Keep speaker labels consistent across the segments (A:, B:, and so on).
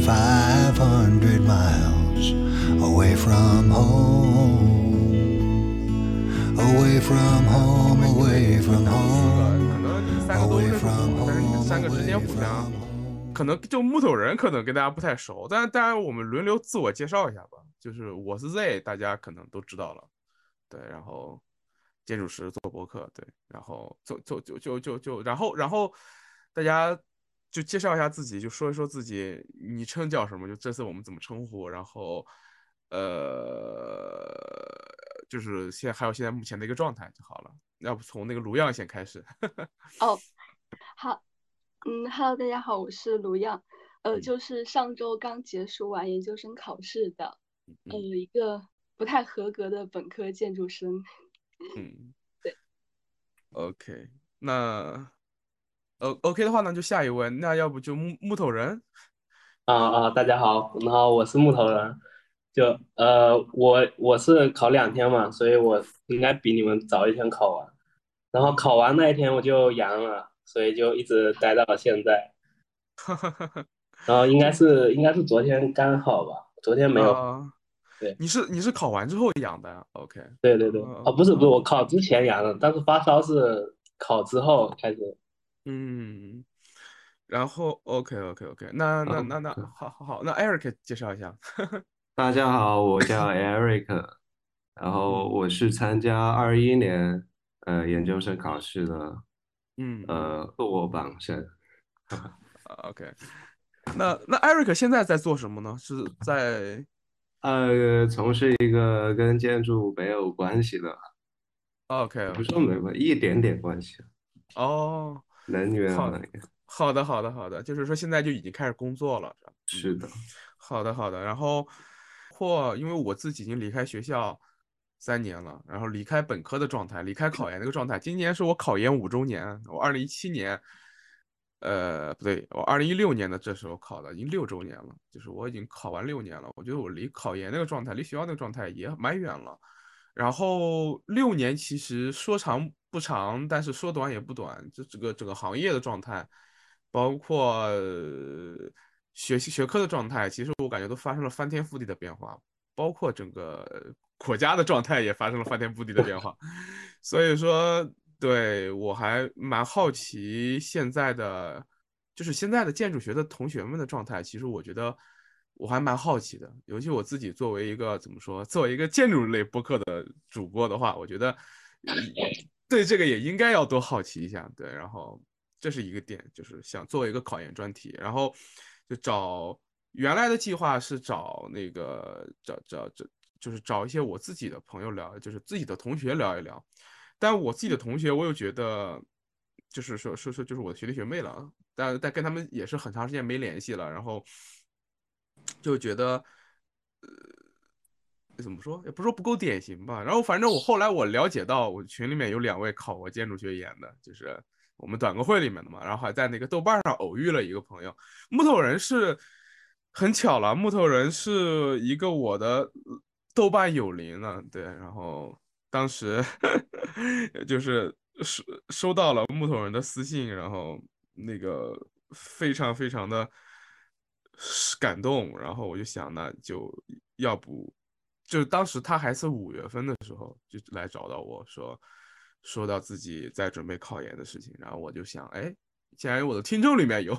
A: five hundred miles away from home. Away from home away from home.
B: 四个可能你们三个都认识吧但是你们三个之间互相可能就木头人可能跟大家不太熟但是当然我们轮流自我介绍一下吧就是我是 z 大家可能都知道了。对然后建筑师做博客对然后就就就就就然后然后大家就介绍一下自己，就说一说自己昵称叫什么，就这次我们怎么称呼，然后呃，就是现在还有现在目前的一个状态就好了。要不从那个卢样先开始？
C: 哦，好，嗯，Hello，大家好，我是卢样，呃，
B: 嗯。
C: 就是上周刚结束完研究生考试的，呃，
B: 嗯。
C: 一个不太合格的本科建筑生。
B: 嗯，
C: 对
B: ，OK，那呃 OK 的话呢，就下一位，那要不就木木头人？
D: 啊啊，大家好，然后我是木头人，就呃，我我是考两天嘛，所以我应该比你们早一天考完，然后考完那一天我就阳了，所以就一直待到了现在，然后应该是应该是昨天刚好吧，昨天没有，
B: 啊
D: 对。
B: 你是你是考完之后阳的呀？OK，
D: 对对对，
B: 啊
D: 哦不是不是，我考之前阳了，但是发烧是考之后开始，
B: 嗯，然后 OK OK OK，那那
E: 嗯
B: 那那好好好，那 Eric 介绍一下。
E: 大家好，我叫 Eric，然后
B: 嗯
E: 我是参加二一年呃研究生考试的
B: 嗯
E: 呃落榜生。
B: 啊 OK，那那 Eric 现在在做什么呢？是在
E: 呃，从事一个跟建筑没有关系的
B: ，OK
E: 不是说没关，一点点关系，
B: 哦，
E: 能源
B: 好
E: 行业。
B: 好的好的好的，就是说现在就已经开始工作了？是
E: 的，
B: 好的，好的。然后或因为我自己已经离开学校三年了，然后离开本科的状态，离开考研那个状态。今年是我考研五周年，我二零一七年，呃，不对，我二零一六年的这时候考的，已经六周年了，就是我已经考完六年了。我觉得我离考研那个状态，离学校那个状态也蛮远了。然后六年其实说长不长，但是说短也不短，这整个整个行业的状态。包括学习学科的状态，其实我感觉都发生了翻天覆地的变化，包括整个国家的状态也发生了翻天覆地的变化。所以说，对我还蛮好奇现在的，就是现在的建筑学的同学们的状态，其实我觉得我还蛮好奇的。尤其我自己作为一个怎么说，作为一个建筑类播客的主播的话，我觉得对这个也应该要多好奇一下。对，然后。这是一个点，就是想做一个考研专题，然后就找原来的计划是找那个找找找，就是找一些我自己的朋友聊，就是自己的同学聊一聊。但我自己的同学，我又觉得，就是说说说，就是我的学弟学妹了，但但跟他们也是很长时间没联系了，然后就觉得，呃，怎么说，也不是说不够典型吧。然后反正我后来我了解到，我群里面有两位考过建筑学研的，就是。我们短歌会里面的嘛，然后还在那个豆瓣上偶遇了一个朋友，木头人是很巧了，木头人是一个我的豆瓣友邻呢，对，然后当时 就是收收到了木头人的私信，然后那个非常非常的感动，然后我就想那就要不，就是当时他还是五月份的时候就来找到我说。说到自己在准备考研的事情，然后我就想，哎，既然我的听众里面有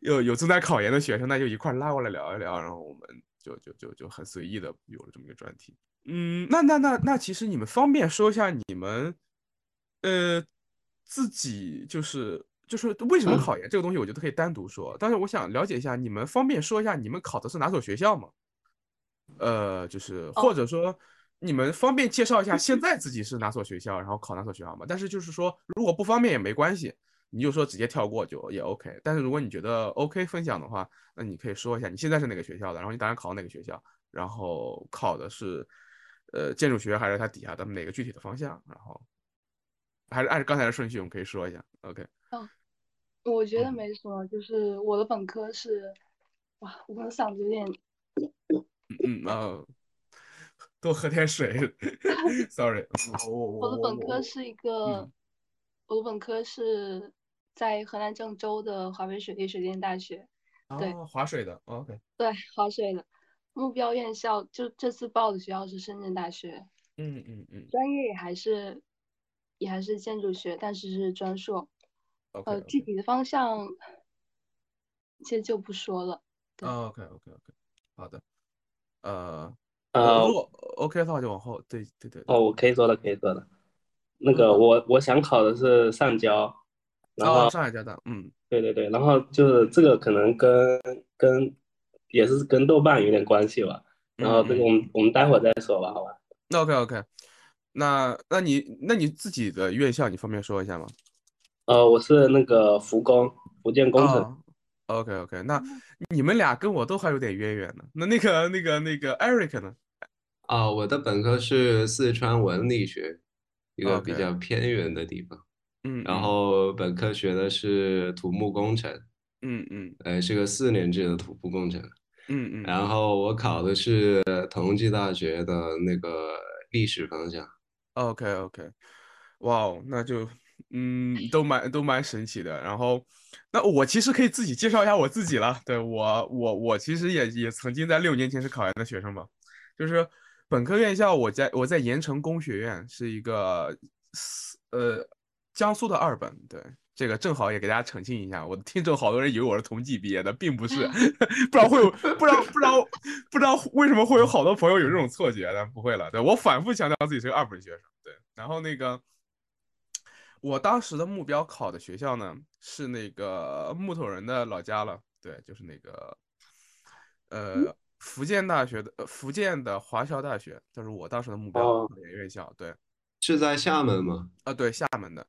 B: 有有正在考研的学生，那就一块拉过来聊一聊，然后我们就就就就很随意的有了这么一个专题。嗯，那那那那，其实你们方便说一下你们，呃，自己就是就是为什么考研这个东西，我觉得可以单独说。但是我想了解一下，你们方便说一下你们考的是哪所学校吗？呃，就是或者说。你们方便介绍一下现在自己是哪所学校，然后考哪所学校吗？但是就是说，如果不方便也没关系，你就说直接跳过就也 OK。但是如果你觉得 OK 分享的话，那你可以说一下你现在是哪个学校的，然后你打算考哪个学校，然后考的是呃建筑学还是它底下的哪个具体的方向，然后还是按照刚才的顺序，我们可以说一下。OK。
C: 我觉得
B: 嗯
C: 没什么，就是我的本科是，哇，我可能嗓子有点，
B: 嗯啊，多喝点水。Sorry，我我
C: 我的本科是一个
B: 嗯，
C: 我的本科是在河南郑州的华北水利水电大学，对
B: 哦，划水的，OK，
C: 对，划水的。目标院校就这次报的学校是深圳大学，
B: 嗯嗯嗯
C: 专业也还是也还是建筑学，但是是专硕。
B: ，OK
C: 呃，具体的方向其实就不说了。对
B: OK OK OK，好的，呃，
D: 呃
B: 如果 OK 的话就往后，对对对，
D: 哦，我可以说的，可以说的。那个
B: 嗯
D: 我我想考的是上交，然后
B: 哦，上海交大，嗯
D: 对对对，然后就是这个可能跟跟也是跟豆瓣有点关系吧。然后这个我们我们待会儿再说吧，好吧？
B: 那，OK OK，那那你那你自己的院校你方便说一下吗？
D: 呃，我是那个福工，福建工程。
B: 哦，OK OK，那你们俩跟我都还有点渊源呢。那那个那个那个 Eric 呢？
E: 啊，我的本科是四川文理学，一个比较偏远的地方。
B: 嗯，
E: 然
B: 嗯
E: 后本科学的是土木工程，
B: 嗯嗯
E: 呃，是个四年制的土木工程。
B: 嗯嗯，
E: 然后我考的是同济大学的那个历史方向。
B: OK OK，哇哦，那就嗯，都蛮都蛮神奇的。然后，那我其实可以自己介绍一下我自己了。对我我我其实也也曾经在六年前是考研的学生嘛，就是本科院校我在我在盐城工学院是一个四呃江苏的二本，对。这个正好也给大家澄清一下，我的听众好多人以为我是同济毕业的，并不是，不知道会有不知道不知道不知道为什么会有好多朋友有这种错觉，但不会了。对我反复强调自己是个二本学生，对。然后那个我当时的目标考的学校呢是那个木头人的老家了，对，就是那个呃福建大学的呃福建的华侨大学，就是我当时的目标
D: 哦
B: 考研院校，对。
E: 是在厦门吗？
B: 啊，对，厦门的。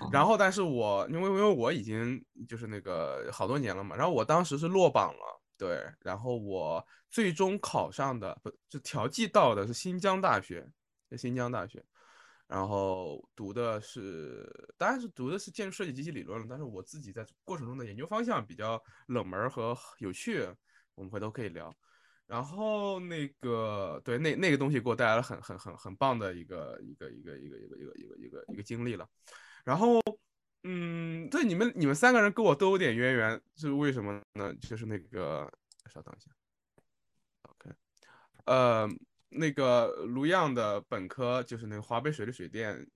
C: 哦
B: 然后，但是我因为因为我已经就是那个好多年了嘛，然后我当时是落榜了，对，然后我最终考上的不是调剂到的是新疆大学，是新疆大学，然后读的是当然是读的是建筑设计及其理论了，但是我自己在过程中的研究方向比较冷门和有趣，我们回头可以聊。然后那个对那那个东西给我带来了很很很很棒的一个一个一个一个一个一个一个一个一个经历了。然后，嗯，对你们你们三个人跟我都有点渊源，是为什么呢？就是那个，稍等一下，OK，呃，那个卢样的本科就是那个华北水利水电，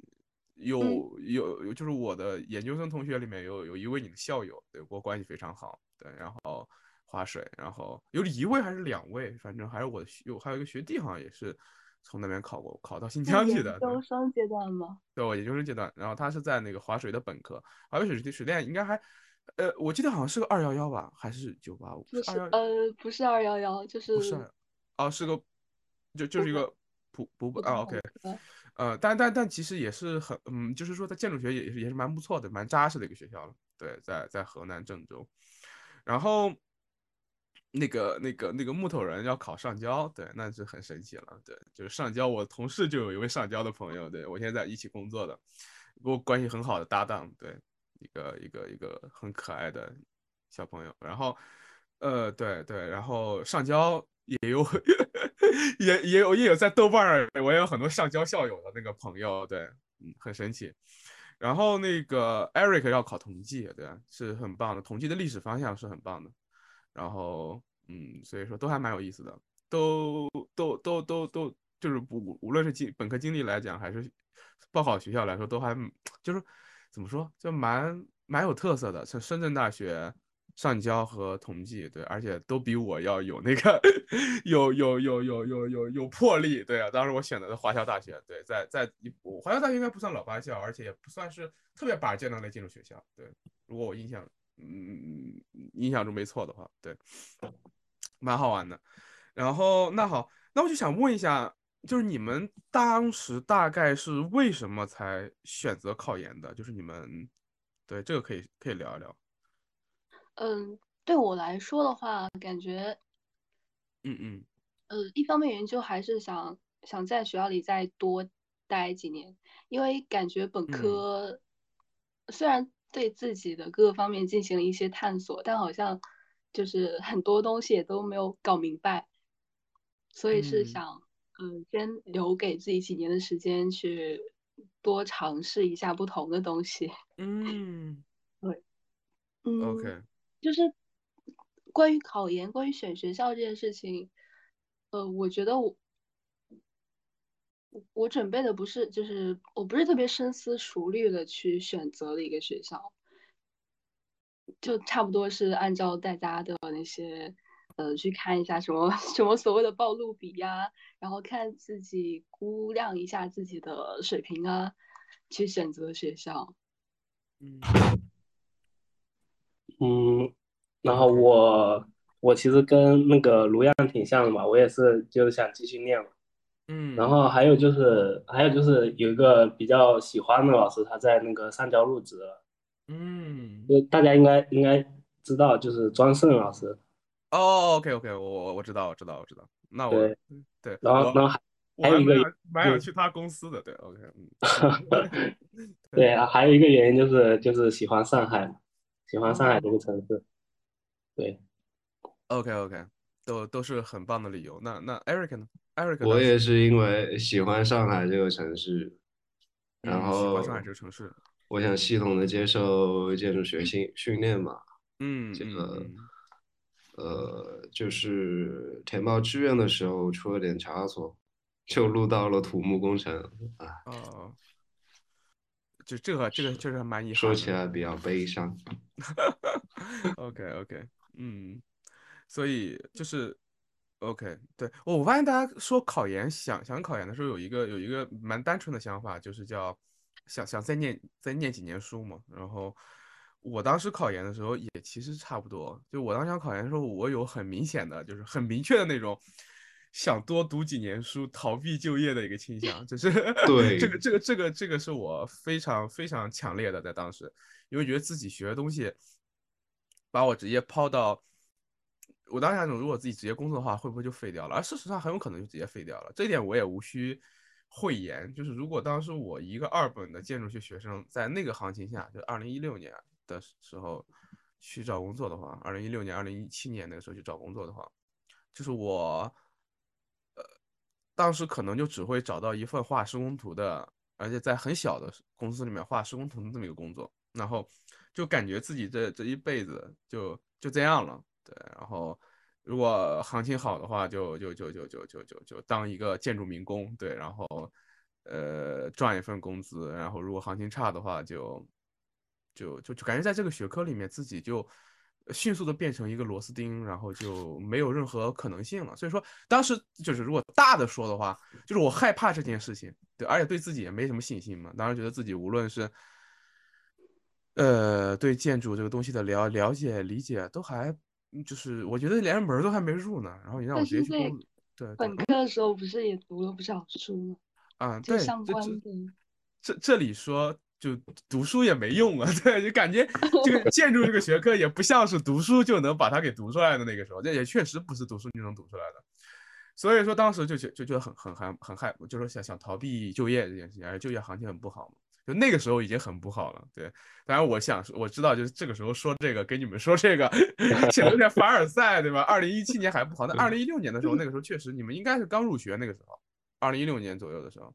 B: 有有有，就是我的研究生同学里面有有一位你的校友，对我关系非常好，对，然后划水，然后有一位还是两位，反正还是我的学有还有一个学弟好像也是从那边考过，考到新疆去的，研
C: 究生阶段吗？
B: 对我研究生阶段，然后他是在那个划水的本科，华北水利水电应该还，呃，我记得好像是个二幺幺吧，还是九八五？
C: 不是呃，不是二幺幺，就是
B: 不是，哦，是个，就就是一个普普
C: 普
B: 啊，OK，呃，但但但其实也是很，嗯，就是说在建筑学也是也是蛮不错的，蛮扎实的一个学校了。对，在在河南郑州，然后那个那个那个木头人要考上交，对，那是很神奇了。对，就是上交，我同事就有一位上交的朋友，对我现在在一起工作的，跟我关系很好的搭档，对，一个一个一个很可爱的小朋友。然后，呃，对对，然后上交也有 也也有也有在豆瓣儿，我也有很多上交校友的那个朋友，对，嗯，很神奇。然后那个 Eric 要考统计，对，是很棒的，统计的历史方向是很棒的。然后，嗯，所以说都还蛮有意思的，都都都都都就是无无论是经本科经历来讲，还是报考学校来说，都还就是怎么说，就蛮蛮有特色的。像深圳大学、上交和同济，对，而且都比我要有那个 有有有有有有有魄力，对啊。当时我选择的华侨大学，对，在在一华侨大学应该不算老八校，而且也不算是特别拔尖的那建筑学校，对。如果我印象嗯印象中没错的话，对，蛮好玩的。然后那好，那我就想问一下，就是你们当时大概是为什么才选择考研的？就是你们，对这个可以可以聊一聊。
C: 嗯，对我来说的话，感觉，
B: 嗯嗯。
C: 呃，一方面原因就还是想想在学校里再多待几年，因为感觉本
B: 嗯。
C: 科虽然对自己的各个方面进行了一些探索，但好像就是很多东西也都没有搞明白，所以是
B: 嗯。
C: 想，嗯，先留给自己几年的时间去多尝试一下不同的东西。
B: 嗯。对。
C: 嗯
B: ，，OK，
C: 就是关于考研、关于选学校这件事情，呃，我觉得我我准备的不是，就是我不是特别深思熟虑的去选择了一个学校，就差不多是按照大家的那些呃去看一下什么 什么所谓的报录比呀，然后看自己估量一下自己的水平啊，去选择学校。
B: 嗯
D: 嗯，然后我我其实跟那个卢漾挺像的嘛，我也是就是想继续念嘛。
B: 嗯，
D: 然后还有就是还有就是有一个比较喜欢的老师，他在那个上交入职了，
B: 嗯，
D: 就大家应该应该知道，就是庄胜老师。
B: 哦，OK OK，我我我知道我知道我知道，那我
D: 对
B: 对，
D: 然后
B: 我
D: 然后还有一个
B: 想蛮想
D: 嗯
B: 去他公司的，对，OK，嗯
D: 对啊，还有一个原因就是就是喜欢上海嘛，喜欢上海这个城市。对
B: ，OK OK，都都是很棒的理由。那那 Eric 呢？Eric
E: 我也是因为喜欢上海这个城市，然
B: 嗯喜欢
E: 后
B: 上海这个城市，
E: 我想系统的接受建筑学训训练嘛，
B: 嗯嗯
E: 这个
B: 嗯
E: 呃，就是填报志愿的时候出了点差错，就录到了土木工程啊，
B: 哦，就这个这个确实还蛮遗憾
E: 说。起来比较悲伤。
B: OK OK，嗯，所以就是 OK，对，我我发现大家说考研想想考研的时候，有一个有一个蛮单纯的想法，就是叫想想再念再念几年书嘛。然后我当时考研的时候也其实差不多，就我当时想考研的时候，我有很明显的就是很明确的那种想多读几年书、逃避就业的一个倾向，就是
E: 对
B: 这个这个这个这个是我非常非常强烈的在当时，因为觉得自己学的东西把我直接抛到。我当时想，如果自己直接工作的话，会不会就废掉了？而事实上，很有可能就直接废掉了。这一点我也无需讳言。就是如果当时我一个二本的建筑学学生，在那个行情下，就二零一六年的时候去找工作的话，二零一六年、二零一七年那个时候去找工作的话，就是我，呃，当时可能就只会找到一份画施工图的，而且在很小的公司里面画施工图的这么一个工作，然后就感觉自己这这一辈子就就这样了。对，然后如果行情好的话就，就就就就就就就当一个建筑民工，对，然后呃赚一份工资，然后如果行情差的话就，就就就感觉在这个学科里面自己就迅速的变成一个螺丝钉，然后就没有任何可能性了。所以说当时就是如果大的说的话，就是我害怕这件事情，对，而且对自己也没什么信心嘛，当时觉得自己无论是。呃，对建筑这个东西的了了解理解都还，嗯就是我觉得连门儿都还没入呢。然后你让我直接去工，对对
C: 本科的时候不是也读了不少书吗？
B: 啊，
C: 就
B: 对，
C: 相关的。
B: 这这里说就读书也没用啊，对，就感觉这个 建筑这个学科也不像是读书就能把它给读出来的那个时候，这也确实不是读书就能读出来的。所以说当时就觉就觉得很很很很害，就是想想逃避就业这件事情，而且就业行情很不好嘛，就那个时候已经很不好了。对，当然我想我知道就是这个时候说这个给你们说这个 显得有点凡尔赛，对吧？二零一七年还不好，那二零一六年的时候，那个时候确实你们应该是刚入学那个时候，二零一六年左右的时候，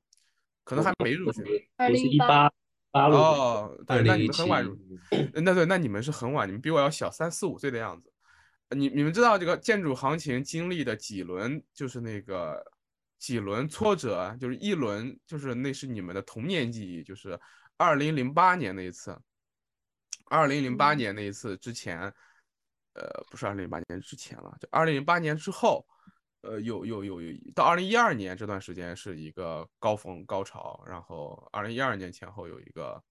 B: 可能还没入学。
C: 二
D: 我是
C: 零
D: 一八八路，
B: 哦，对，那你们很晚入，那对，那你们是很晚，你们比我要小三四五岁的样子。呃你你们知道这个建筑行情经历的几轮，就是那个几轮挫折啊，就是一轮就是那是你们的童年记忆，就是二零零八年那一次，二零零八
C: 嗯。
B: 年那一次之前，呃，不是二零零八年之前了，就二零零八年之后，呃，有有有有到二零一二年这段时间是一个高峰高潮，然后二零一二年前后有一个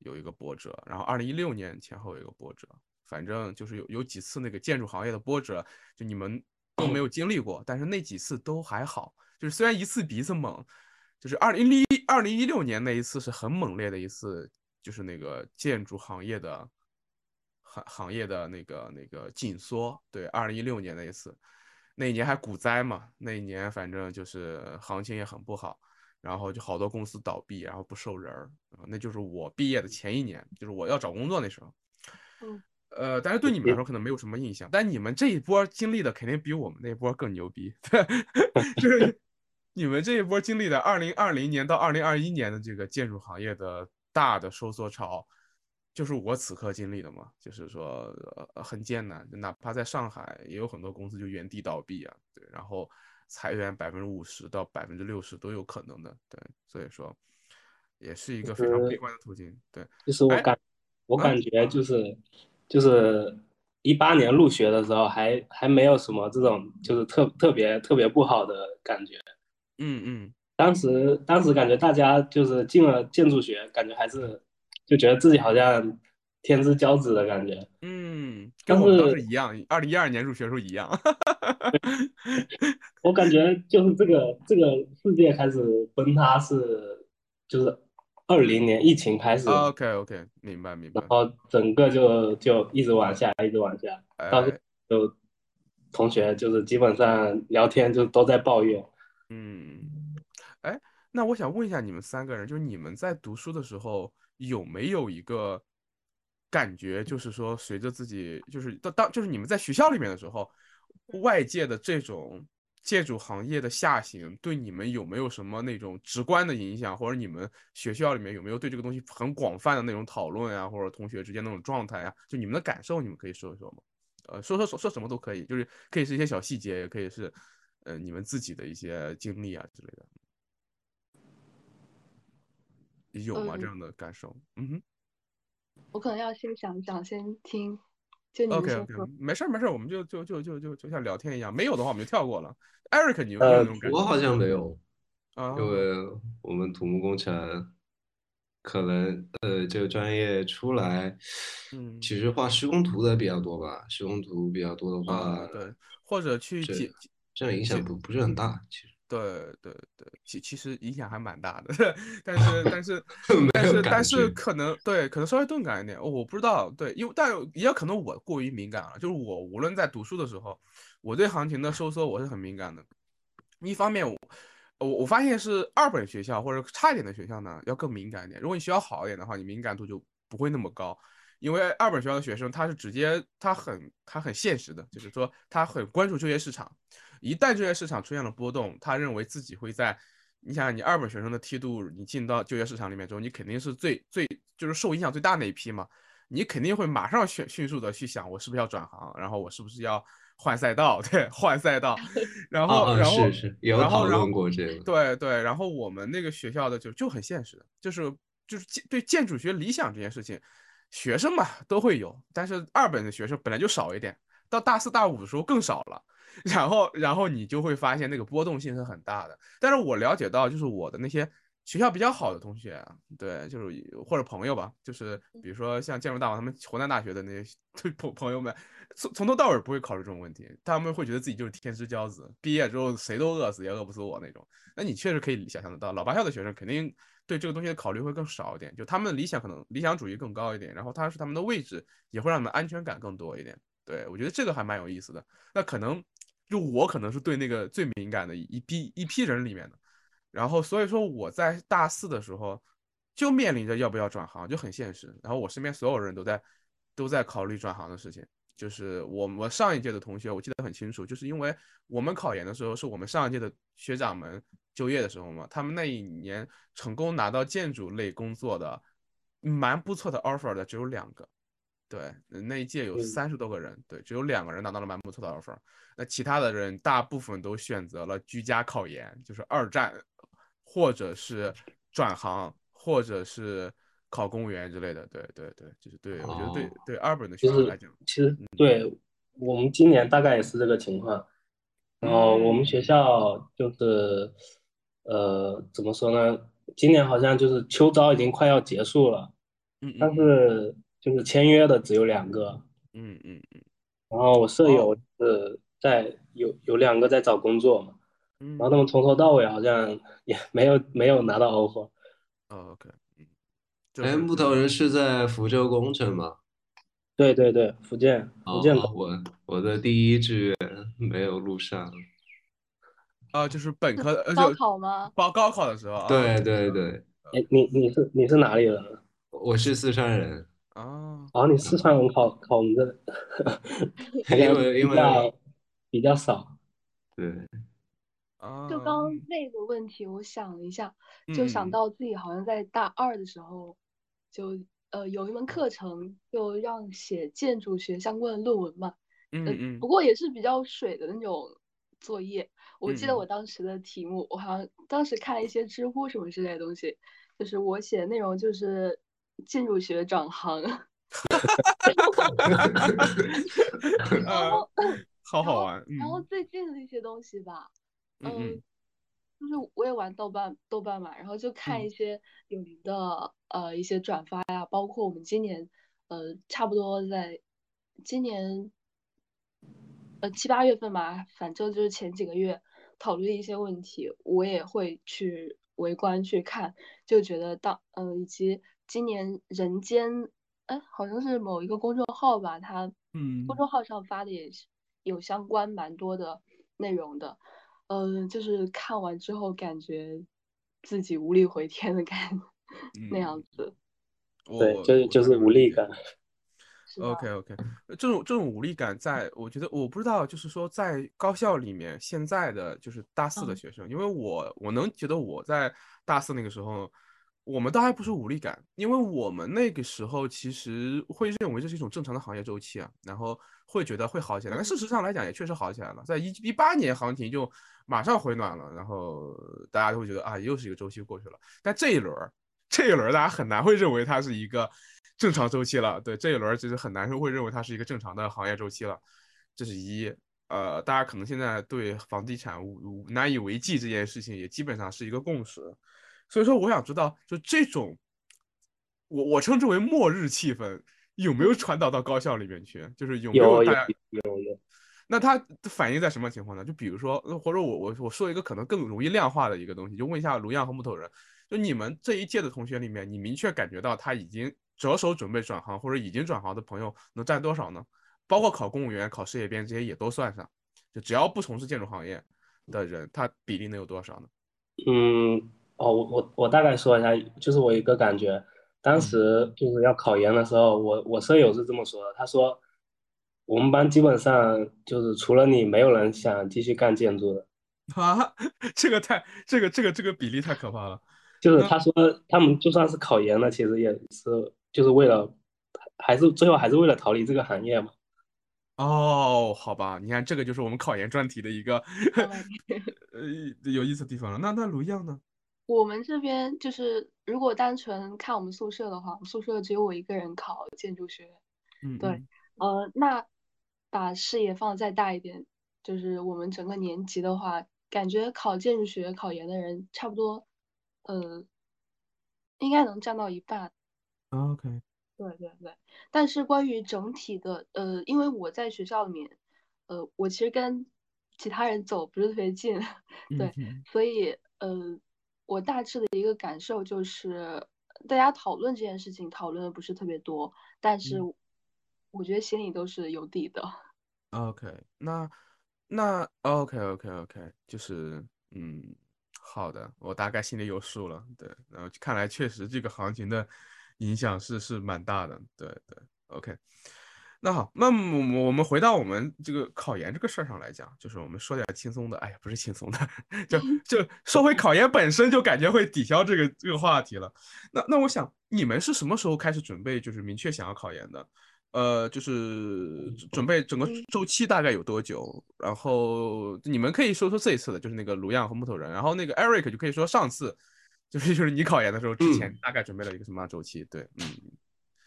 B: 有一个波折，然后二零一六年前后有一个波折，反正就是有有几次那个建筑行业的波折，就你们都没有经历过，但是那几次都还好，就是虽然一次比一次猛，就是二零一二零一六年那一次是很猛烈的一次，就是那个建筑行业的行行业的那个那个紧缩。对，二零一六年那一次，那一年还股灾嘛，那一年反正就是行情也很不好，然后就好多公司倒闭，然后不收人儿，那就是我毕业的前一年，就是我要找工作那时候。
C: 嗯。
B: 呃，但是对你们来说可能没有什么印象，但你们这一波经历的肯定比我们那波更牛逼，就是你们这一波经历的二零二零年到二零二一年的这个建筑行业的大的收缩潮，就是我此刻经历的嘛，就是说呃很艰难，哪怕在上海也有很多公司就原地倒闭啊，对，然后裁员百分之五十到百分之六十都有可能的，对，所以说也是一个非常悲观的途径，对，
D: 就是我感我感觉就是。就是一八年入学的时候，还还没有什么这种就是特特别特别不好的感觉。
B: 嗯嗯，
D: 当时当时感觉大家就是进了建筑学，感觉还是就觉得自己好像天之骄子的感觉。
B: 嗯，跟我们当时一样，二零一二年入学时候一样。
D: 我感觉就是这个这个世界开始崩塌是就是。二零年疫情开始
B: ，OK OK，明白明白。
D: 然后整个就就一直往下，一直往下，到就同学就是基本上聊天就都在抱怨。
B: 嗯，哎，那我想问一下你们三个人，就是你们在读书的时候有没有一个感觉，就是说随着自己就是当当就是你们在学校里面的时候，外界的这种。建筑行业的下行对你们有没有什么那种直观的影响，或者你们学校里面有没有对这个东西很广泛的那种讨论呀，或者同学之间那种状态呀？就你们的感受，你们可以说一说吗？呃，说说说说什么都可以，就是可以是一些小细节，也可以是呃你们自己的一些经历啊之类的。有吗？这样的感受？嗯哼。
C: 我可能要先想想，先听。就你 OK
B: OK，没事没事，我们就就就就就就像聊天一样，没有的话我们就跳过了。Eric，你有那种感
E: 觉？我好像没有
B: 啊，
E: 因为我们土木工程可能呃这个专业出来，
B: 嗯，
E: 其实画施工图的比较多吧，施工图比较多的话，
B: 对，或者去解
E: 这样影响不不是很大，其实。
B: 对对对，其其实影响还蛮大的，但是但是 但是但是可能对可能稍微钝感一点，我不知道对，因为但也有可能我过于敏感了，就是我无论在读书的时候，我对行情的收缩我是很敏感的。一方面我我我发现是二本学校或者差一点的学校呢要更敏感一点，如果你学校好一点的话，你敏感度就不会那么高，因为二本学校的学生他是直接他很他很现实的，就是说他很关注就业市场。一旦就业市场出现了波动，他认为自己会在，你想你二本学生的梯度，你进到就业市场里面之后，你肯定是最最就是受影响最大那一批嘛，你肯定会马上迅迅速的去想，我是不是要转行，然后我是不是要换赛道，对，换赛道，然后然后
E: 是是有讨论过这个，
B: 对对，然后我们那个学校的就就很现实，就是就是建对建筑学理想这件事情，学生嘛都会有，但是二本的学生本来就少一点，到大四大五的时候更少了。然后，然后你就会发现那个波动性是很大的。但是我了解到，就是我的那些学校比较好的同学，对，就是或者朋友吧，就是比如说像建筑大王他们湖南大学的那些朋朋友们，从从头到尾不会考虑这种问题，他们会觉得自己就是天之骄子，毕业之后谁都饿死也饿不死我那种。那你确实可以想象得到，老八校的学生肯定对这个东西的考虑会更少一点，就他们的理想可能理想主义更高一点，然后他是他们的位置也会让他们安全感更多一点。对我觉得这个还蛮有意思的。那可能。就我可能是对那个最敏感的一批一批人里面的，然后所以说我在大四的时候就面临着要不要转行，就很现实。然后我身边所有人都在都在考虑转行的事情。就是我我上一届的同学，我记得很清楚，就是因为我们考研的时候是我们上一届的学长们就业的时候嘛，他们那一年成功拿到建筑类工作的蛮不错的 offer 的只有两个。对，那一届有三十多个人，对，只有两个人拿到了蛮不错的 offer，那其他的人大部分都选择了居家考研，就是二战，或者是转行，或者是考公务员之类的。对对对，就是对我觉得对对二本的学生来讲，
D: 其实对我们今年大概也是这个情况。然后我们学校就是，呃，怎么说呢？今年好像就是秋招已经快要结束了，
B: 嗯，
D: 但是。就是签约的只有两个，
B: 嗯嗯嗯，
D: 然后我舍友是在有有两个在找工作嘛，
B: 嗯
D: 然后他们从头到尾好像也没有没有拿到 offer。
B: 哦，OK，
E: 哎，木头人是在福州工程吗？
D: 对对对，福建福建
E: 哦，我我的第一志愿没有录上。
B: 啊，就是本科
C: 高
B: 就
C: 考吗？
B: 报高考的时候啊，
E: 对对对，
D: 哎，你你是你是哪里人？
E: 我是四川人，
B: 啊，
D: 哦，你四川人考考我们这，
E: 因为因为
D: 比较少。
E: 对，
B: 啊，
C: 就刚刚那个问题，我想了一下，就
B: 嗯
C: 想到自己好像在大二的时候，就呃有一门课程就让写建筑学相关的论文嘛，呃
B: 嗯嗯
C: 不过也是比较水的那种作业。我记
B: 嗯
C: 得我当时的题目，我好像当时看了一些知乎什么之类的东西，就是我写的内容就是建筑学转行，然后
B: 呃，好好
C: 然后
B: 玩，
C: 然后
B: 嗯。
C: 最近的一些东西吧，
B: 嗯嗯
C: 就是我也玩豆瓣豆瓣嘛，然后就看
B: 嗯
C: 一些有名的呃一些转发呀，包括我们今年呃差不多在今年呃七八月份吧，反正就是前几个月讨论一些问题，我也会去围观去看，就觉得当呃以及今年人间哎好像是某一个公众号吧，它
B: 嗯
C: 公众号上发的也是有相关蛮多的内容的。嗯，就是看完之后感觉自己无力回天的感觉那样子，
D: 对，就是就是无力感。
B: OK OK，这种这种无力感在，我觉得我不知道，就是说在高校里面，现在的就是大四的
C: 嗯。
B: 学生，因为我我能觉得我在大四那个时候，我们倒还不是无力感，因为我们那个时候其实会认为这是一种正常的行业周期啊，然后会觉得会好起来，但事实上来讲也确实好起来了，在一一八年行情就马上回暖了，然后大家都会觉得啊，又是一个周期过去了，但这一轮儿这一轮儿大家很难会认为它是一个正常周期了。对，这一轮儿其实很难会认为它是一个正常的行业周期了，这是一。呃，大家可能现在对房地产无无难以为继这件事情也基本上是一个共识。所以说，我想知道，就这种我我称之为末日气氛有没有传导到高校里面去？就是有没
D: 有有
B: 大家
D: 有有，
B: 那它反映在什么情况呢？就比如说，呃或者我我我说一个可能更容易量化的一个东西，就问一下卢漾和木头人，就你们这一届的同学里面，你明确感觉到他已经着手准备转行或者已经转行的朋友能占多少呢？包括考公务员、考事业编这些也都算上，就只要不从事建筑行业的人，他比例能有多少呢？
D: 嗯，哦，我我我大概说一下，就是我一个感觉，当时就是要考研的时候，我我舍友是这么说的，他说我们班基本上就是除了你，没有人想继续干建筑的。
B: 啊，这个太这个这个这个比例太可怕了。
D: 就是他说他们就算是考研了，其实也是就是为了，还是最后还是为了逃离这个行业嘛。
B: 哦，好吧，你看这个就是我们考研专题的一个
C: 嗯
B: 呃有意思的地方了。那那卢样呢？
C: 我们这边就是如果单纯看我们宿舍的话，我们宿舍只有我一个人考建筑学。
B: 嗯，
C: 对
B: 嗯
C: 呃，那把视野放得再大一点，就是我们整个年级的话，感觉考建筑学、考研的人差不多，呃，应该能占到一半。
B: ，OK，
C: 对对对，但是关于整体的，呃，因为我在学校里面，呃，我其实跟其他人走不是特别近，对，
B: 嗯
C: 所以呃，我大致的一个感受就是，大家讨论这件事情讨论的不是特别多，但是
B: 嗯
C: 我觉得心里都是有底的。
B: OK，那那 OK OK OK，就是嗯，好的，我大概心里有数了。对，然后看来确实这个行情的影响是是蛮大的。对对，OK。那好，那我我们回到我们这个考研这个事儿上来讲，就是我们说点轻松的。哎呀，不是轻松的，就 就说回考研本身，就感觉会抵消这个这个话题了。那那我想，你们是什么时候开始准备，就是明确想要考研的？呃，就是准备整个
C: 嗯
B: 周期大概有多久？然后你们可以说说这一次的，就是那个卢漾和木头人，然后那个 Eric 就可以说上次，就是就是你考研的时候之前
E: 嗯
B: 大概准备了一个什么样周期？对，嗯，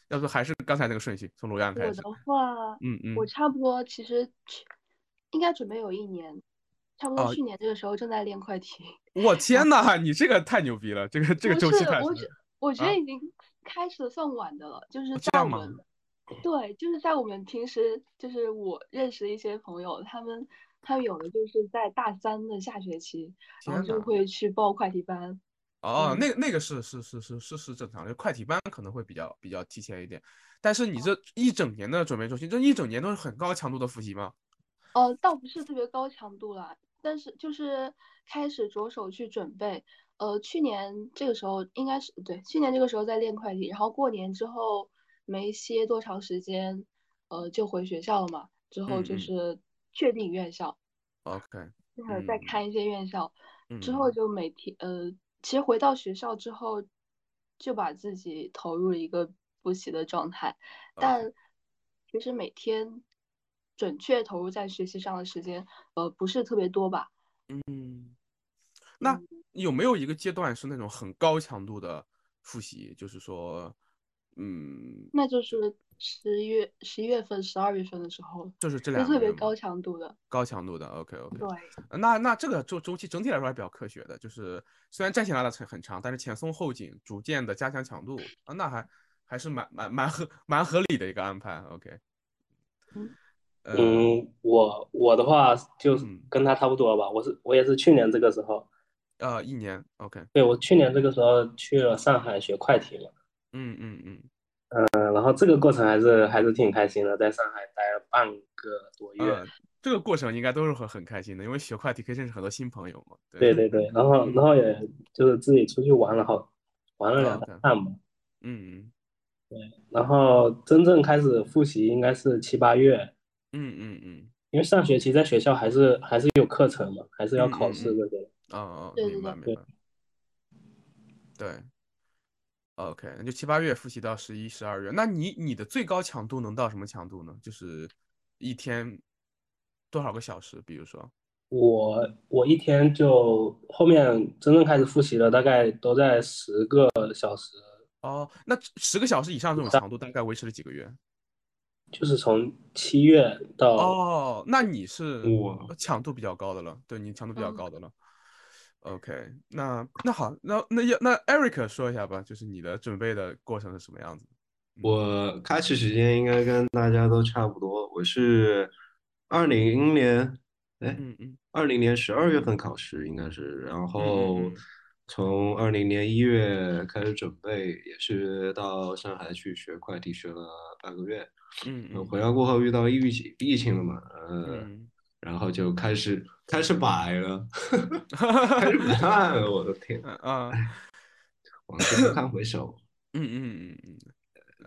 B: 要不还是刚才那个顺序，从卢漾开始
C: 我的。话，
B: 嗯嗯
C: 我差不多其实去应该准备有一年，差不多
B: 哦
C: 去年这个时候正在练快题。
B: 我天呐，你这个太牛逼了，这个这个周期太长
C: 我觉我觉
B: 啊
C: 得已经开始的算晚的了，就是
B: 这样吗
C: 对，就是在我们平时就是我认识的一些朋友，他们他们有的就是在大三的下学期，然后就会去报快题班。
B: 哦，
C: 嗯
B: 那那个是是是是是是正常的，快题班可能会比较比较提前一点，但是你这一整年的准备周期，这一整年都是很高强度的复习吗？
C: 呃，倒不是特别高强度啦，但是就是开始着手去准备。呃，去年这个时候应该是对，去年这个时候在练快题，然后过年之后没歇多长时间，呃，就回学校了嘛。之后就是确定院校
B: ，OK，
C: 就是再
B: 嗯
C: 看一些院校，之
B: 嗯
C: 后就每天呃，其实回到学校之后，就把自己投入一个复习的状态，但其实每天准确投入在学习上的时间，呃，不是特别多吧。
B: 嗯，那
C: 嗯
B: 有没有一个阶段是那种很高强度的复习？就是说，嗯，
C: 那就是十一月、十一月份、十二月份的时候，
B: 就是这两个
C: 特别高强度的。
B: 高强度的，OK OK，
C: 对，
B: 那那这个周周期整体来说还比较科学的，就是虽然战线拉的很很长，但是前松后紧，逐渐的加强强度啊，那还还是蛮蛮蛮合蛮合理的一个安排，OK，
C: 嗯
D: 我我的话就跟他差不多吧，我是我也是去年这个时候，
B: 呃，一年，OK，
D: 对我去年这个时候去了上海学会题嘛，
B: 嗯嗯嗯，
D: 嗯，然后这个过程还是还是挺开心的，在上海待了半个多月，
B: 呃，这个过程应该都是很很开心的，因为学快题可以认识很多新朋友嘛，
D: 对对对，然后然后也就是自己出去玩了好玩了两趟吧，
B: 嗯
D: 然后真正开始复习应该是七八月，
B: 嗯嗯嗯。
D: 因为上学期在学校还是还是有课程嘛，还是要考试
B: 嗯嗯嗯
D: 这个。
B: 嗯，哦哦，
C: 对对
D: 对
B: 明白明白，对，OK，那就七八月复习到十一、十二月，那你你的最高强度能到什么强度呢？就是一天多少个小时？比如说，
D: 我我一天就后面真正开始复习了，大概都在十个小时，
B: 哦，那十个小时以上这种强度大概维持了几个月？
D: 就是从七月到
B: 哦，那你是
E: 我
B: 强度比较高的了，对你强度比较
C: 嗯
B: 高的了。OK，那那好，那那要那 Eric 说一下吧，就是你的准备的过程是什么样子？
E: 我开始时间应该跟大家都差不多，我是二零年，哎，
B: 嗯嗯
E: 二零年十二月份考试应该是，然后
B: 嗯
E: 从二零年一月开始准备，也是到上海去学快递，学了半个月。呃
B: 嗯嗯
E: 回来过后遇到疫情疫情了嘛，呃，
B: 嗯，
E: 然后就开始开始摆了，开始摆了，我的天，
B: 嗯啊，
E: 往前不堪回首。
B: 嗯嗯嗯嗯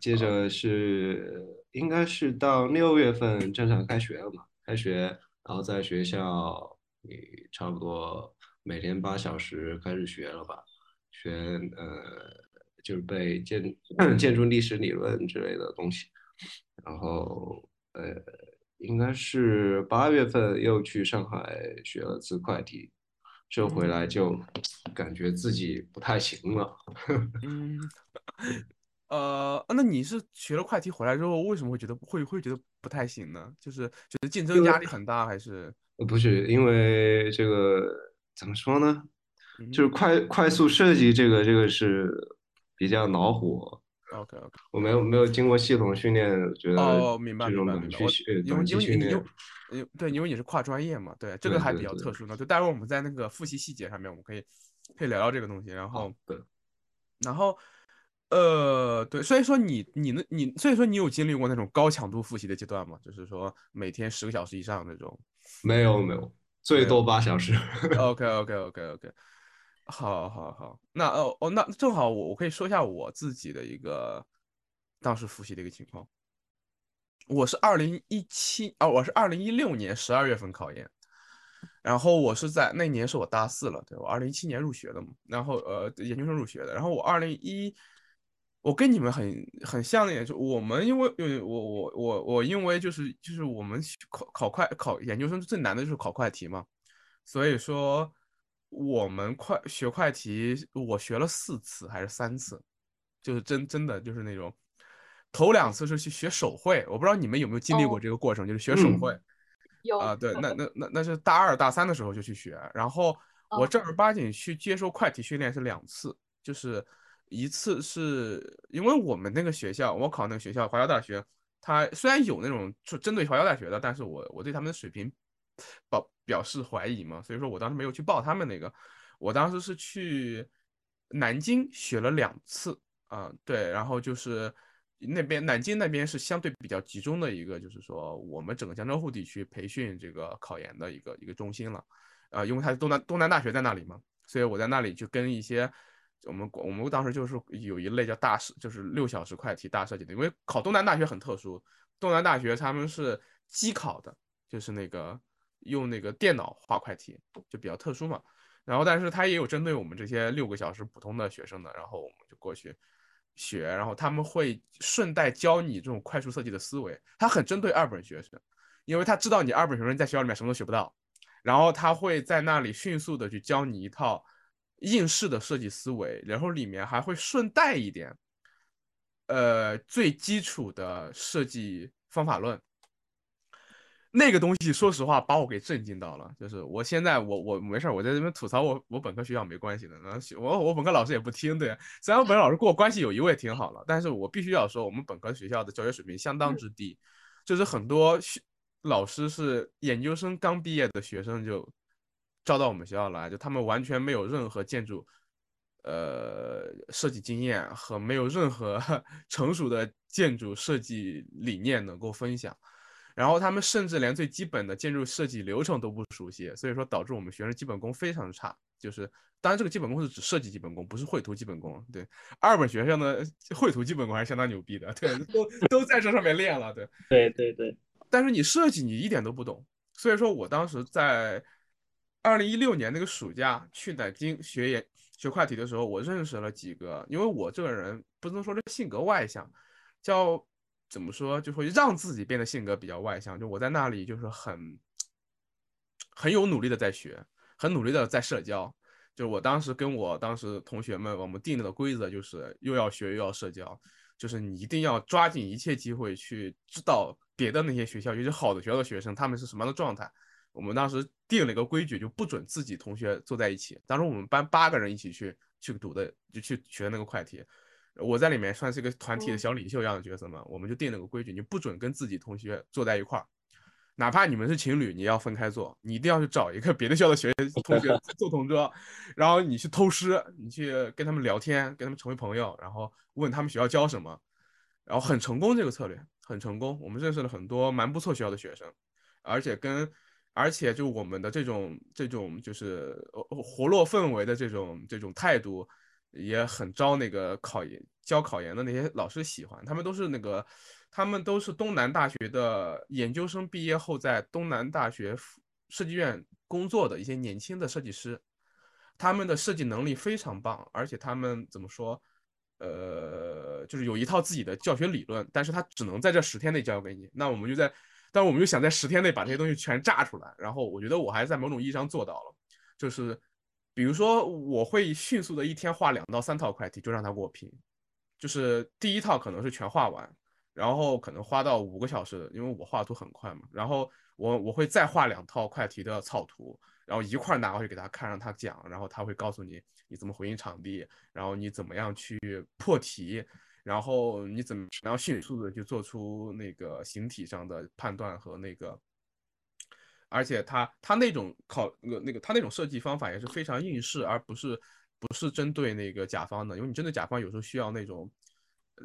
E: 接着是应该是到六月份正常开学了嘛，开学，然后在学校你差不多每天八小时开始学了吧，学呃就是背建 建筑历史理论之类的东西，然后呃应该是八月份又去上海学了次会计，这回来就感觉自己不太行了。
B: 嗯，呃，那你是学了快题回来之后，为什么会觉得会会觉得不太行呢？就是觉得竞争压力很大，还是
E: 呃，不是，因为这个怎么说呢？
B: 嗯
E: 就是快快速设计这个这个是比较恼火。
B: OK OK？
E: 我没有没有经过系统训练，觉得
B: 哦，明白明白明白，因为因为你因为，因为对，因为你是跨专业嘛，对，这个还比较特殊呢。就待会儿我们在那个复习细节上面，我们可以可以聊聊这个东西。然后
E: 对，
B: 然后呃，对，所以说你你那你所以说你有经历过那种高强度复习的阶段吗？就是说每天十个小时以上那种。
E: 没有没有，最多八小时。
B: OK OK OK OK，好好好，那哦哦，那正好我我可以说一下我自己的一个当时复习的一个情况。我是二零一七啊，我是二零一六年十二月份考研，然后我是在那年是我大四了，对我二零一七年入学的嘛，然后呃研究生入学的，然后我二零一，我跟你们很很像的一点，就我们因为因为我我我我因为就是就是我们考考快考研究生最难的就是考快题嘛，所以说我们快学快题，我学了四次还是三次，就是真真的就是那种，头两次是去学手绘，我不知道你们有没有经历过
C: 哦
B: 这个过程，就是学手
E: 嗯
B: 绘。
C: 有
B: 啊，对，那那那那是大二大三的时候就去学，然后我
C: 哦
B: 正儿八经去接受快题训练是两次，就是一次是因为我们那个学校，我考那个学校华侨大学，它虽然有那种就针对华侨大学的，但是我我对他们的水平表表示怀疑嘛，所以说我当时没有去报他们那个，我当时是去南京学了两次啊，对，然后就是那边南京那边是相对比较集中的一个，就是说我们整个江浙沪地区培训这个考研的一个一个中心了，啊，因为它是东南东南大学在那里嘛，所以我在那里就跟一些。我们我们当时就是有一类叫大设，就是六小时快题大设计的。因为考东南大学很特殊，东南大学他们是机考的，就是那个用那个电脑画快题，就比较特殊嘛。然后，但是他也有针对我们这些六个小时普通的学生的，然后我们就过去学，然后他们会顺带教你这种快速设计的思维。他很针对二本学生，因为他知道你二本学生在学校里面什么都学不到，然后他会在那里迅速的去教你一套。应试的设计思维，然后里面还会顺带一点，呃，最基础的设计方法论。那个东西，说实话把我给震惊到了。就是我现在，我我没事我在这边吐槽我我本科学校没关系的，我我本科老师也不听，对。虽然我本科老师跟我关系有一位挺好了，但是我必须要说，我们本科学校的教学水平相当之低，就是很多老师是研究生刚毕业的学生就。招到我们学校来，就他们完全没有任何建筑，呃，设计经验和没有任何 成熟的建筑设计理念能够分享，然后他们甚至连最基本的建筑设计流程都不熟悉，所以说导致我们学生基本功非常差。就是，当然这个基本功是指设计基本功，不是绘图基本功。对，二本学生的绘图基本功还是相当牛逼的，对，都都在这上面练了。对，
D: 对对对。
B: 但是你设计你一点都不懂，所以说我当时在。二零一六年那个暑假去南京学研学快题的时候，我认识了几个，因为我这个人不能说是性格外向，叫怎么说就会让自己变得性格比较外向。就我在那里就是很很有努力的在学，很努力的在社交。就我当时跟我当时同学们，我们定的规则就是又要学又要社交，就是你一定要抓紧一切机会去知道别的那些学校，尤其好的学校的学生他们是什么样的状态。我们当时定了一个规矩，就不准自己同学坐在一起。当时我们班八个人一起去去读的，就去学那个快题。我在里面算是一个团体的小领袖一样的角色嘛。我们就定了个规矩，你不准跟自己同学坐在一块儿，哪怕你们是情侣，你要分开坐。你一定要去找一个别的校的学 同学坐同桌，然后你去偷师，你去跟他们聊天，跟他们成为朋友，然后问他们学校教什么，然后很成功这个策略很成功。我们认识了很多蛮不错学校的学生，而且跟。而且，就我们的这种这种就是活络氛围的这种这种态度，也很招那个考研教考研的那些老师喜欢。他们都是那个，他们都是东南大学的研究生毕业后，在东南大学设计院工作的一些年轻的设计师。他们的设计能力非常棒，而且他们怎么说？呃，就是有一套自己的教学理论，但是他只能在这十天内教给你。那我们就在。但是我们就想在十天内把这些东西全炸出来，然后我觉得我还在某种意义上做到了，就是比如说我会迅速的一天画两到三套快题，就让他给我评，就是第一套可能是全画完，然后可能花到五个小时，因为我画图很快嘛，然后我我会再画两套快题的草图，然后一块拿过去给他看，让他讲，然后他会告诉你你怎么回应场地，然后你怎么样去破题。然后你怎么然后迅速的去做出那个形体上的判断和那个，而且他他那种考那个那个他那种设计方法也是非常应试，而不是不是针对那个甲方的，因为你针对甲方有时候需要那种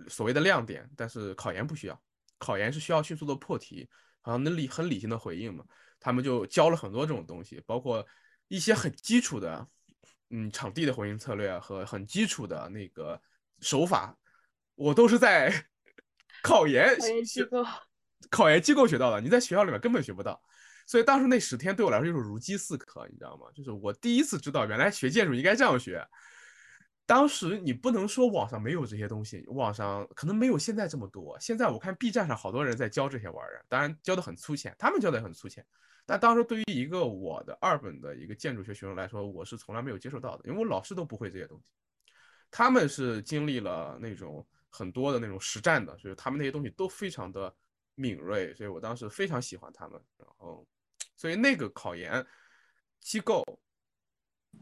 B: 所谓的亮点，但是考研不需要，考研是需要迅速的破题，好像能理很理性的回应嘛。他们就教了很多这种东西，包括一些很基础的嗯场地的回应策略和很基础的那个手法。我都是在考研
C: 机构、
B: 考研机构学到的，你在学校里面根本学不到。所以当时那十天对我来说就是如饥似渴，你知道吗？就是我第一次知道原来学建筑应该这样学。当时你不能说网上没有这些东西，网上可能没有现在这么多。现在我看 B 站上好多人在教这些玩意儿，当然教的很粗浅，他们教的也很粗浅。但当时对于一个我的二本的一个建筑学学生来说，我是从来没有接受到的，因为我老师都不会这些东西，他们是经历了那种。很多的那种实战的，所以他们那些东西都非常的敏锐，所以我当时非常喜欢他们。然后，所以那个考研机构，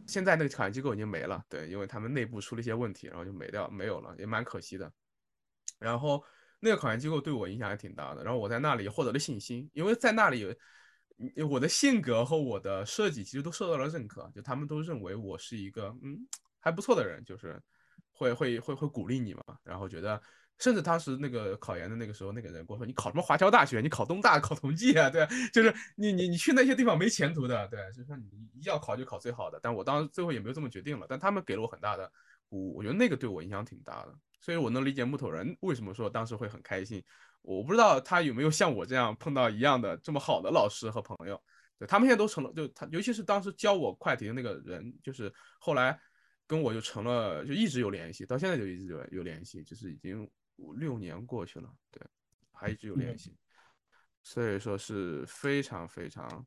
B: 现在那个考研机构已经没了，对，因为他们内部出了一些问题，然后就没掉，没有了，也蛮可惜的。然后那个考研机构对我影响还挺大的，然后我在那里获得了信心，因为在那里我的性格和我的设计其实都受到了认可，就他们都认为我是一个嗯还不错的人，就是会会会会鼓励你嘛，然后觉得。甚至当时那个考研的那个时候，那个人跟我说：“你考什么华侨大学？你考东大，考同济啊？对，就是你你你去那些地方没前途的。对，就是说你要考就考最好的。但我当时最后也没有这么决定了。但他们给了我很大的鼓舞，我觉得那个对我影响挺大的。所以我能理解木头人为什么说当时会很开心。我不知道他有没有像我这样碰到一样的这么好的老师和朋友。对他们现在都成了，就他尤其是当时教我快题的那个人，就是后来跟我就成了，就一直有联系，到现在就一直有有联系，就是已经。五六年过去了，对，还一直有联系，所以说是非常非常，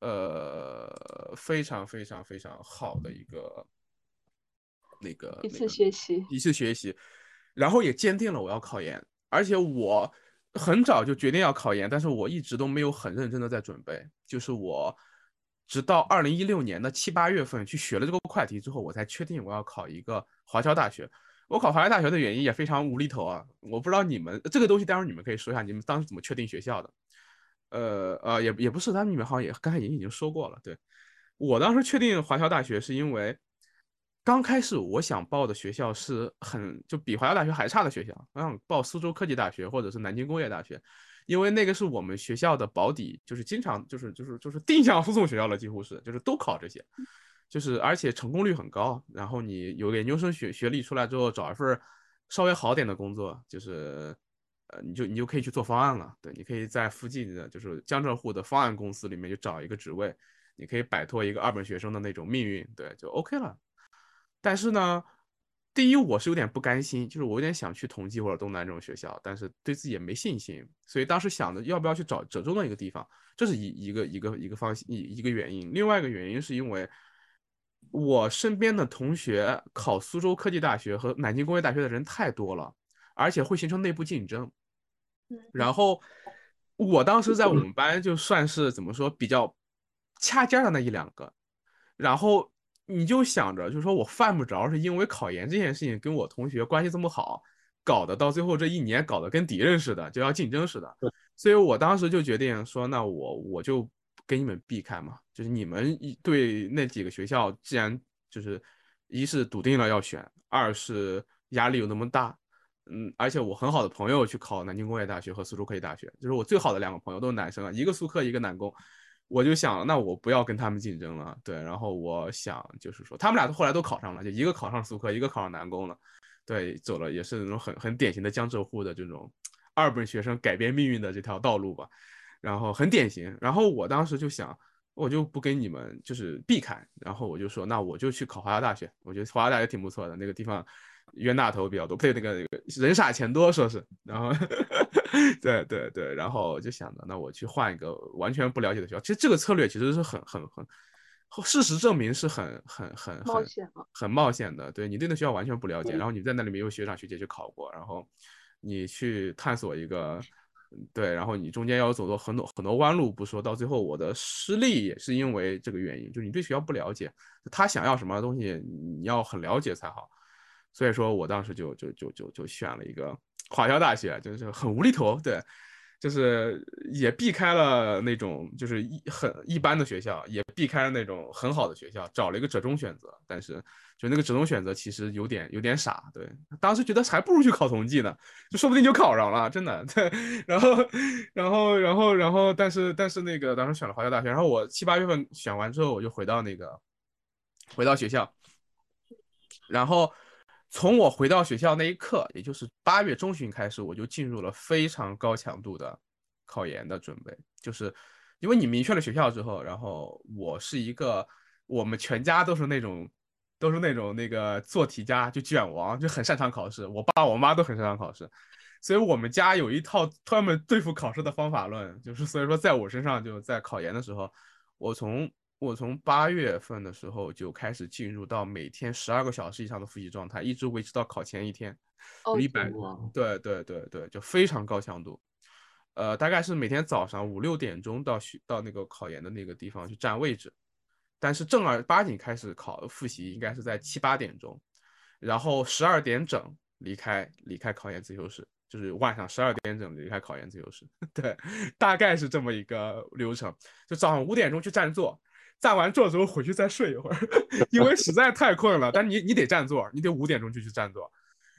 B: 呃，非常非常非常好的一个那个
C: 一次学习，
B: 一次学习，然后也坚定了我要考研，而且我很早就决定要考研，但是我一直都没有很认真的在准备，就是我直到二零一六年的七八月份去学了这个快题之后，我才确定我要考一个华侨大学。我考华侨大学的原因也非常无厘头啊！我不知道你们这个东西，待会儿你们可以说一下，你们当时怎么确定学校的？呃呃，也也不是，他们你们好像也刚才也已经说过了。对我当时确定华侨大学，是因为刚开始我想报的学校是很就比华侨大学还差的学校，我想报苏州科技大学或者是南京工业大学，因为那个是我们学校的保底，就是经常就是就是就是定向 输送学校了，几乎是就是都考这些。就是而且成功率很高，然后你有研究生学学历出来之后，找一份稍微好点的工作，就是呃，你就你就可以去做方案了。对，你可以在附近的，就是江浙沪的方案公司里面就找一个职位，你可以摆脱一个二本学生的那种命运，对，就 OK 了。但是呢，第一我是有点不甘心，就是我有点想去同济或者东南这种学校，但是对自己也没信心，所以当时想着要不要去找折中的一个地方，这是一一个一个一个方一一个原因。另外一个原因是因为。我身边的同学考苏州科技大学和南京工业大学的人太多了，而且会形成内部竞争。然后我当时在我们班就算是怎么说比较掐尖的那一两个。然后你就想着，就是说我犯不着是因为考研这件事情跟我同学关系这么好，搞得到最后这一年搞得跟敌人似的，就要竞争似的。所以我当时就决定说，那我我就。给你们避开嘛，就是你们一对那几个学校，既然就是一是笃定了要选，二是压力有那么大，嗯，而且我很好的朋友去考南京工业大学和苏州科技大学，就是我最好的两个朋友都是男生啊，一个苏科，一个南工，我就想，那我不要跟他们竞争了，对，然后我想就是说，他们俩后来都考上了，就一个考上苏科，一个考上南工了，对，走了也是那种很很典型的江浙沪的这种二本学生改变命运的这条道路吧。然后很典型，然后我当时就想，我就不跟你们就是避开，然后我就说，那我就去考华侨大学，我觉得华侨大学挺不错的，那个地方冤大头比较多，对，那个那个人傻钱多，说是，然后 对对对，然后就想着，那我去换一个完全不了解的学校，其实这个策略其实是很很很，事实证明是很很很
C: 冒险
B: 很冒险的，对你对那学校完全不了解，然后你在那里面有学长学姐去考过，然后你去探索一个。对，然后你中间要走多很多很多弯路不说，到最后我的失利也是因为这个原因，就是你对学校不了解，他想要什么东西你要很了解才好。所以说我当时就就就就就选了一个 华侨大学，就是很无厘头，对。就是也避开了那种就是一很一般的学校，也避开了那种很好的学校，找了一个折中选择。但是就那个折中选择其实有点有点傻，对，当时觉得还不如去考同济呢，就说不定就考上了，真的。对，然后然后然后然后，但是但是那个当时选了华侨大学，然后我七八月份选完之后，我就回到那个回到学校，然后。从我回到学校那一刻，也就是八月中旬开始，我就进入了非常高强度的考研的准备。就是因为你明确了学校之后，然后我是一个，我们全家都是那种，都是那种那个做题家，就卷王，就很擅长考试。我爸我妈都很擅长考试，所以我们家有一套专门对付考试的方法论。就是所以说，在我身上，就在考研的时候，我从。我从八月份的时候就开始进入到每天十二个小时以上的复习状态，一直维持到考前一天，一百对对对对，就非常高强度。呃，大概是每天早上五六点钟到学到那个考研的那个地方去占位置，但是正儿八经开始考复习应该是在七八点钟，然后十二点整离开离开考研自修室。就就是晚上十二点整离开考研自由室。对，大概是这么一个流程。就早上五点钟去占座，占完座之后回去再睡一会儿，因为实在太困了。但你你得占座，你得五点钟就去占座。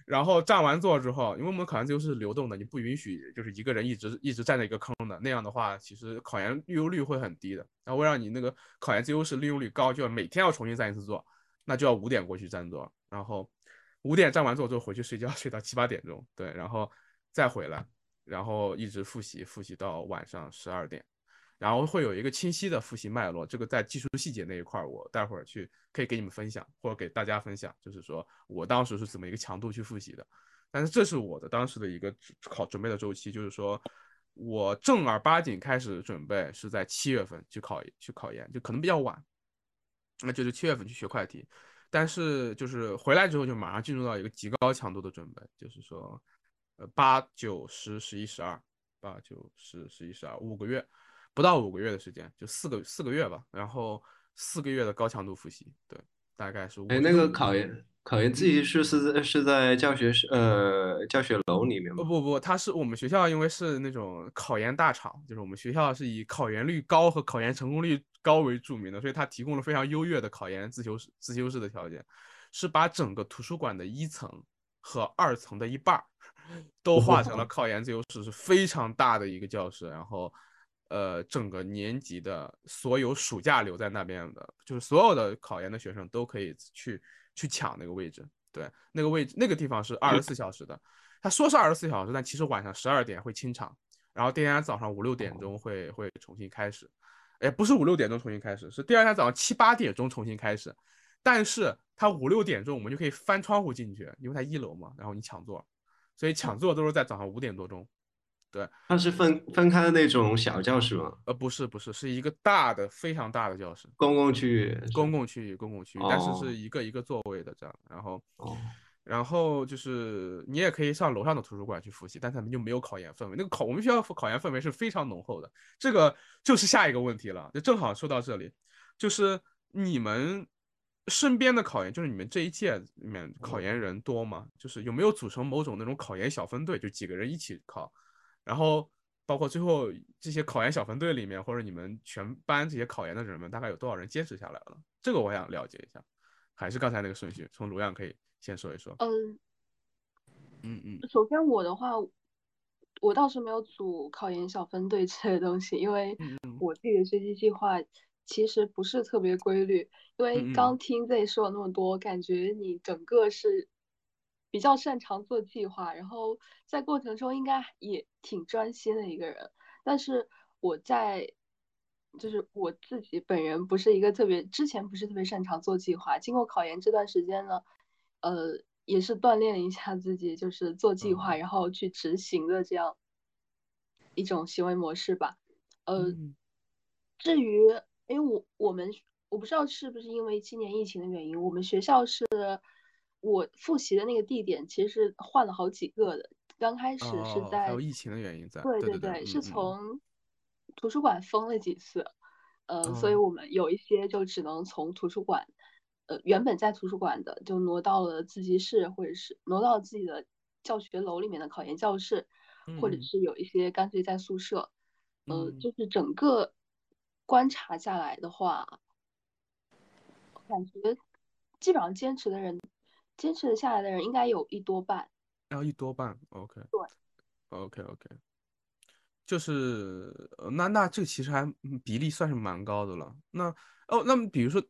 B: 然后占完座之后，因为我们考研自由是流动的，你不允许就是一个人一直一直站在一个坑的，那样的话，其实考研利用率会很低的。然后为让你那个考研自由室利用率高，就要每天要重新占一次座，那就要五点过去占座，然后五点占完座之后回去睡觉，睡到七八点钟，对，然后再回来，然后一直复习，复习到晚上十二点。然后会有一个清晰的复习脉络，这个在技术细节那一块，我待会儿去可以给你们分享，或者给大家分享，就是说我当时是怎么一个强度去复习的。但是这是我的当时的一个考准备的周期，就是说我正儿八经开始准备是在七月份去考去考研，就可能比较晚，那就是七月份去学快题。但是就是回来之后就马上进入到一个极高强度的准备，就是说呃八九十十一十二，八九十十一十二五个月。不到五个月的时间，就四个四个月吧，然后四个月的高强度复习，对，大概是。
E: 哎，那个考研考研自习室是在是在教学室呃教学楼里面吗？
B: 不不不，它是我们学校，因为是那种考研大厂，就是我们学校是以考研率高和考研成功率高为著名的，所以它提供了非常优越的考研自修室自修室的条件，是把整个图书馆的一层和二层的一半儿 都划成了考研自修室，是非常大的一个教室，然后。呃，整个年级的所有暑假留在那边的，就是所有的考研的学生都可以去去抢那个位置。对，那个位置那个地方是二十四小时的。他说是二十四小时，但其实晚上十二点会清场，然后第二天早上五六点钟会会重新开始。哎，不是五六点钟重新开始，是第二天早上七八点钟重新开始。但是他五六点钟我们就可以翻窗户进去，因为他一楼嘛，然后你抢座，所以抢座都是在早上五点多钟。对，
E: 它是分分开的那种小教室吗？
B: 呃，不是，不是，是一个大的、非常大的教室，
E: 公共区域，
B: 公共区域，公共区域，但是是一个一个座位的这样。然后，然后就是你也可以上楼上的图书馆去复习，但他们就没有考研氛围。那个考我们学校考研氛围是非常浓厚的。这个就是下一个问题了，就正好说到这里，就是你们身边的考研，就是你们这一届里面考研人多吗？就是有没有组成某种那种考研小分队，就几个人一起考？然后包括最后这些考研小分队里面，或者你们全班这些考研的人们，大概有多少人坚持下来了？这个我想了解一下。还是刚才那个顺序，从卢阳可以先说一说。
C: 嗯
B: 嗯嗯。
C: 首先我的话，我倒是没有组考研小分队这些东西，因为我自己的学习计划其实不是特别规律。因为刚听 Z 说了那么多，感觉你整个是。比较擅长做计划，然后在过程中应该也挺专心的一个人。但是我在，就是我自己本人不是一个特别之前不是特别擅长做计划。经过考研这段时间呢，呃，也是锻炼了一下自己，就是做计划然后去执行的这样一种行为模式吧。呃，至于因为我我们我不知道是不是因为今年疫情的原因，我们学校是。我复习的那个地点其实是换了好几个的，刚开始是在
B: 还有疫情的原因在，
C: 对
B: 对对，
C: 是从图书馆封了几次，呃，所以我们有一些就只能从图书馆，呃，原本在图书馆的就挪到了自习室，或者是挪到自己的教学楼里面的考研教室，或者是有一些干脆在宿舍，呃，就是整个观察下来的话，感觉基本上坚持的人。坚持下来的人应该有一多半，
B: 要一多半，OK，
C: 对
B: ，OK OK，就是那那这个其实还比例算是蛮高的了。那哦，那么比如说，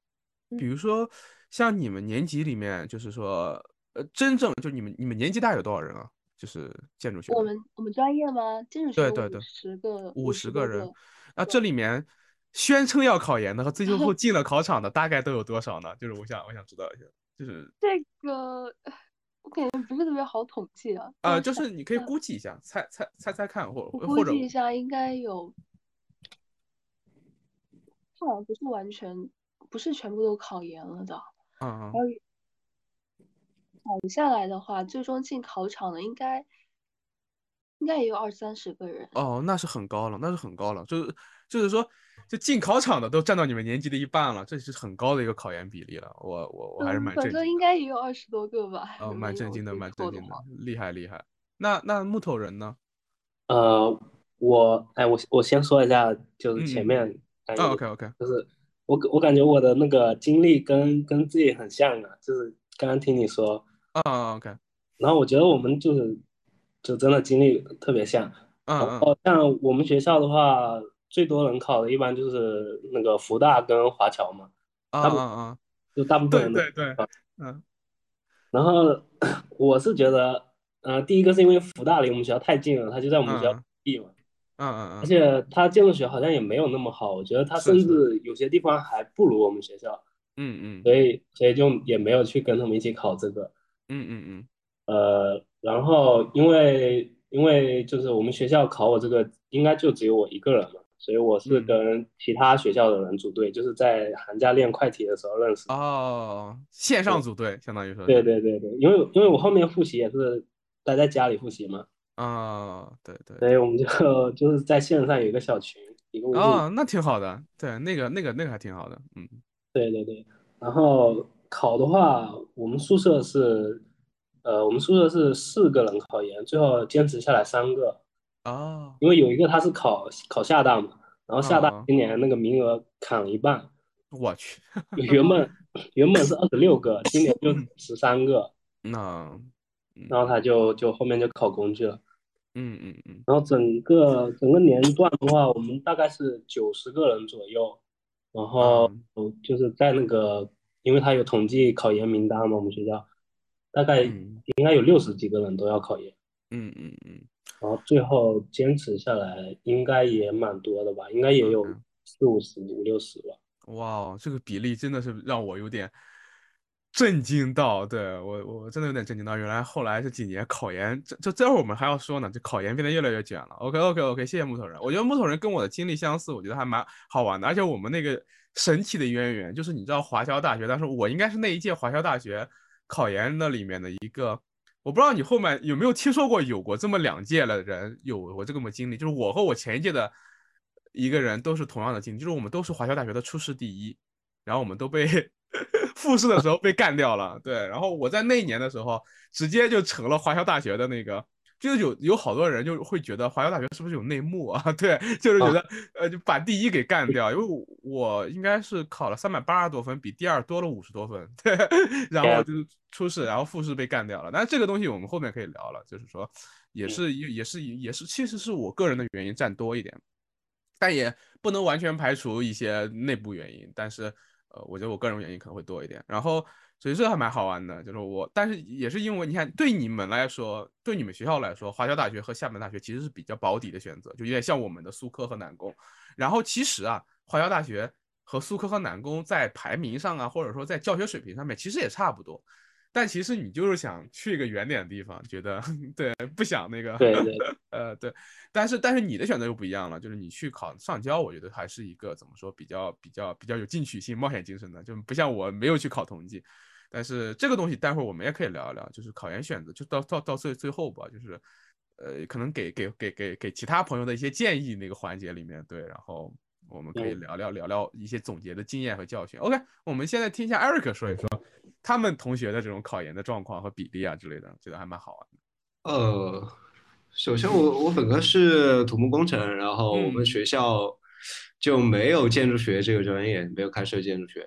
B: 比如说像你们年级里面，就是说，呃，真正就你们你们年级大概有多少人啊？就是建筑学，
C: 我们我们专业吗？建筑学
B: 对对对，
C: 十个
B: 五十个
C: 人。
B: 那这里面宣称要考研的和最 后进了考场的大概都有多少呢？就是我想我想知道一下。就是
C: 这个，我感觉不是特别好统计啊。
B: 呃，就是你可以估计一下，猜猜猜猜看，或或
C: 估计一下，应该有，好像不是完全，不是全部都考研了的。
B: 嗯嗯。
C: 考下来的话，最终进考场的应该，应该也有二三十个人。
B: 哦，那是很高了，那是很高了，就是就是说。就进考场的都占到你们年级的一半了，这是很高的一个考研比例了。我我我还是蛮震惊。
C: 反正应该也有二十多个吧。
B: 哦，蛮震惊的，蛮震惊的，厉害厉害。那那木头人呢？
D: 呃，我哎，我我先说一下，就是前
B: 嗯
D: 面感
B: 啊
D: 觉
B: ，OK OK，
D: 就是我我感觉我的那个经历跟跟自己很像啊，就是刚刚听你说，
B: 啊 OK，
D: 然后我觉得我们就是就真的经历特别像。
B: 嗯
D: 像我们学校的话，最多能考的一般就是那个福大跟华侨嘛，
B: 啊啊啊，
D: 就大部分人
B: 对对对，嗯。
D: 然后 我是觉得，呃，第一个是因为福大离我们学校太近了，它就在我们学校
B: 嗯。
D: 隔壁嘛，
B: 嗯嗯嗯，
D: 而且它建筑学好像也没有那么好，我觉得它甚至有些地方还不如我们学校，
B: 嗯嗯。
D: 所以所以就也没有去跟他们一起考这个。
B: 嗯嗯嗯。
D: 呃，然后因为因为就是我们学校考我这个应该就只有我一个人嘛，所以我是
B: 嗯。
D: 跟其他学校的人组队，就是在寒假练快题的时候认识的。
B: 哦，线上组队相当于说
D: 对，对对对，因为因为我后面复习也是待在家里复习嘛，
B: 啊，对对
D: 所以我们就就是在线上有一个小群，一个微信
B: 哦，那挺好的，对，那个那个那个还挺好的，嗯。
D: 对对对，然后考的话，我们宿舍是，呃，我们宿舍是四个人考研，最后坚持下来三个，
B: 哦，
D: 因为有一个他是考考厦大嘛，然后厦大
B: 哦
D: 今年那个名额砍了一半，
B: 我去，
D: 原本 原本是二十六个，今年就十三个，
B: 那嗯
D: 然后他就就后面就考公去了，
B: 嗯嗯嗯
D: 然后整个整个年段的话，我们大概是九十个人左右，然后就是在那个，因为他有统计考研名单嘛，我们学校大概
B: 嗯。
D: 应该有六十几个人都要考研，
B: 嗯嗯嗯，
D: 然后最后坚持下来应该也蛮多的吧，应该也有四五十、五六十吧。
B: 哇哦，这个比例真的是让我有点震惊到，对我我真的有点震惊到，原来后来这几年考研，这这这会儿我们还要说呢，这考研变得越来越卷了。OK OK OK，谢谢木头人，我觉得木头人跟我的经历相似，我觉得还蛮好玩的，而且我们那个神奇的渊源，就是你知道华侨大学，但是我应该是那一届华侨大学考研的里面的一个。我不知道你后面有没有听说过有过这么两届的人有我这么经历，就是我和我前一届的一个人都是同样的经历，就是我们都是华侨大学的初试第一，然后我们都被 复试的时候被干掉了，对，然后我在那一年的时候直接就成了华侨大学的那个。就是有有好多人就会觉得华侨大学是不是有内幕啊？对，就是觉得呃就把第一给干掉，因为我我应该是考了三百八十多分，比第二多了五十多分，对，然后就是初试，然后复试被干掉了。但是这个东西我们后面可以聊了，就是说也是也也是也是其实是我个人的原因占多一点，但也不能完全排除一些内部原因，但是呃我觉得我个人原因可能会多一点，然后。所以这还蛮好玩的，就是我，但是也是因为你看，对你们来说，对你们学校来说，华侨大学和厦门大学其实是比较保底的选择，就有点像我们的苏科和南工。然后其实啊，华侨大学和苏科和南工在排名上啊，或者说在教学水平上面，其实也差不多。但其实你就是想去一个远点的地方，觉得 对，不想那个，
D: 对对，
B: 呃对，但是但是你的选择又不一样了，就是你去考上交，我觉得还是一个怎么说比较比较比较有进取性、冒险精神的，就不像我没有去考统计。但是这个东西待会儿我们也可以聊一聊，就是考研选择，就到到到最最后吧，就是呃可能给给给给给其他朋友的一些建议那个环节里面，对，然后我们可以聊聊聊聊一些总结的经验和教训。OK，我们现在听一下 Eric 说一说他们同学的这种考研的状况和比例啊之类的，觉得还蛮好玩的。
E: 呃，首先我我本科是土木工程，然后我们
B: 嗯
E: 学校就没有建筑学这个专业，没有开设建筑学。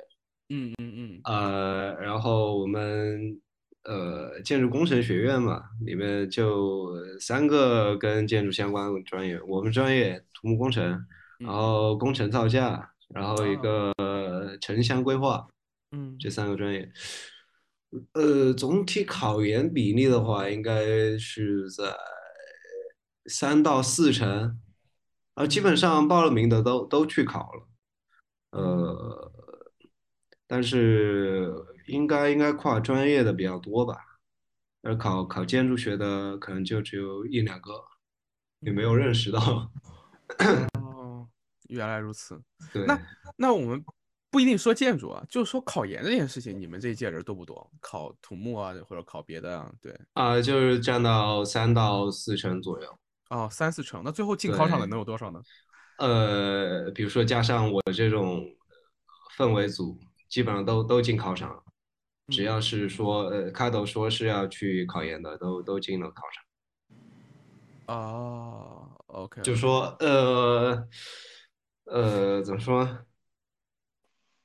B: 嗯嗯嗯
E: 呃，然后我们呃建筑工程学院嘛，里面就三个跟建筑相关的专业，我们专业土木工程，然后工程造价，然后一个呃城乡规划，
B: 嗯。
E: 这三个专业。呃，总体考研比例的话，应该是在三到四成，然后基本上报了名的都都去考了，呃，但是应该应该跨专业的比较多吧，而考考建筑学的可能就只有一两个，也没有认识到。
B: 哦，原来如此。
E: 对，
B: 那那我们不一定说建筑啊，就是说考研这件事情，你们这一届人多不多？考土木啊，或者考别的啊？对，
E: 啊、就是占到三到四成左右。
B: 哦，三四成。那最后进考场的能有多少呢？
E: 呃，比如说加上我这种氛围组，基本上都都进考场了。只要是说呃开头说是要去考研的，都都进了考场。
B: 哦，OK，
E: 就说呃呃怎么说？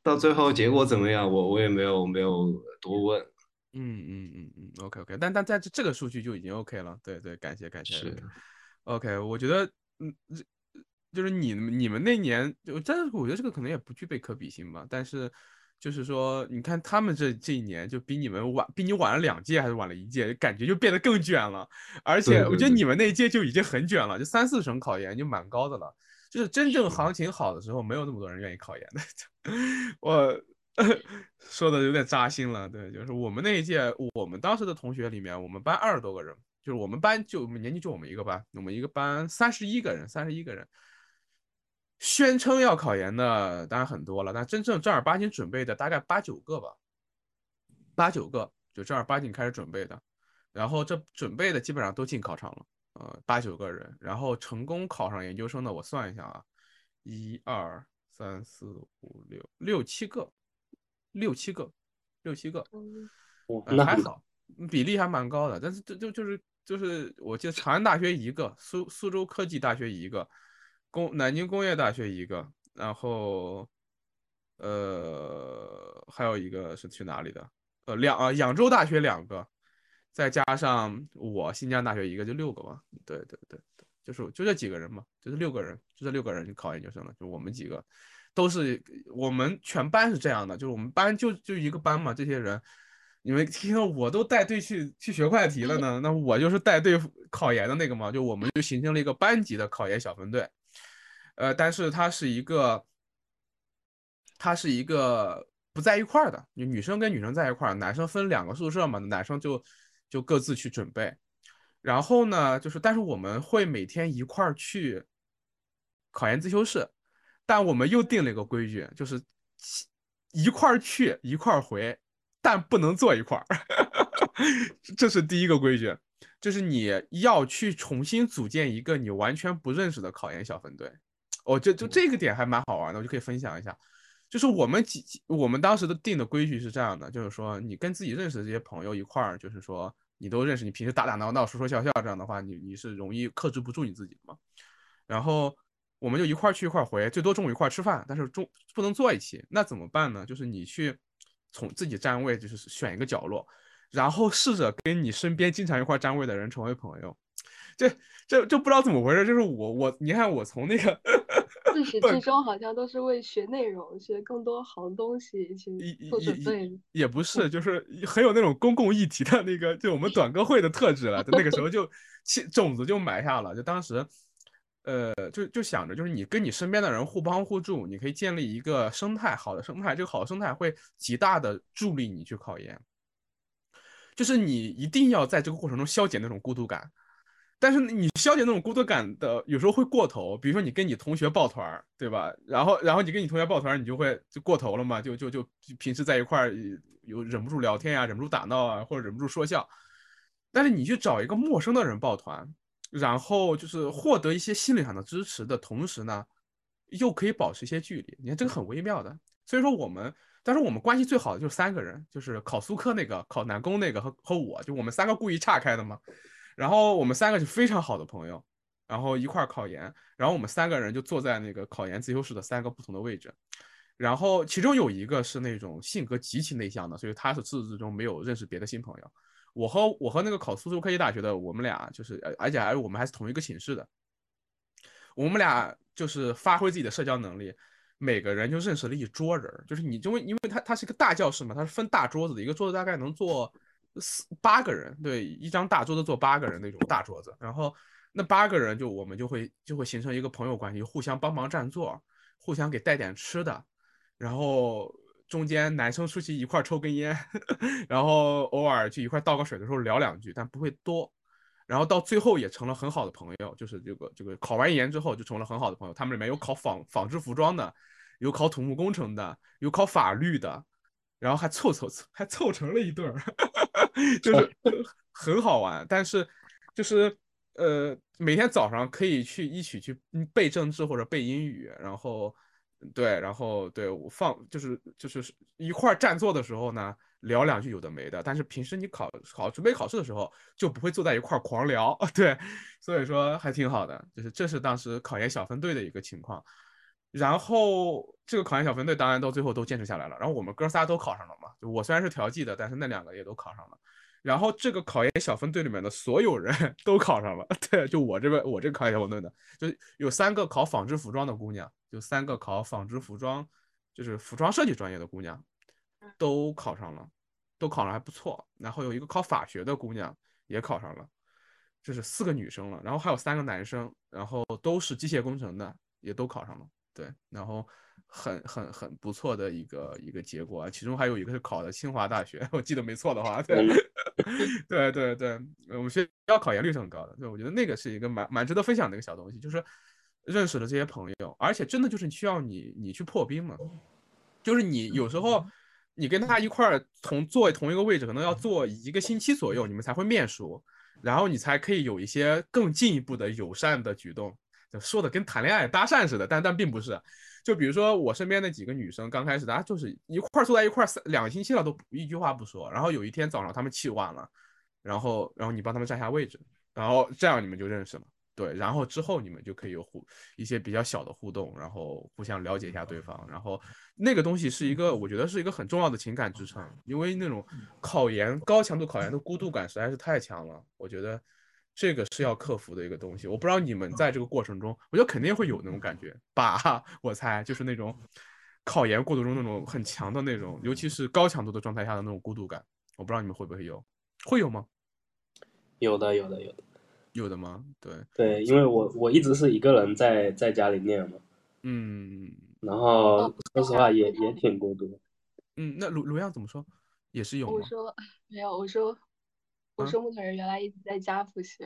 E: 到最后结果怎么样？我我也没有没有多问。
B: 嗯嗯嗯嗯，OK OK，但但在这这个数据就已经 OK 了。对对，感谢感谢。
E: 是
B: OK，我觉得嗯，这就是你你们那年就真的，我觉得这个可能也不具备可比性吧。但是就是说，你看他们这这一年就比你们晚，比你晚了两届还是晚了一届，感觉就变得更卷了。而且我觉得你们那一届就已经很卷了，就三四省考研就蛮高的了。就是真正行情好的时候，没有那么多人愿意考研的。我 说的有点扎心了，对，就是我们那一届，我们当时的同学里面，我们班二十多个人，就是我们班就我们年级就我们一个班，我们一个班三十一个人，三十一个人，宣称要考研的当然很多了，但真正正儿八经准备的大概八九个吧，八九个就正儿八经开始准备的，然后这准备的基本上都进考场了，呃，八九个人，然后成功考上研究生的，我算一下啊，一二三四五六六七个，六七个，六七个，
D: 那
B: 还好，比例还蛮高的。但是这就就是就是，我记得长安大学一个，苏苏州科技大学一个，工南京工业大学一个，然后呃还有一个是去哪里的？呃两啊扬州大学两个，再加上我新疆大学一个，就六个嘛。对对对，就是就这几个人嘛，就是六个人，就这六个人去考研究生了，就我们几个。都是我们全班是这样的，就是我们班就就一个班嘛，这些人，你们听到我都带队去去学快题了呢，那我就是带队考研的那个嘛，就我们就形成了一个班级的考研小分队，呃，但是它是一个，它是一个不在一块儿的，女生跟女生在一块儿，男生分两个宿舍嘛，男生就就各自去准备，然后呢，就是但是我们会每天一块儿去考研自修室。但我们又定了一个规矩，就是一块儿去一块儿回，但不能坐一块儿。这是第一个规矩，就是你要去重新组建一个你完全不认识的考研小分队。哦，就就这个点还蛮好玩的，我就可以分享一下。就是我们几我们当时的定的规矩是这样的，就是说你跟自己认识的这些朋友一块儿，就是说你都认识，你平时打打闹闹、说说笑笑这样的话，你你是容易克制不住你自己的嘛。然后。我们就一块去一块回，最多中午一块吃饭，但是中不能坐一起。那怎么办呢？就是你去从自己占位，就是选一个角落，然后试着跟你身边经常一块占位的人成为朋友。这这就不知道怎么回事，就是我我你看我从那个
C: 自始至终好像都是为学内容、学更多好东西去做准备。
B: 也不是，就是很有那种公共议题的那个，就我们短歌会的特质了。那个时候就 起种子就埋下了，就当时。呃，就就想着，就是你跟你身边的人互帮互助，你可以建立一个生态，好的生态，这个好的生态会极大的助力你去考研。就是你一定要在这个过程中消减那种孤独感，但是你消解那种孤独感的有时候会过头，比如说你跟你同学抱团儿，对吧？然后然后你跟你同学抱团儿，你就会就过头了嘛，就就就平时在一块儿有忍不住聊天啊，忍不住打闹啊，或者忍不住说笑。但是你去找一个陌生的人抱团。然后就是获得一些心理上的支持的同时呢，又可以保持一些距离。你看这个很微妙的。所以说我们，但是我们关系最好的就是三个人，就是考苏科那个、考南工那个和和我，就我们三个故意岔开的嘛。然后我们三个是非常好的朋友，然后一块考研。然后我们三个人就坐在那个考研自修室的三个不同的位置。然后其中有一个是那种性格极其内向的，所以他是自始至终没有认识别的新朋友。我和我和那个考苏州科技大学的，我们俩就是，而且还我们还是同一个寝室的，我们俩就是发挥自己的社交能力，每个人就认识了一桌人，就是你因为因为他他是一个大教室嘛，他是分大桌子的，一个桌子大概能坐四八个人，对，一张大桌子坐八个人那种大桌子，然后那八个人就我们就会就会形成一个朋友关系，互相帮忙占座，互相给带点吃的，然后。中间男生出去一块抽根烟，然后偶尔去一块倒个水的时候聊两句，但不会多。然后到最后也成了很好的朋友，就是这个这个考完研之后就成了很好的朋友。他们里面有考纺纺织服装的，有考土木工程的，有考法律的，然后还凑凑凑，还凑成了一对儿，就是很好玩。但是就是呃，每天早上可以去一起去背政治或者背英语，然后。对，然后对我放就是就是一块儿占座的时候呢，聊两句有的没的，但是平时你考考准备考试的时候就不会坐在一块儿狂聊，对，所以说还挺好的，就是这是当时考研小分队的一个情况。然后这个考研小分队当然到最后都坚持下来了，然后我们哥仨都考上了嘛，就我虽然是调剂的，但是那两个也都考上了。然后这个考研小分队里面的所有人 都考上了，对，就我这边我这个考研小分队的，就有三个考纺织服装的姑娘，就三个考纺织服装，就是服装设计专业的姑娘，都考上了，都考上还不错。然后有一个考法学的姑娘也考上了，这是四个女生了。然后还有三个男生，然后都是机械工程的，也都考上了。对，然后很很很不错的一个一个结果啊，其中还有一个是考的清华大学，我记得没错的话，对，对对对，我们学校考研率是很高的，对，我觉得那个是一个蛮蛮值得分享的一个小东西，就是认识了这些朋友，而且真的就是需要你你去破冰嘛，就是你有时候你跟他一块儿同坐同一个位置，可能要坐一个星期左右，你们才会面熟，然后你才可以有一些更进一步的友善的举动。说的跟谈恋爱搭讪似的，但但并不是。就比如说我身边那几个女生，刚开始大家就是一块坐在一块三两个星期了，都一句话不说。然后有一天早上他们起晚了，然后然后你帮他们占下位置，然后这样你们就认识了。对，然后之后你们就可以有互一些比较小的互动，然后互相了解一下对方。然后那个东西是一个，我觉得是一个很重要的情感支撑，因为那种考研高强度考研的孤独感实在是太强了，我觉得。这个是要克服的一个东西，我不知道你们在这个过程中，我觉得肯定会有那种感觉吧，我猜就是那种考研过程中那种很强的那种，尤其是高强度的状态下的那种孤独感，我不知道你们会不会有，会有吗？
D: 有的，有的，有的，
B: 有的吗？对
D: 对，因为我我一直是一个人在在家里念嘛，
B: 嗯，
D: 然后说实话也也挺孤独，
B: 嗯，那卢卢阳怎么说？也是有吗？
C: 我说没有，我说。我说木头人原来一直在家复习，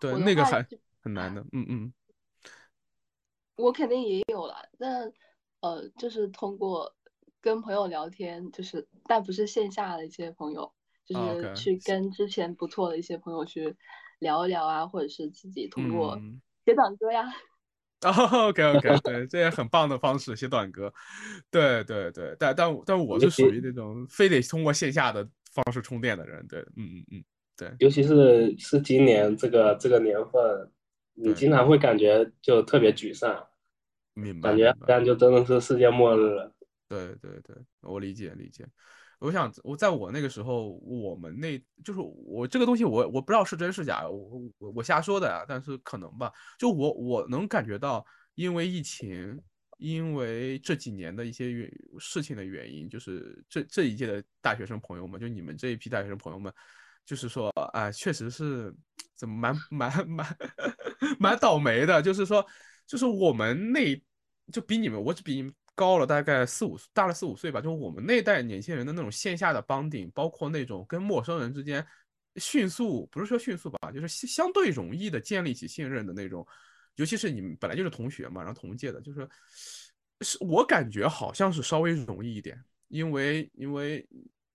B: 对那个还很难的，嗯嗯。
C: 我肯定也有了，但呃，就是通过跟朋友聊天，就是但不是线下的一些朋友，就是去跟之前不错的一些朋友去聊一聊啊，或者是自己通过写短歌呀。
B: OK OK，对，这也很棒的方式，写短歌。对对对，但但但我是属于那种非得通过线下的方式充电的人，对，嗯嗯嗯。对，
D: 尤其是是今年这个这个年份，你经常会感觉就特别沮丧，
B: 明白？
D: 感觉这样就真的是世界末日了。
B: 对对对，我理解理解。我想我在我那个时候，我们那就是我这个东西，我我不知道是真是假，我我我瞎说的呀，但是可能吧。就我我能感觉到，因为疫情，因为这几年的一些原事情的原因，就是这这一届的大学生朋友们，就你们这一批大学生朋友们。就是说，啊，确实是怎么蛮蛮蛮 蛮倒霉的。就是说，就是我们那就比你们，我只比你们高了大概四五大了四五岁吧。就是我们那代年轻人的那种线下的帮顶，包括那种跟陌生人之间迅速，不是说迅速吧，就是相对容易的建立起信任的那种。尤其是你们本来就是同学嘛，然后同届的，就是是我感觉好像是稍微容易一点，因为因为。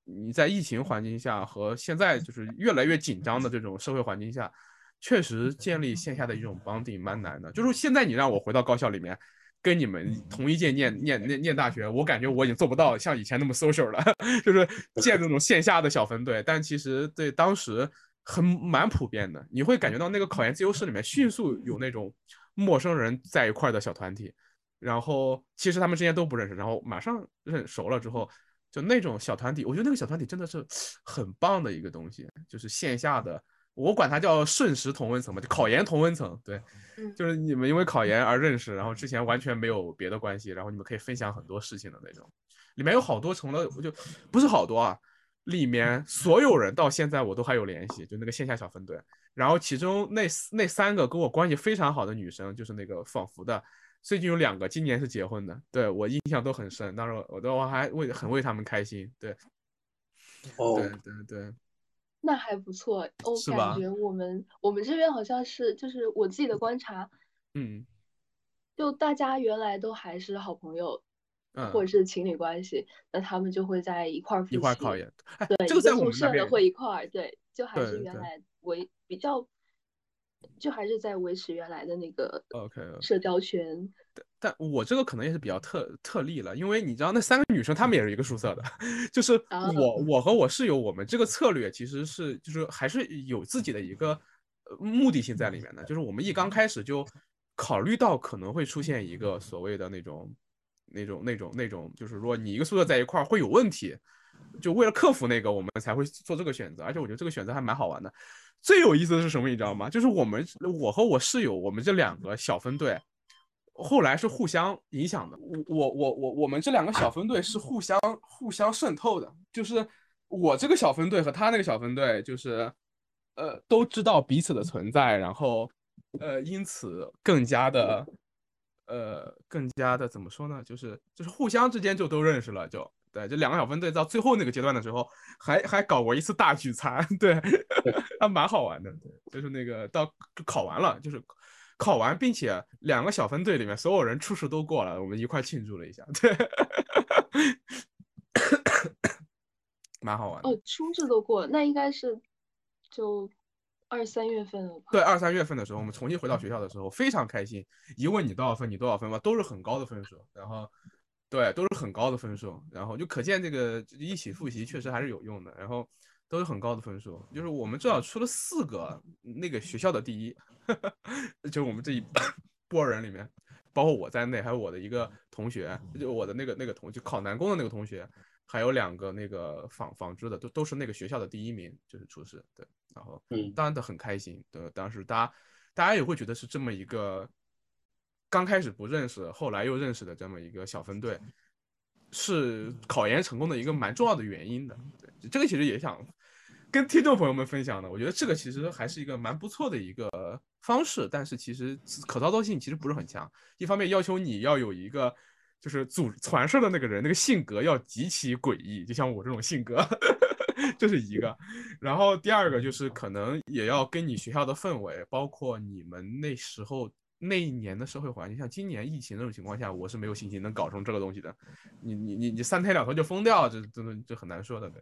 B: 你在疫情环境下和现在就是越来越紧张的这种社会环境下，确实建立线下的一种绑定蛮难的。就是现在你让我回到高校里面，跟你们同一届念念念念大学，我感觉我已经做不到像以前那么 social 了，就是建那种线下的小分队。但其实对当时很蛮普遍的，你会感觉到那个考研自由室里面迅速有那种陌生人在一块的小团体，然后其实他们之间都不认识，然后马上认熟了之后。就那种小团体，我觉得那个小团体真的是很棒的一个东西，就是线下的，我管它叫瞬时同温层嘛，就考研同温层，对，就是你们因为考研而认识，然后之前完全没有别的关系，然后你们可以分享很多事情的那种，里面有好多成了，我就不是好多啊，里面所有人到现在我都还有联系，就那个线下小分队，然后其中那那三个跟我关系非常好的女生，就是那个仿佛的。最近有两个，今年是结婚的，对我印象都很深。当时我都我还为很为他们开心，对，
D: 哦，
B: 对对对，
C: 那还不错。我感觉我们我们这边好像是，就是我自己的观察，
B: 嗯，
C: 就大家原来都还是好朋友，
B: 嗯，
C: 或者是情侣关系，那他们就会在一块儿
B: 一块儿考研，
C: 对，
B: 这个在我们
C: 那边会一块儿，对，就还是原来为比较。就还是在维持原来的那个
B: OK，
C: 社交圈。
B: 但我这个可能也是比较特特例了，因为你知道那三个女生她们也是一个宿舍的，就是
C: 啊
B: 我我和我室友，我们这个策略其实是就是还是有自己的一个呃目的性在里面的，就是我们一刚开始就考虑到可能会出现一个所谓的那种那种那种那种，就是说你一个宿舍在一块儿会有问题，就为了克服那个，我们才会做这个选择，而且我觉得这个选择还蛮好玩的。最有意思的是什么，你知道吗？就是我们我和我室友，我们这两个小分队。后来是互相影响的。我我我我们这两个小分队是互相互相渗透的，就是我这个小分队和他那个小分队，就是呃都知道彼此的存在，然后呃因此更加的呃更加的怎么说呢？就是就是互相之间就都认识了，就对，这两个小分队到最后那个阶段的时候，还还搞过一次大聚餐，对，还蛮好玩的，对，就是那个到考完了，就是。考完，并且两个小分队里面所有人初试都过了，我们一块庆祝了一下，对，蛮好玩的。
C: 哦，初试都过了，那应该是就二三月份了吧？
B: 对，二三月份的时候，我们重新回到学校的时候，非常开心。一问你多少分，你多少分吧，都是很高的分数。然后，对，都是很高的分数。然后就可见这个一起复习确实还是有用的。然后都是很高的分数，就是我们至少出了四个那个学校的第一。就是我们这一波人里面，包括我在内，还有我的一个同学，就我的那个那个同就考南工的那个同学，还有两个那个纺纺织的，都都是那个学校的第一名，就是初试。对，然后
D: 嗯，
B: 当然的很开心。对，当时大家大家也会觉得是这么一个刚开始不认识，后来又认识的这么一个小分队，是考研成功的一个蛮重要的原因的。对，这个其实也想跟听众朋友们分享的，我觉得这个其实还是一个蛮不错的一个方式，但是其实可操作性其实不是很强。一方面要求你要有一个就是组传授的那个人那个性格要极其诡异，就像我这种性格，这是一个。然后第二个就是可能也要跟你学校的氛围，包括你们那时候那一年的社会环境，像今年疫情那种情况下，我是没有信心能搞成这个东西的。你你你你三天两头就疯掉，这真的这很难说的，对。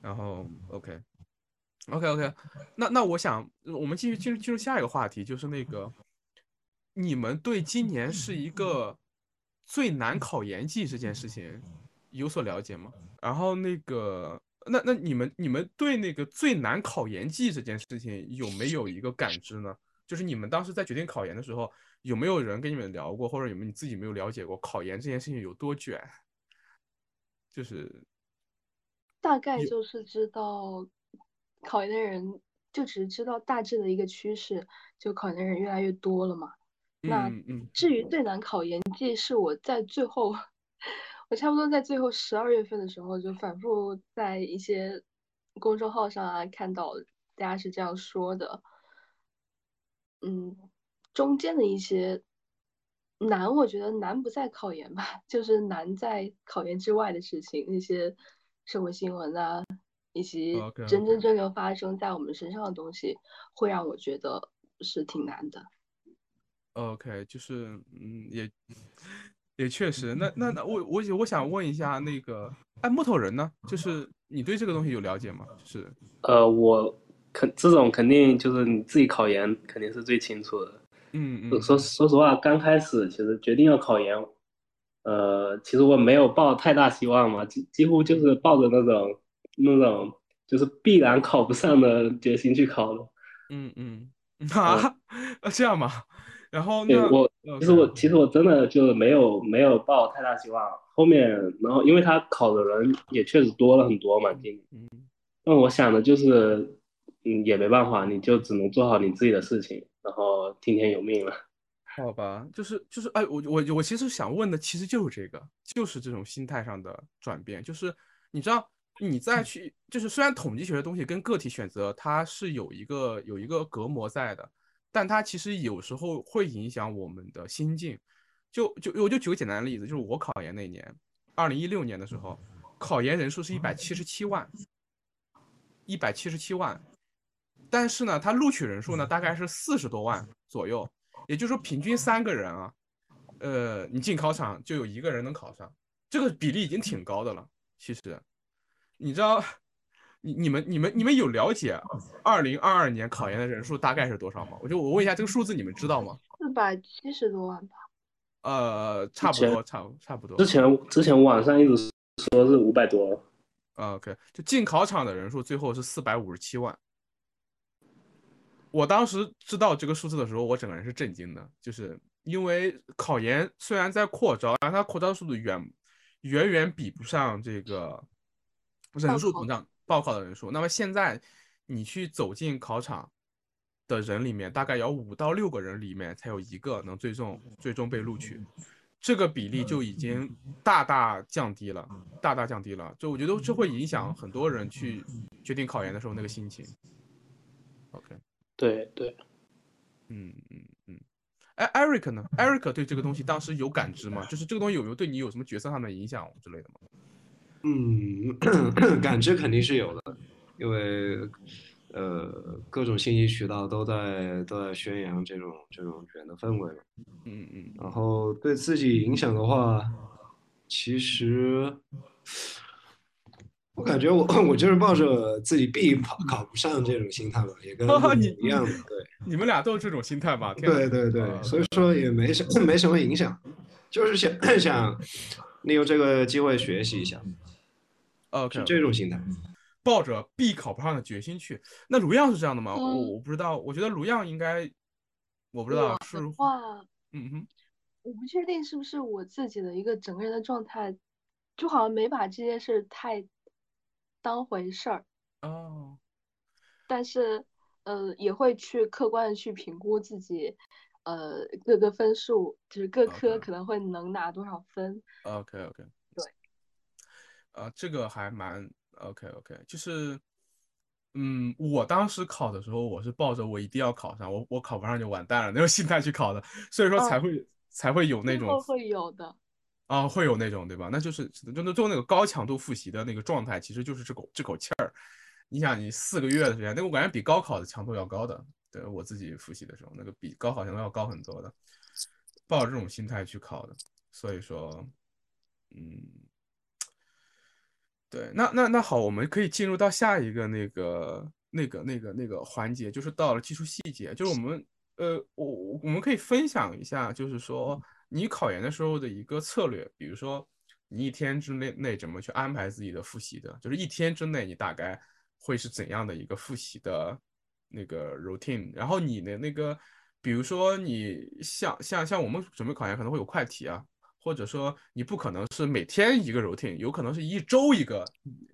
B: 然后，OK，OK，OK，那那我想，我们继续进入进入下一个话题，就是那个，你们对今年是一个最难考研季这件事情有所了解吗？然后那个，那那你们你们对那个最难考研季这件事情有没有一个感知呢？就是你们当时在决定考研的时候，有没有人跟你们聊过，或者有没有你自己没有了解过考研这件事情有多卷？就是。
C: 大概就是知道考研的人，就只是知道大致的一个趋势，就考研的人越来越多了嘛。那至于最难考研季，是我在最后，我差不多在最后十二月份的时候，就反复在一些公众号上啊看到大家是这样说的。嗯，中间的一些难，我觉得难不在考研吧，就是难在考研之外的事情，那些。社会新闻啊，以及真真正正发生在我们身上的东西，会让我觉得是挺难的。
B: OK，就是嗯，也也确实，那那那我 我我想问一下，那个哎，木头人呢？就是你对这个东西有了解吗？就是
D: 呃，我肯这种肯定就是你自己考研肯定是最清楚的。
B: 嗯嗯。
D: 说说实话，刚开始其实决定要考研。呃，其实我没有抱太大希望嘛，几几乎就是抱着那种那种就是必然考不上的决心去考的。
B: 嗯嗯啊，这样吗？然后
D: 对我其实我其实我真的就是没有没有抱太大希望。后面然后因为他考的人也确实多了很多嘛，今
B: 嗯，
D: 那我想的就是嗯也没办法，你就只能做好你自己的事情，然后听天由命了。
B: 好吧，就是就是，哎，我我我其实想问的，其实就是这个，就是这种心态上的转变。就是你知道，你再去，就是虽然统计学的东西跟个体选择它是有一个有一个隔膜在的，但它其实有时候会影响我们的心境。就就我就举个简单的例子，就是我考研那年，二零一六年的时候，考研人数是一百七十七万，一百七十七万，但是呢，它录取人数呢大概是四十多万左右。也就是说，平均三个人啊，呃，你进考场就有一个人能考上，这个比例已经挺高的了。其实，你知道，你你们你们你们有了解二零二二年考研的人数大概是多少吗？我就我问一下这个数字，你们知道吗？
C: 四百七十多万吧。
B: 呃，差不多，差不差不多
D: 之。前之前网上一直说是五百多，
B: 啊 OK，就进考场的人数最后是四百五十七万。我当时知道这个数字的时候，我整个人是震惊的，就是因为考研虽然在扩招，但它扩招速度远远远比不上这个人数膨胀报考的人数。那么现在你去走进考场的人里面，大概有五到六个人里面才有一个能最终最终被录取，这个比例就已经大大降低了，大大降低了。就我觉得这会影响很多人去决定考研的时候那个心情。OK。
D: 对对，
B: 嗯嗯嗯，哎，Eric 呢？Eric 对这个东西当时有感知吗？就是这个东西有没有对你有什么角色上的影响之类的吗？
E: 嗯，感知肯定是有的，因为呃各种信息渠道都在都在宣扬这种这种卷的氛围嘛。
B: 嗯嗯
E: 然后对自己影响的话，其实我感觉我 我就是抱着自己必考考不上这种心态吧，也跟
B: 哈哈你
E: 一样的，对
B: 你们俩都是这种心态吧？
E: 对对对，
B: 呃
E: 所以说也没什 没什么影响，就是想 想利用这个机会学习一下
B: ，OK，
E: 是这种心态。
B: 抱着必考不上的决心去。那卢漾是这样的吗？我
C: 嗯
B: 我不知道，我觉得卢漾应该，我不知道
C: 我
B: 是，
C: 话，
B: 嗯哼，
C: 我不确定是不是我自己的一个整个人的状态，就好像没把这件事太当回事儿，
B: 哦，
C: 但是呃也会去客观的去评估自己，呃各个分数，就是各科可能会能拿多少分。
B: OK OK，
C: 对，
B: 呃，这个还蛮 OK OK，就是，嗯，我当时考的时候，我是抱着我一定要考上，我我考不上就完蛋了那种心态去考的，所以说才
C: 哦
B: 会才会有那种
C: 后会有的，
B: 啊，会有那种对吧？那就是就那做那个高强度复习的那个状态，其实就是这口这口气儿。你想，你四个月的时间，那个我感觉比高考的强度要高的。对我自己复习的时候，那个比高考强度要高很多的，抱着这种心态去考的。所以说，嗯，对，那那那好，我们可以进入到下一个那个那个那个那个环节，就是到了技术细节，就是我们呃，我我我们可以分享一下，就是说你考研的时候的一个策略，比如说你一天之内内怎么去安排自己的复习的，就是一天之内你大概会是怎样的一个复习的那个 routine，然后你的那个，比如说你像像像我们准备考研可能会有快题啊，或者说你不可能是每天一个 routine，有可能是一周一个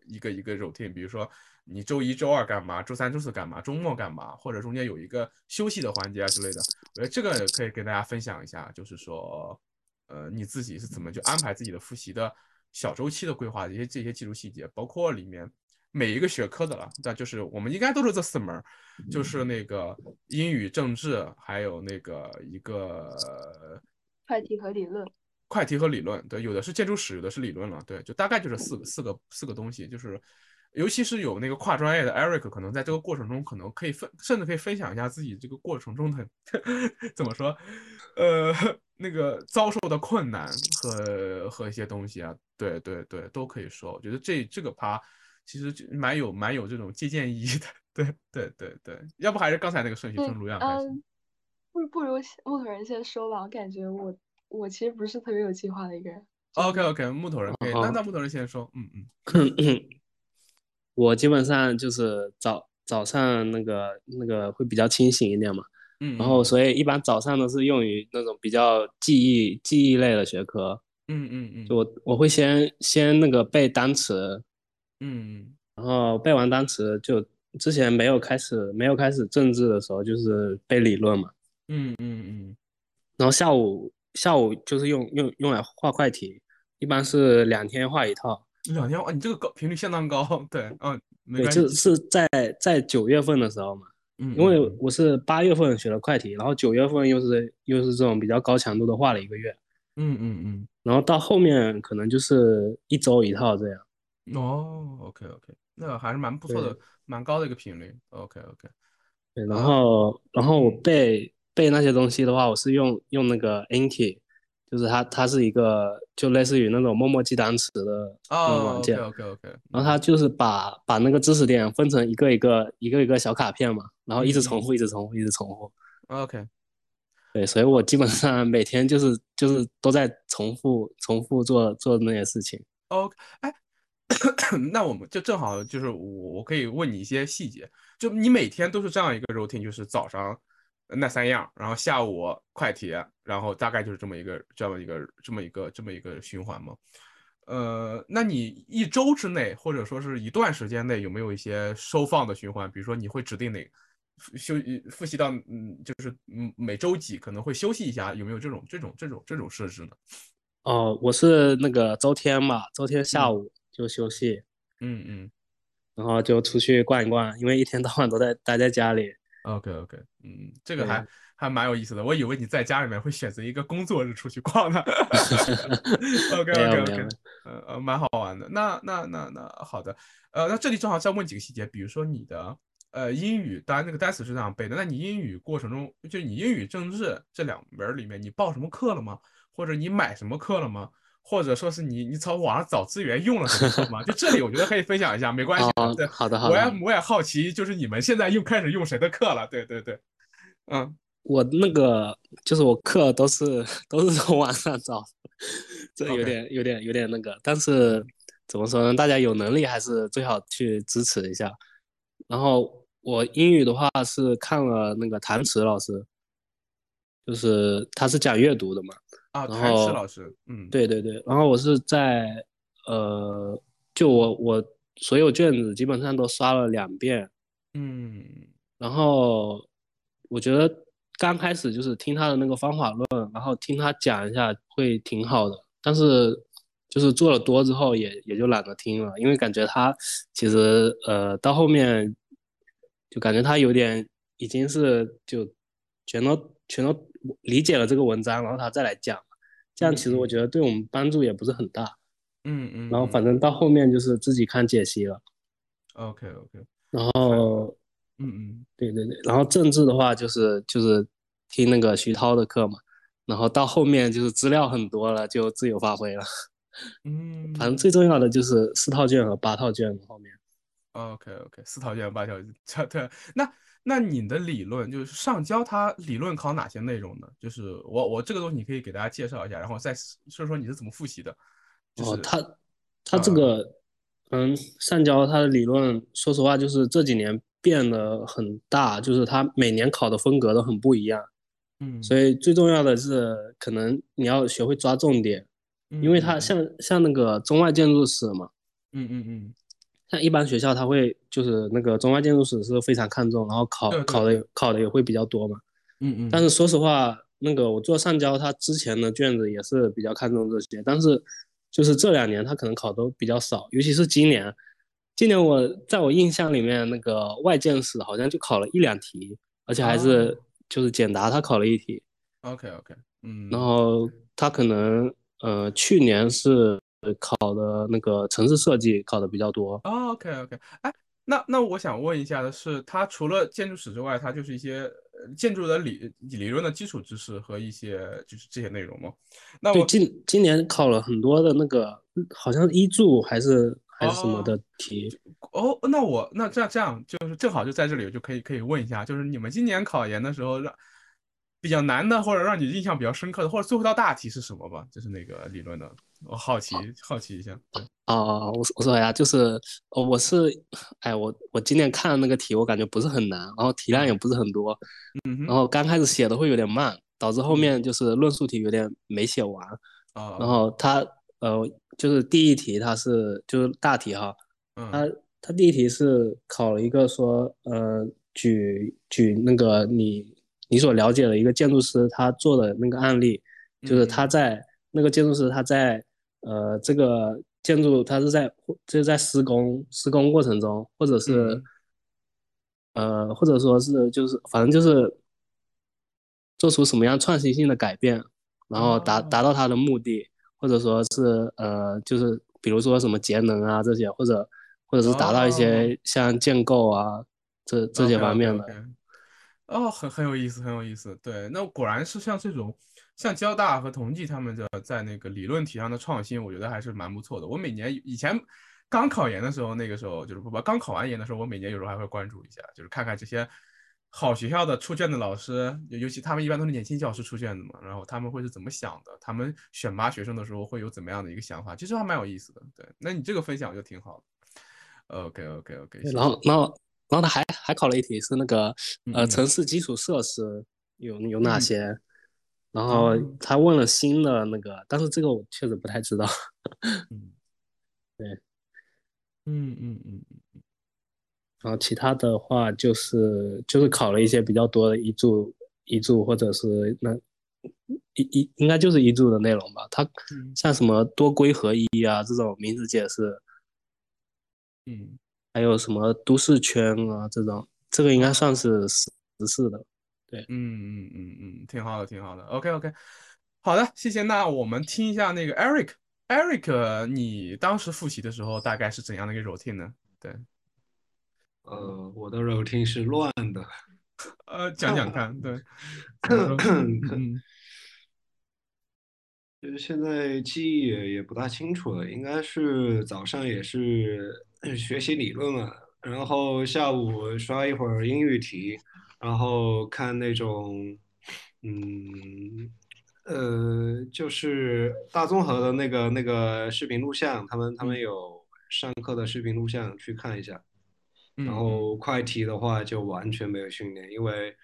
B: 一个一个 routine，比如说你周一周二干嘛，周三周四干嘛，周末干嘛，或者中间有一个休息的环节啊之类的。我觉得这个可以跟大家分享一下，就是说，呃，你自己是怎么去安排自己的复习的小周期的规划，这些这些技术细节，包括里面每一个学科的了。那就是我们应该都是这四门儿，就是那个英语、政治，还有那个一个
C: 快题和理论。
B: 快题和理论，对，有的是建筑史，有的是理论了，对，就大概就是四个四个四个东西，就是尤其是有那个跨专业的 Eric，可能在这个过程中可能可以分，甚至可以分享一下自己这个过程中的 怎么说，呃，那个遭受的困难和和一些东西啊，对对对，都可以说，我觉得这这个趴其实蛮有蛮有这种借鉴意义的，对对对对，要不还是刚才那个顺序，
C: 对
B: 从卢阳开始。
C: 嗯，不不如木头人先说吧，我感觉我我其实不是特别有计划的一个人。
B: OK OK，木头人可以，那
D: 哦
B: 那木头人先说，嗯嗯。
D: 我基本上就是早早上那个那个会比较清醒一点嘛，
B: 嗯，
D: 然后所以一般早上都是用于那种比较记忆记忆类的学科，
B: 嗯嗯嗯，
D: 就我我会先先那个背单词，
B: 嗯。
D: 然后背完单词就之前没有开始没有开始政治的时候就是背理论嘛，
B: 嗯嗯嗯。
D: 然后下午下午就是用用用来画快题，一般是两天画一套。
B: 嗯，两天哇，你这个高频率相当高，对，嗯，没
D: 对，
B: 关系，
D: 这是在在九月份的时候嘛，
B: 嗯，
D: 因为
B: 嗯。
D: 我是八月份学的快题，然后九月份又是又是这种比较高强度的画了一个月，
B: 嗯嗯嗯。
D: 然后到后面可能就是一周一套这样。
B: 嗯，哦，OK OK，那还是蛮不错的，蛮高的一个频率，OK OK，
D: 对，然
B: 啊
D: 后然后我
B: 嗯。
D: 背背那些东西的话，我是用用那个 Anki，就是它它是一个就类似于那种默默记单词的那种
B: 哦
D: 软件。
B: ，OK OK OK，
D: 然后它就是把把那个知识点分成一个一个一个一个小卡片嘛，然后一直重复，一直重复，一直重复。
B: OK，
D: 对，所以我基本上每天就是就是都在重复重复做做那些事情。
B: OK，哎，那我们就正好就是我我可以问你一些细节，就你每天都是这样一个 routine，就是早上那三样，然后下午快铁，然后大概就是这么一个这么一个这么一个这么一个循环嘛？呃，那你一周之内或者说是一段时间内有没有一些收放的循环？比如说你会指定哪休复习到嗯，就是嗯每周几可能会休息一下，有没有这种这种这种这种设置呢？
D: 哦，我是那个周天嘛，周天下
B: 嗯
D: 午就休息，
B: 嗯嗯。
D: 然后就出去逛一逛，因为一天到晚都在待在家里。
B: OK OK，嗯，这个还还蛮有意思的。我以为你在家里面会选择一个工作日出去逛呢。OK OK OK，
D: 有
B: 呃呃，蛮好玩的。那那那那好的，呃，那这里正好再问几个细节，比如说你的呃英语，当然那个单词是这样背的，那你英语过程中，就你英语、政治这两门儿里面，你报什么课了吗？或者你买什么课了吗？或者说是你你从网上找资源用了什么课吗？就这里我觉得可以分享一下，没关系对，
D: 好的好的
B: 我也我也好奇，就是你们现在又开始用谁的课了？对对对，嗯
D: 我那个就是我课都是都是从网上找的，这有点有点有点那个，但是怎么说呢？大家有能力还是最好去支持一下。然后我英语的话是看了那个谭池老师，就是他是讲阅读的嘛，
B: 啊，
D: 然
B: 谭池
D: 后
B: 老师，嗯，
D: 对对对，然后我是在呃，就我我所有卷子基本上都刷了两遍，
B: 嗯。
D: 然后我觉得刚开始就是听他的那个方法论，然后听他讲一下会挺好的，但是就是做了多之后也也就懒得听了，因为感觉他其实呃到后面就感觉他有点已经是就全都全都理解了这个文章，然后他再来讲，这样其实我觉得对我们帮助也不是很大。
B: 嗯嗯，
D: 然后
B: 嗯。
D: 反正到后面就是自己看解析了
B: ，OK OK，
D: 然后
B: 嗯嗯。
D: 对对对，然后政治的话就是就是听那个徐涛的课嘛，然后到后面就是资料很多了，就自由发挥了。
B: 嗯，
D: 反正最重要的就是四套卷和八套卷后面。
B: OK OK，四套卷八套卷，对，那那你的理论就是上交它理论考哪些内容呢？就是我我这个东西你可以给大家介绍一下，然后再说说你是怎么复习的。就是、
D: 哦，他他这
B: 呃
D: 个嗯，上交他的理论，说实话就是这几年变得很大，就是他每年考的风格都很不一样。
B: 嗯，
D: 所以最重要的是，可能你要学会抓重点，因为它
B: 嗯
D: 像像那个中外建筑史嘛，
B: 嗯嗯嗯
D: 像一般学校他会就是那个中外建筑史是非常看重，然后考考的考的也会比较多嘛。
B: 嗯嗯，
D: 但是说实话，那个我做上交，他之前的卷子也是比较看重这些，但是就是这两年他可能考都比较少，尤其是今年，今年我在我印象里面那个外建史好像就考了一两题，而且还是
B: 哦。
D: 就是简答他考了一题
B: ，OK OK，嗯，
D: 然后他可能呃去年是考的那个城市设计考的比较多，
B: 哦，OK OK，哎，那那我想问一下的是，它除了建筑史之外，它就是一些呃建筑的理理论的基础知识和一些就是这些内容吗？那
D: 对，
B: 我
D: 今今年考了很多的那个好像一注还是还是什么
B: 哦
D: 的题。
B: 哦，那我那这样这样就是正好就在这里，我就可以可以问一下，就是你们今年考研的时候让比较难的，或者让你印象比较深刻的，或者最后一道大题是什么吧？就是那个理论的，我好奇好奇一下。对，
D: 啊，我我说呀，就是哦，我是，哎，我我今天看的那个题，我感觉不是很难，然后题量也不是很多，
B: 嗯，
D: 然后刚开始写的会有点慢，导致后面就是论述题有点没写完，
B: 啊，
D: 然后它呃就是第一题它是就是大题哈，
B: 嗯。
D: 它它第一题是考了一个说呃举举那个你你所了解的一个建筑师他做的那个案例，就是他
B: 嗯
D: 在那个建筑师他在呃这个建筑它是在就是在施工施工过程中，或者是
B: 嗯
D: 呃或者说是就是反正就是做出什么样创新性的改变，然后达达到它的目的，或者说是呃就是比如说什么节能啊这些，或者或者是达到一些像建构啊这这些方面的。
B: 哦，很很有意思，很有意思。对，那果然是像这种像交大和同济他们的在那个理论题上的创新，我觉得还是蛮不错的。我每年以前刚考研的时候，那个时候就是不不刚考完研的时候，我每年有时候还会关注一下，就是看看这些好学校的出卷的老师，尤其他们一般都是年轻教师出卷子嘛，然后他们会是怎么想的？他们选拔学生的时候会有怎么样的一个想法？其实还蛮有意思的。对，那你这个分享就挺好的。OK OK OK，
F: 然后然后然后他还还考了一题是那个呃
B: 嗯
F: 城市基础设施有有哪
B: 嗯
F: 些？然后
B: 嗯
F: 他问了新的那个，但是这个我确实不太知道。
B: 嗯，
F: 对，
B: 嗯嗯嗯嗯
F: 然后其他的话就是就是考了一些比较多的一注一注或者是那一一应该就是一注的内容吧。它
B: 嗯
F: 像什么多规合一啊这种名词解释，
B: 嗯
F: 还有什么都市圈啊这种，这个应该算是实实事的。
B: 嗯嗯嗯嗯，挺好的，挺好的。OK OK，好的，谢谢。那我们听一下那个 Eric。Eric，你当时复习的时候大概是怎样的一个 routine 呢？对，
E: 呃，我的 routine 是乱的，
B: 呃，讲讲 看。对，
E: 就是现在记忆也也不大清楚了，应该是早上也是 学习理论嘛，然后下午刷一会儿英语题，然后看那种，嗯，呃，就是大综合的那个那个视频录像，他们他们有上课的视频录像去看一下。
B: 嗯
E: 然后快题的话就完全没有训练，因为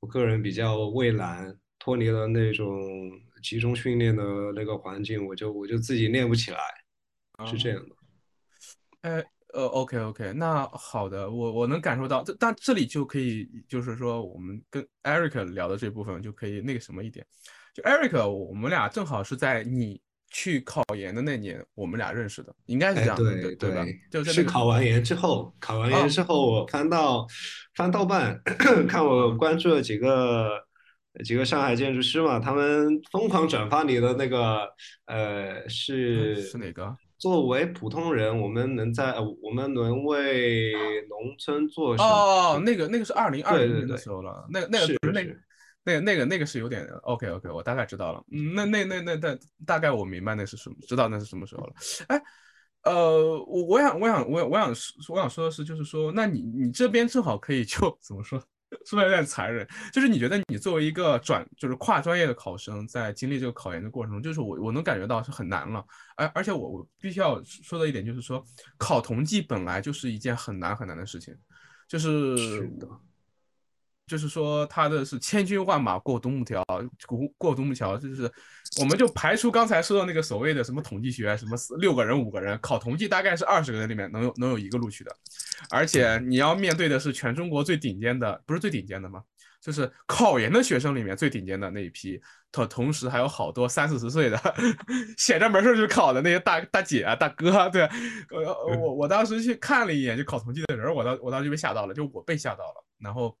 E: 我个人比较畏难，脱离了那种集中训练的那个环境，我就我就自己练不起来，是这样的。
B: 哎，呃，OK OK，那好的，我我能感受到，这但这里就可以，就是说我们跟 Eric 聊的这部分就可以那个什么一点，就 Eric，我们俩正好是在你去考研的那年，我们俩认识的，应该是这
E: 哎，
B: 样的，
E: 对
B: 对吧？就是那个
E: 考完研之后，考完
B: 啊
E: 研之后，我翻到翻豆瓣，看我关注了几个几个上海建筑师嘛，他们疯狂转发你的那个呃是
B: 是哪个？
E: 作为普通人，我们能在呃我们能为农村做什么？
B: 哦，那个那个是二零二零年的时候了，那个那个那个那个那个那个是有点 OK OK，我大概知道了。嗯，那那那那那大概我明白那是什么，知道那是什么时候了。哎，呃，我我想我想我我想说我想说的是，就是说，那你你这边正好可以就 怎么说？说的有点残忍，就是你觉得你作为一个转就是跨专业的考生，在经历这个考研的过程中，就是我我能感觉到是很难了，而而且我我必须要说的一点就是说，考同济本来就是一件很难很难的事情，就是
E: 是
B: 就是说他的是千军万马过独木桥，过过独木桥，就是我们就排除刚才说的那个所谓的什么统计学，什么四六个人五个人，考同济大概是二十个人里面能有能有一个录取的，而且你要面对的是全中国最顶尖的，不是最顶尖的吗？就是考研的学生里面最顶尖的那一批，他同时还有好多三四十岁的写着门儿去考的那些大大姐啊、大哥啊，对，我我我当时去看了一眼就考同济的人，我当我当时就被吓到了，就我被吓到了，然后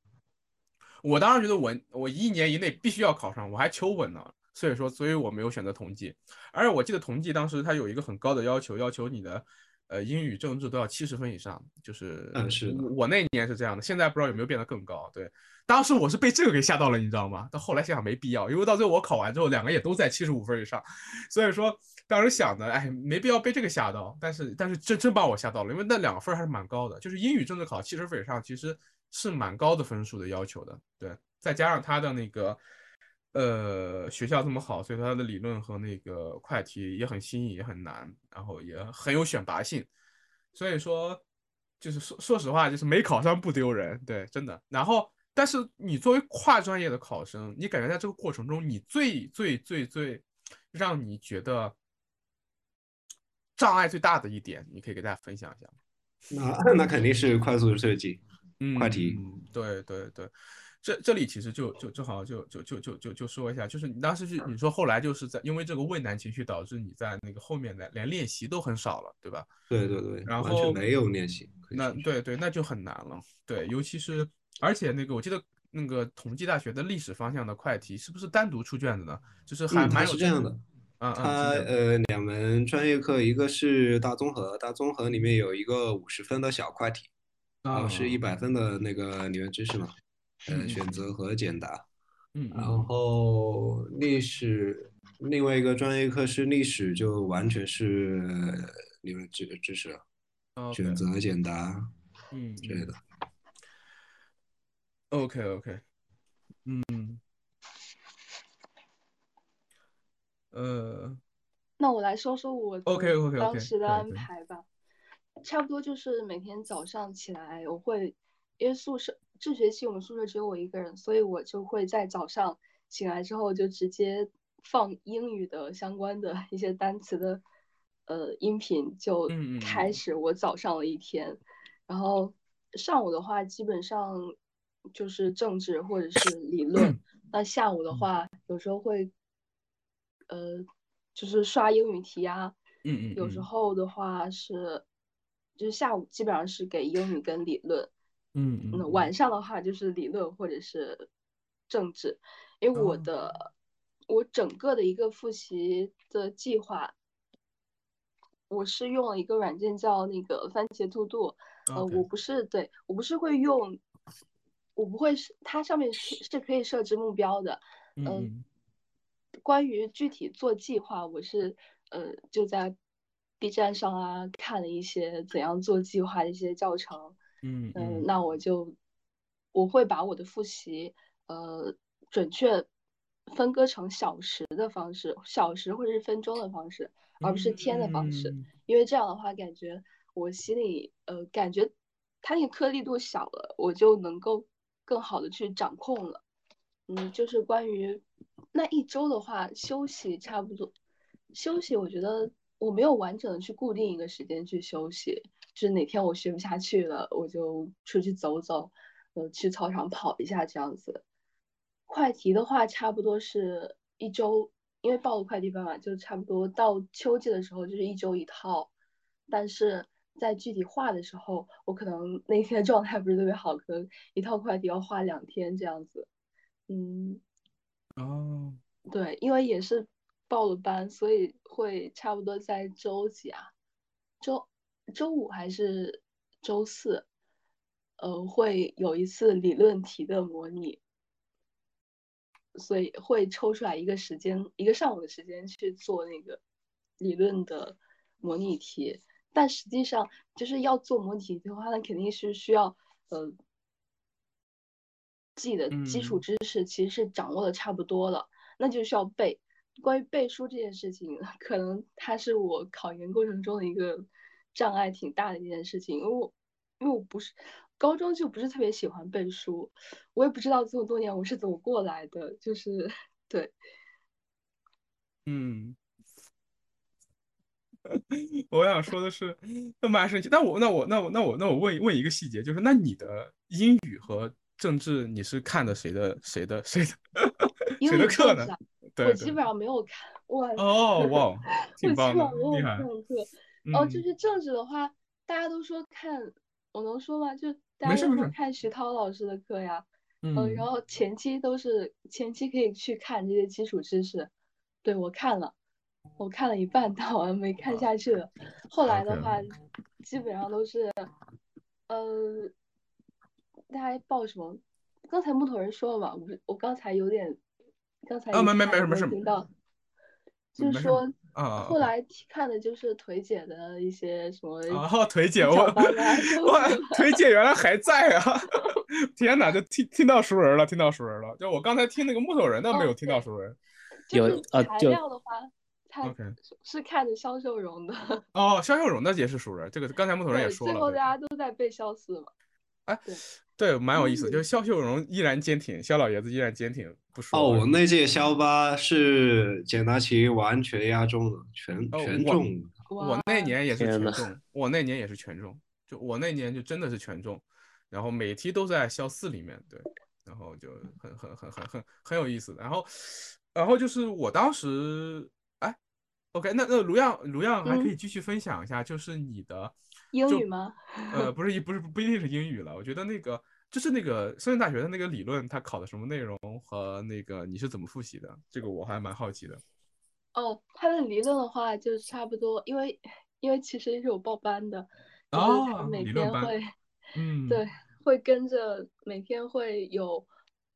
B: 我当时觉得我我一年以内必须要考上，我还求稳呢，所以说所以我没有选择同济，而且我记得同济当时它有一个很高的要求，要求你的。呃，英语、政治都要七十分以上，就是
E: 嗯是的
B: 我我那年是这样的，现在不知道有没有变得更高。对，当时我是被这个给吓到了，你知道吗？到后来想想没必要，因为到最后我考完之后，两个也都在七十五分以上，所以说当时想的，哎，没必要被这个吓到。但是但是真真把我吓到了，因为那两个分还是蛮高的，就是英语、政治考七十分以上，其实是蛮高的分数的要求的。对，再加上他的那个。呃，学校这么好，所以他的理论和那个快题也很新颖，也很难，然后也很有选拔性。所以说，就是说说实话，就是没考上不丢人，对，真的。然后，但是你作为跨专业的考生，你感觉在这个过程中，你最最最最让你觉得障碍最大的一点，你可以给大家分享一下吗？
E: 那那肯定是快速的设计，
B: 嗯，
E: 快题
B: 嗯，对对对，这这里其实就就正好就就就就就就说一下，就是你当时是你说后来就是在因为这个畏难情绪导致你在那个后面的连练习都很少了，对吧？
E: 对对对，
B: 然后
E: 没有练习。
B: 那对对，那就很难了。对，尤其是而且那个我记得那个同济大学的历史方向的快题是不是单独出卷子呢？就是还蛮有
E: 是这样的，
B: 嗯嗯，
E: 它呃两门专业课，一个是大综合，大综合里面有一个五十分的小快题，然后是一
B: 啊
E: 百分的那个理论知识嘛，呃，选择和简答。
B: 嗯
E: 然后历史另外一个专业课是历史，就完全是理论知知识选择简答
B: 嗯
E: 之类的。
B: OK OK，嗯，呃，
C: 那我来说说我的
B: OK，OK，OK，
C: 当时的安排吧。差不多就是每天早上起来，我会因为宿舍这学期我们宿舍只有我一个人，所以我就会在早上醒来之后就直接放英语的相关的一些单词的呃音频，就开始我早上的一天。然后上午的话，基本上就是政治或者是理论。那下午的
B: 嗯
C: 话，有时候会呃，就是刷英语题啊。
B: 嗯嗯，
C: 有时
B: 嗯
C: 候的话是，就是下午基本上是给英语跟理论，
B: 嗯
C: 晚上的话就是理论或者是政治，因为我
B: 哦。
C: 的、我整个的一个复习的计划，我是用了一个软件叫那个番茄 To Do，呃我不是对我不是会用，我不会是它上面是是可以设置目标的，
B: 嗯。
C: 关于具体做计划，我是呃就在 B 站上啊看了一些怎样做计划的一些教程，
B: 嗯
C: 嗯、
B: 嗯，
C: 那我就我会把我的复习呃准确分割成小时的方式，小时或者是分钟的方式，而不是天的方式，
B: 嗯
C: 因为这样的话感觉我心里呃感觉它那个颗粒度小了，我就能够更好的去掌控了。嗯，就是关于那一周的话，休息差不多，休息我觉得我没有完整的去固定一个时间去休息，就是哪天我学不下去了，我就出去走走，呃，去操场跑一下这样子。快题的话，差不多是一周，因为报了快递班嘛，就差不多到秋季的时候就是一周一套，但是在具体画的时候，我可能那天状态不是特别好，可能一套快递要画两天这样子。嗯，
B: 哦，
C: 对，因为也是报了班，所以会差不多在周几啊？周周五还是周四？呃，会有一次理论题的模拟，所以会抽出来一个时间，一个上午的时间去做那个理论的模拟题。但实际上，就是要做模拟题的话，那肯定是需要呃自己的基础
B: 嗯
C: 知识其实是掌握的差不多了，那就需要背。关于背书这件事情，可能它是我考研过程中的一个障碍挺大的一件事情，因为我因为我不是高中就不是特别喜欢背书，我也不知道这么多年我是怎么过来的，就是 对，
B: 嗯，我想说的是，那蛮神奇。那我那我那我那我那我问问一个细节，就是那你的英语和政治你是看的谁的谁的谁的
C: 英
B: 谁的课呢？
C: 我基本上没有看，我
B: 哦哇，
C: 我基本上没，有。看课。哦，就
B: 嗯，
C: 是政治的话，大家都说看，我能说吗？就大家都说看徐涛老师的课呀，嗯，然
B: 嗯
C: 后前期都是前期可以去看这些基础知识，对，我看了，我看了一半，但我没看下去了。后来的话，基本上都是，呃，大家报什么？刚才木头人说了嘛，我我刚才有点，刚才
B: 啊没没没事没事
C: 听到，就是说
B: 啊
C: 后来听看的就是腿姐的一些什么
B: 啊，腿姐，我
C: 我
B: 腿姐原来还在啊！天哪，就听听到熟人了，听到熟人了。就我刚才听那个木头人的，没
C: 哦
B: 有听到熟人。
F: 有
C: 就是材料的话，他
B: OK
C: 是是看着肖秀荣的，
B: 哦，肖秀荣的也是熟人，这个刚才木头人也，说了。
C: 最后大家都在背肖四嘛，
B: 哎
C: 对，
B: 蛮有意思，
C: 嗯
B: 就是肖秀荣依然坚挺，肖老爷子依然坚挺，不说。
E: 哦，我那届肖八是简答题完全压中了，全
B: 哦
E: 全中。
B: 我
C: 哇，
B: 那年也是全中，我那年也是全中，就我那年就真的是全中，然后每题都在肖四里面，对，然后就很很很很很很有意思。然后，然后就是我当时，哎，OK，那那卢漾卢漾还可以继续分享一下，就是你的就
C: 英语吗？
B: 呃，不是一不是不一定是英语了，我觉得那个就是那个深圳大学的那个理论，它考的什么内容和那个你是怎么复习的，这个我还蛮好奇的。
C: 哦，它的理论的话就差不多，因为因为其实是有报班的，就是他
B: 哦
C: 每
B: 理论班
C: 天会，
B: 嗯，
C: 对，会跟着每天会有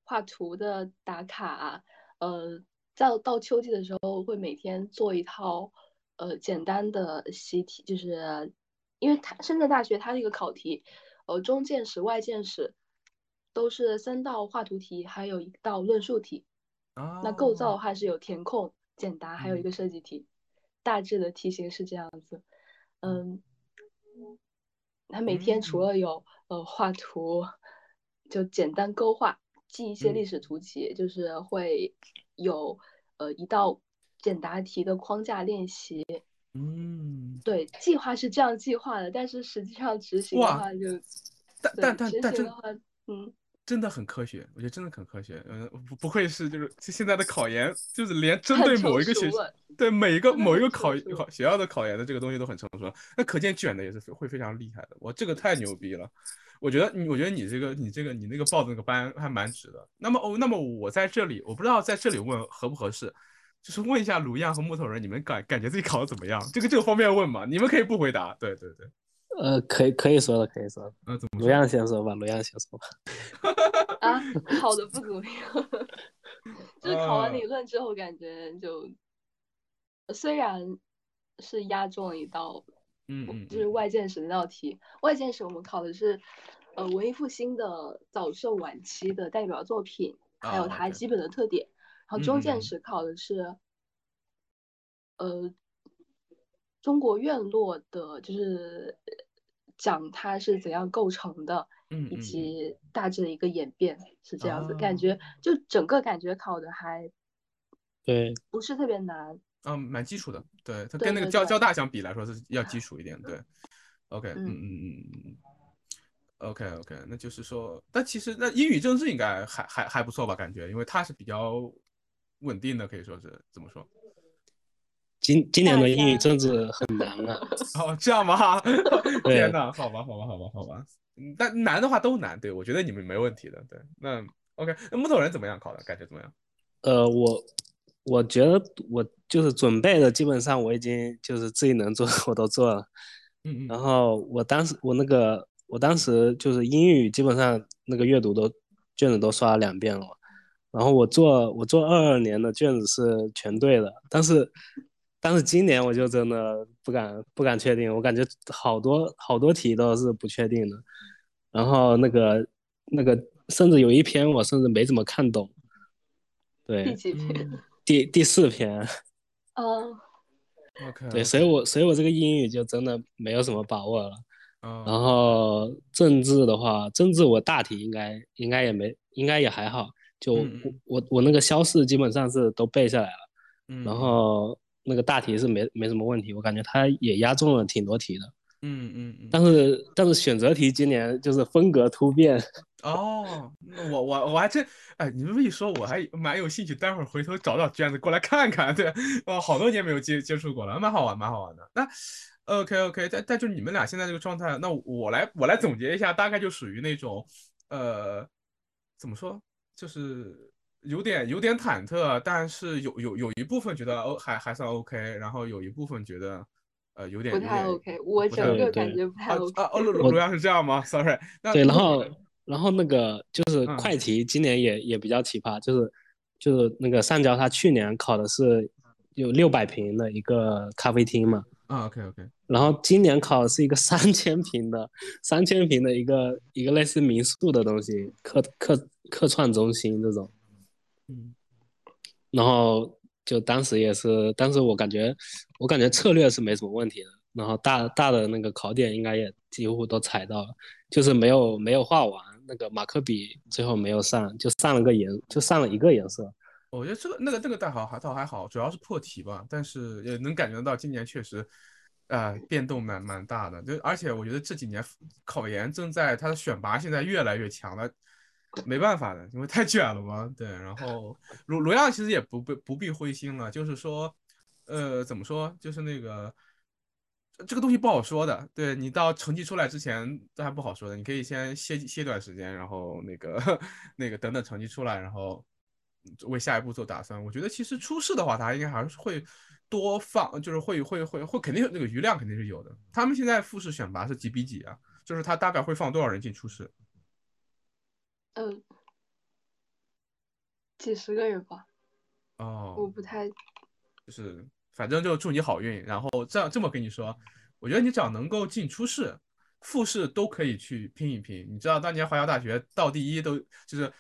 C: 画图的打卡，呃，到到秋季的时候会每天做一套呃简单的习题，就是因为它深圳大学它那个考题，呃，中建史、外建史都是三道画图题，还有一道论述题。那构造
B: 的
C: 话是有填空、简答，还有一
B: 嗯
C: 个设计题，大致的题型是这样子。嗯，他每天除
B: 嗯
C: 了有呃画图，就简单勾画，记一些
B: 嗯
C: 历史图集，就是会有呃一道简答题的框架练习。
B: 嗯，
C: 对，计划是这样计划的，但是实际上执行的话就，
B: 但但但但真
C: 的话，嗯，
B: 真的很科学，我觉得真的很科学。嗯、不不愧是就是现在的考研，就是连针对某一个学对每一个某一个考考学校的考研的这个东西都很成熟了，那可见卷的也是会非常厉害的。我这个太牛逼了，我觉得你我觉得你这个你这个你那个报的那个班还蛮值的。那么哦，那么我在这里我不知道在这里问合不合适。就是问一下卢亚和木头人，你们感感觉自己考的怎么样？这个这个方便问吗？你们可以不回答。对对对，
D: 呃，可以可以说的，可以说的。
B: 呃，怎么
D: 卢漾先说吧，卢亚先说吧。
C: 啊，考的不怎么样，就是考完
B: 呃
C: 理论之后，感觉就虽然是压中了一道，
B: 嗯嗯，
C: 就是
B: 嗯
C: 外见史那道题。外见史我们考的是呃文艺复兴的早盛晚期的代表作品，还有它基本的特点。然后中
B: 嗯嗯嗯
C: 见识考的是呃中国院落的，就是讲它是怎样构成的。以
B: 嗯嗯嗯
C: 及大致的一个演变是这样子，感
B: 哦
C: 觉就整个感觉考的还
D: 对，
C: 不是特别难。
B: 嗯，蛮基础的，对，它
C: 对对对
B: 跟那个交交大相比来说是要基础一点，对。OK，嗯
C: 嗯
B: 嗯嗯嗯嗯，OK OK，那就是说，但其实那英语政治应该还还还不错吧？感觉，因为它是比较稳定的，可以说是怎么说？
D: 今今年的英语
C: 家
D: 政治很难啊。
B: 哦，这样吗？
D: 对
B: 天呐，好吧，好吧，好吧，好吧。嗯但难的话都难，对我觉得你们没问题的，对。那 OK，那木头人怎么样考的？感觉怎么样？
D: 呃，我我觉得我就是准备的，基本上我已经就是自己能做的 我都做了。
B: 嗯嗯
D: 然后我当时我那个我当时就是英语基本上那个阅读都卷子都刷了两遍了，然后我做我做二二年的卷子是全对的，但是但是今年我就真的不敢不敢确定，我感觉好多好多题都是不确定的，然后那个那个甚至有一篇我甚至没怎么看懂，对
C: 第
D: 对，
C: 几篇？
B: 嗯
D: 第第四篇，
C: 哦
B: ，，OK，
D: 对，所以我所以我这个英语就真的没有什么把握了。
B: 嗯，
D: 然后政治的话，政治我大体应该应该也没，应该也还好。就我我我那个肖四基本上是都背下来了，
B: 嗯，
D: 然后那个大题是没没什么问题，我感觉他也押中了挺多题的。
B: 嗯嗯嗯，
D: 但是但是选择题今年就是风格突变，
B: 哦，那我我我还真，哎，你这么一说，我还蛮有兴趣，待会儿回头找找卷子过来看看。对，哦，好多年没有接接触过了，蛮好玩，蛮好玩的。那 OK OK，但但就是你们俩现在这个状态，那我来我来总结一下，大概就属于那种，呃，怎么说，就是有点有点忐忑，但是有有有一部分觉得哦还还算 OK，然后有一部分觉得呃有点
C: 不太 OK，我整个感觉不太
B: 啊
C: OK。
B: 啊哦，罗 罗罗阳是这样吗？Sorry，那
D: 对，然后然后那个就是
B: 嗯
D: 快题今年也也比较奇葩，就是就是那个上交他去年考的是有六百平的一个咖啡厅嘛，
B: 啊 OK OK。
D: 然后今年考的是一个三千平的三千平的一个一个类似民宿的东西，客客客串中心这种。
B: 嗯
D: 然后就当时也是，但是我感觉我感觉策略是没什么问题的，然后大大的那个考点应该也几乎都踩到了，就是没有没有画完，那个马克笔最后没有上，就上了个颜，就上了一个颜色。
B: 我觉得这个那个那个倒好还倒还好，主要是破题吧，但是也能感觉到今年确实，呃，变动蛮蛮大的。就而且我觉得这几年考研正在它的选拔现在越来越强了，没办法的，因为太卷了嘛。对，然后罗罗亚其实也不不不必灰心了，就是说，呃，怎么说，就是那个。这个东西不好说的，对你到成绩出来之前这还不好说的，你可以先歇歇段时间，然后那个 那个等等成绩出来，然后为下一步做打算。我觉得其实出事的话，他应该还是会多放，就是会会会会肯定那个余量肯定是有的。他们现在复试选拔是几比几啊？就是他大概会放多少人进初试？
C: 嗯，几十个人吧，哦我
B: 哦，
C: 不太
B: 就是反正就祝你好运。然后这样这么跟你说，我觉得你只要能够进初试、复试都可以去拼一拼。你知道当年华侨大学倒第一都就是。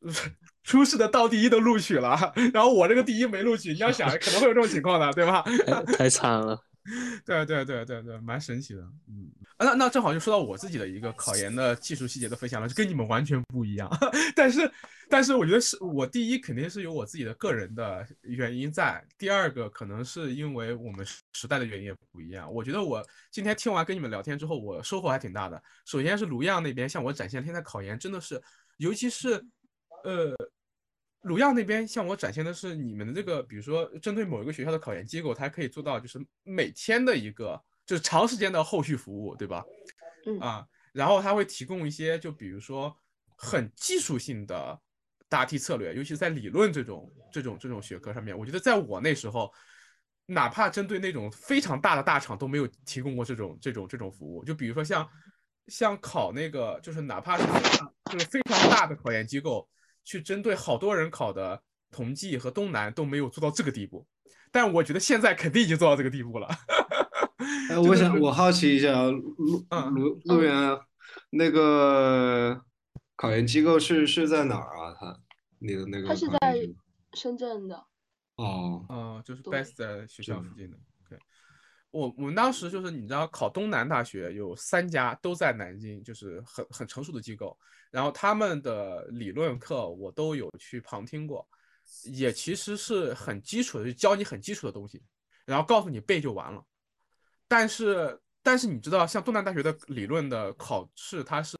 B: 初试的倒第一都录取了，然后我这个第一没录取，你要想可能会有这种情况的，对吧？
F: 太 太惨了。
B: 对对对对对，蛮神奇的，嗯，啊那那正好就说到我自己的一个考研的技术细节的分享了，就跟你们完全不一样。但是但是我觉得是我第一肯定是有我自己的个人的原因在，第二个可能是因为我们时代的原因也不一样。我觉得我今天听完跟你们聊天之后，我收获还挺大的。首先是卢漾那边向我展现现在考研真的是，尤其是呃。鲁漾那边向我展现的是你们的这个，比如说针对某一个学校的考研机构，它可以做到就是每天的一个就是长时间的后续服务，对吧？
C: 嗯
B: 啊，然后它会提供一些就比如说很技术性的答题策略，尤其是在理论这种这种这种学科上面，我觉得在我那时候，哪怕针对那种非常大的大厂都没有提供过这种这种这种服务。就比如说像像考那个，就是哪怕是就是非常大的考研机构。去针对好多人考的同济和东南都没有做到这个地步，但我觉得现在肯定已经做到这个地步了。
E: 哎，我想我好奇一下，陆
B: 嗯
E: 陆陆源那个考研机构是是在哪儿啊？他你的那个
C: 他是在深圳的，
E: 哦，
B: 嗯，就是 best 在学校附近的。对，我我们当时就是你知道考东南大学有三家都在南京，就是很很成熟的机构，然后他们的理论课我都有去旁听过，也其实是很基础的，就教你很基础的东西，然后告诉你背就完了。但是但是你知道，像东南大学的理论的考试，它是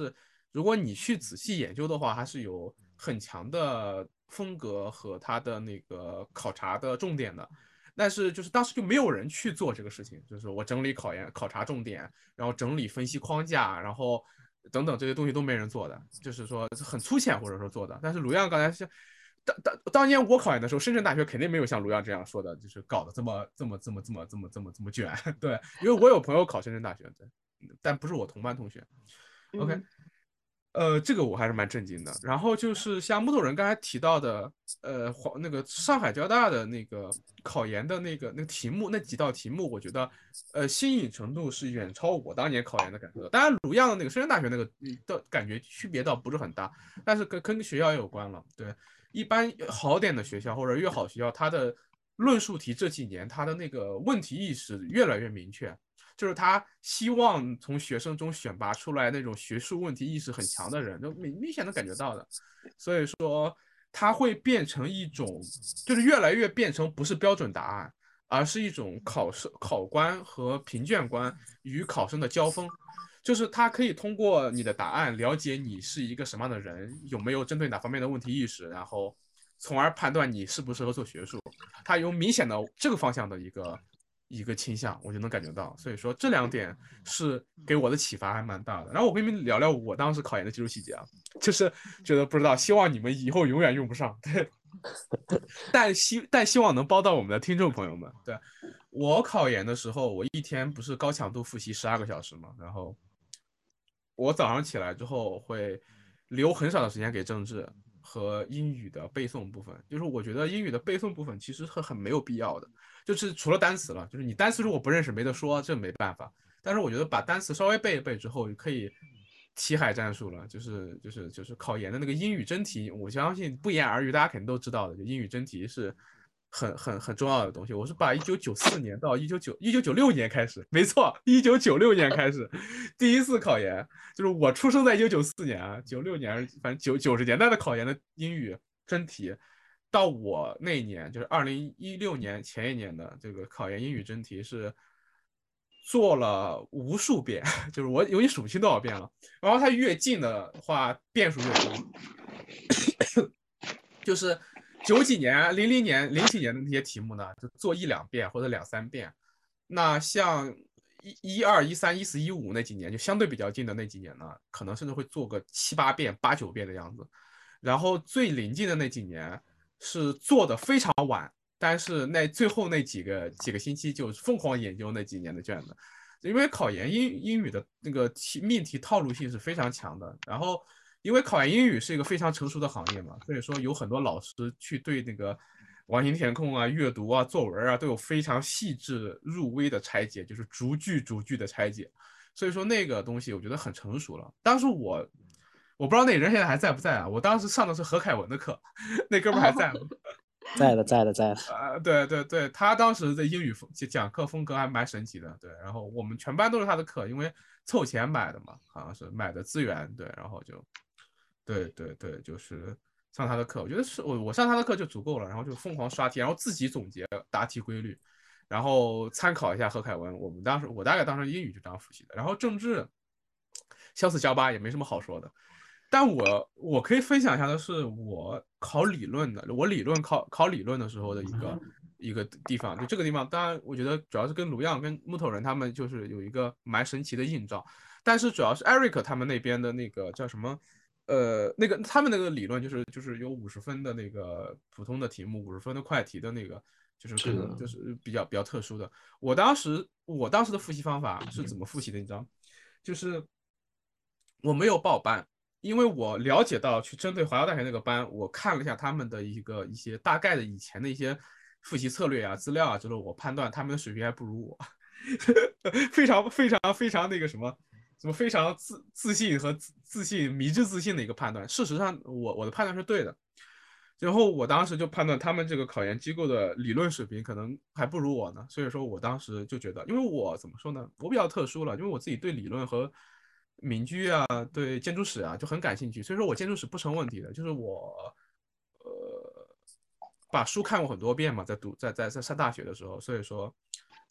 B: 如果你去仔细研究的话，它是有很强的风格和它的那个考察的重点的。但是就是当时就没有人去做这个事情，就是我整理考研考察重点，然后整理分析框架，然后等等这些东西都没人做的，就是说很粗浅或者说做的。但是卢漾刚才是当当当年我考研的时候，深圳大学肯定没有像卢漾这样说的，就是搞得这么这么这么这么这么这么这么卷。对，因为我有朋友考深圳大学，对，但不是我同班同学。OK，
C: 嗯
B: 呃，这个我还是蛮震惊的。然后就是像木头人刚才提到的，呃，黄那个上海交大的那个考研的那个那个题目，那几道题目，我觉得，呃，新颖程度是远超我当年考研的感受的。当然，鲁漾的那个深圳大学那个嗯的感觉区别倒不是很大，但是跟跟学校也有关了。对，一般好点的学校或者越好学校，它的论述题这几年它的那个问题意识越来越明确。就是他希望从学生中选拔出来那种学术问题意识很强的人，就明明显能感觉到的。所以说，它会变成一种，就是越来越变成不是标准答案，而是一种考试考官和评卷官与考生的交锋。就是他可以通过你的答案了解你是一个什么样的人，有没有针对哪方面的问题意识，然后从而判断你适不适合做学术。他有明显的这个方向的一个一个倾向，我就能感觉到。所以说这两点是给我的启发还蛮大的。然后我跟你们聊聊我当时考研的技术细节啊，就是觉得不知道，希望你们以后永远用不上，对，但希但希望能帮到我们的听众朋友们。对我考研的时候，我一天不是高强度复习十二个小时嘛，然后我早上起来之后会留很少的时间给政治和英语的背诵部分，就是我觉得英语的背诵部分其实是很没有必要的，就是除了单词了，就是你单词如果不认识没得说，这没办法。但是我觉得把单词稍微背一背之后，可以题海战术了，就是就是就是考研的那个英语真题，我相信不言而喻，大家肯定都知道的，就英语真题是很很很重要的东西。我是把一九九四年到一九九一九九六年开始，没错，一九九六年开始第一次考研，就是我出生在一九九四年啊，九六年反正九九十年代的考研的英语真题。到我那一年，就是二零一六年前一年的这个考研英语真题是做了无数遍，就是我有点数不清多少遍了。然后它越近的话，变数越多。就是九几年、零零年、零几年的那些题目呢，就做一两遍或者两三遍。那像一一二、一三、一四、一五那几年，就相对比较近的那几年呢，可能甚至会做个七八遍、八九遍的样子。然后最临近的那几年是做的非常晚，但是那最后那几个几个星期就疯狂研究那几年的卷子，因为考研英英语的那个题命题套路性是非常强的。然后因为考研英语是一个非常成熟的行业嘛，所以说有很多老师去对那个完形填空啊、阅读啊、作文啊都有非常细致入微的拆解，就是逐句逐句的拆解。所以说那个东西我觉得很成熟了。当时我我不知道那人现在还在不在啊？我当时上的是何凯文的课，那哥们还在吗？
F: 在的，在的，在的。
B: 啊，对对对，他当时的英语风讲课风格还蛮神奇的。对，然后我们全班都是他的课，因为凑钱买的嘛，好像是买的资源。对，然后就，对对对，就是上他的课。我觉得是我我上他的课就足够了，然后就疯狂刷题，然后自己总结答题规律，然后参考一下何凯文。我们当时我大概当时英语就这样复习的，然后政治，相似交八也没什么好说的。但我我可以分享一下的是，我考理论的，我理论考考理论的时候的一个一个地方，就这个地方，当然我觉得主要是跟卢样、跟木头人他们就是有一个蛮神奇的映照，但是主要是 Eric 他们那边的那个叫什么，呃，那个他们那个理论就是就是有五十分的那个普通的题目，五十分的快题的那个，就是可能就是比较比较特殊的。我当时我当时的复习方法是怎么复习的？你知道，就是我没有报班。因为我了解到，去针对华侨大学那个班，我看了一下他们的一个一些大概的以前的一些复习策略啊、资料啊，就是我判断他们的水平还不如我，非常非常非常那个什么，什么非常自自信和自自信迷之自信的一个判断。事实上，我我的判断是对的。然后我当时就判断他们这个考研机构的理论水平可能还不如我呢，所以说我当时就觉得，因为我怎么说呢，我比较特殊了，因为我自己对理论和民居啊，对建筑史啊就很感兴趣，所以说我建筑史不成问题的。就是我，呃，把书看过很多遍嘛，在读在在在上大学的时候，所以说，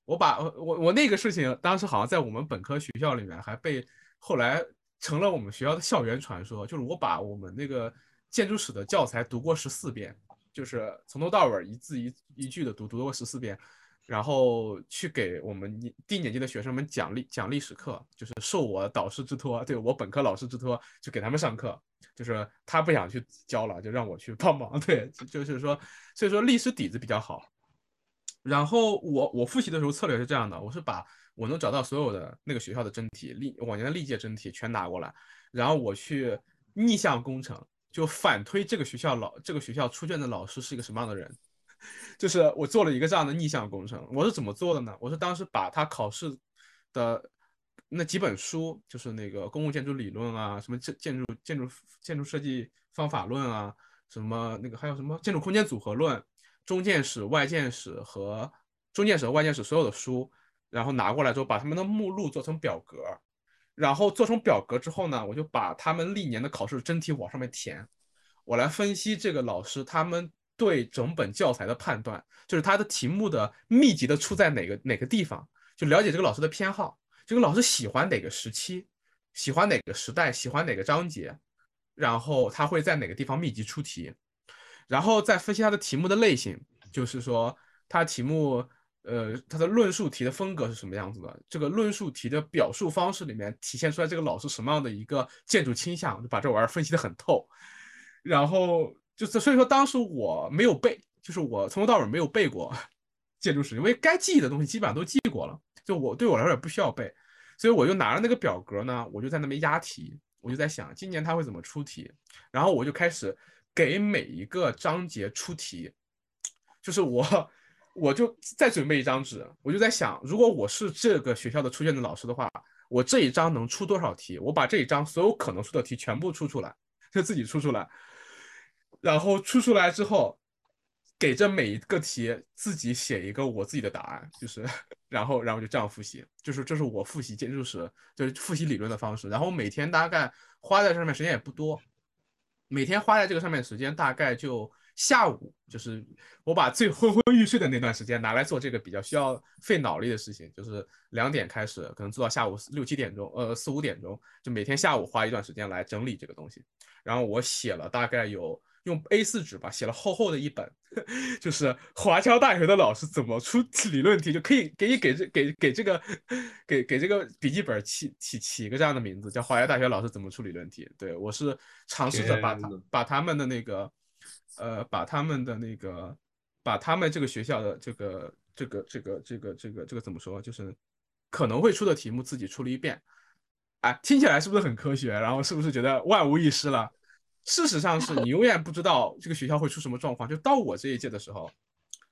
B: 我把我我那个事情当时好像在我们本科学校里面还被后来成了我们学校的校园传说，就是我把我们那个建筑史的教材读过十四遍，就是从头到尾一字一一句的读读过十四遍。然后去给我们低年级的学生们讲历讲历史课，就是受我导师之托，对我本科老师之托，就给他们上课。就是他不想去教了，就让我去帮忙。对，就是说，所以说历史底子比较好。然后我我复习的时候策略是这样的，我是把我能找到所有的那个学校的真题，历往年的历届真题全拿过来，然后我去逆向工程，就反推这个学校老这个学校出卷的老师是一个什么样的人。就是我做了一个这样的逆向工程，我是怎么做的呢？我是当时把他考试的那几本书，就是那个公共建筑理论啊，什么建建筑建筑建筑设计方法论啊，什么那个还有什么建筑空间组合论、中建史、外建史和中建史和外建史所有的书，然后拿过来之后，把他们的目录做成表格，然后做成表格之后呢，我就把他们历年的考试真题往上面填，我来分析这个老师他们。对整本教材的判断，就是他的题目的密集的出在哪个哪个地方，就了解这个老师的偏好，这个老师喜欢哪个时期，喜欢哪个时代，喜欢哪个章节，然后他会在哪个地方密集出题，然后再分析它的题目的类型，就是说它题目，呃，它的论述题的风格是什么样子的，这个论述题的表述方式里面体现出来这个老师什么样的一个建筑倾向，就把这玩意儿分析的很透，然后。就是所以说，当时我没有背，就是我从头到尾没有背过 建筑史，因为该记的东西基本上都记过了。就我对我来说也不需要背，所以我就拿着那个表格呢，我就在那边押题，我就在想今年他会怎么出题，然后我就开始给每一个章节出题，就是我我就再准备一张纸，我就在想，如果我是这个学校的出卷的老师的话，我这一章能出多少题？我把这一章所有可能出的题全部出出来，就自己出出来。然后出出来之后，给这每一个题自己写一个我自己的答案，就是，然后然后就这样复习，就是这是我复习建筑史，就是复习理论的方式。然后每天大概花在上面时间也不多，每天花在这个上面时间大概就下午，就是我把最昏昏欲睡的那段时间拿来做这个比较需要费脑力的事情，就是两点开始，可能做到下午六七点钟，呃四五点钟，就每天下午花一段时间来整理这个东西。然后我写了大概有。用 A4 纸吧，写了厚厚的一本，就是华侨大学的老师怎么出理论题，就可以给你给这给给这个给给这个笔记本起起起一个这样的名字，叫华侨大学老师怎么出理论题。对我是尝试着把他把他们的那个呃把他们的那个把他们这个学校的这个这个这个这个这个这个怎么说，就是可能会出的题目自己出了一遍，哎，听起来是不是很科学？然后是不是觉得万无一失了？事实上是你永远不知道这个学校会出什么状况。就到我这一届的时候，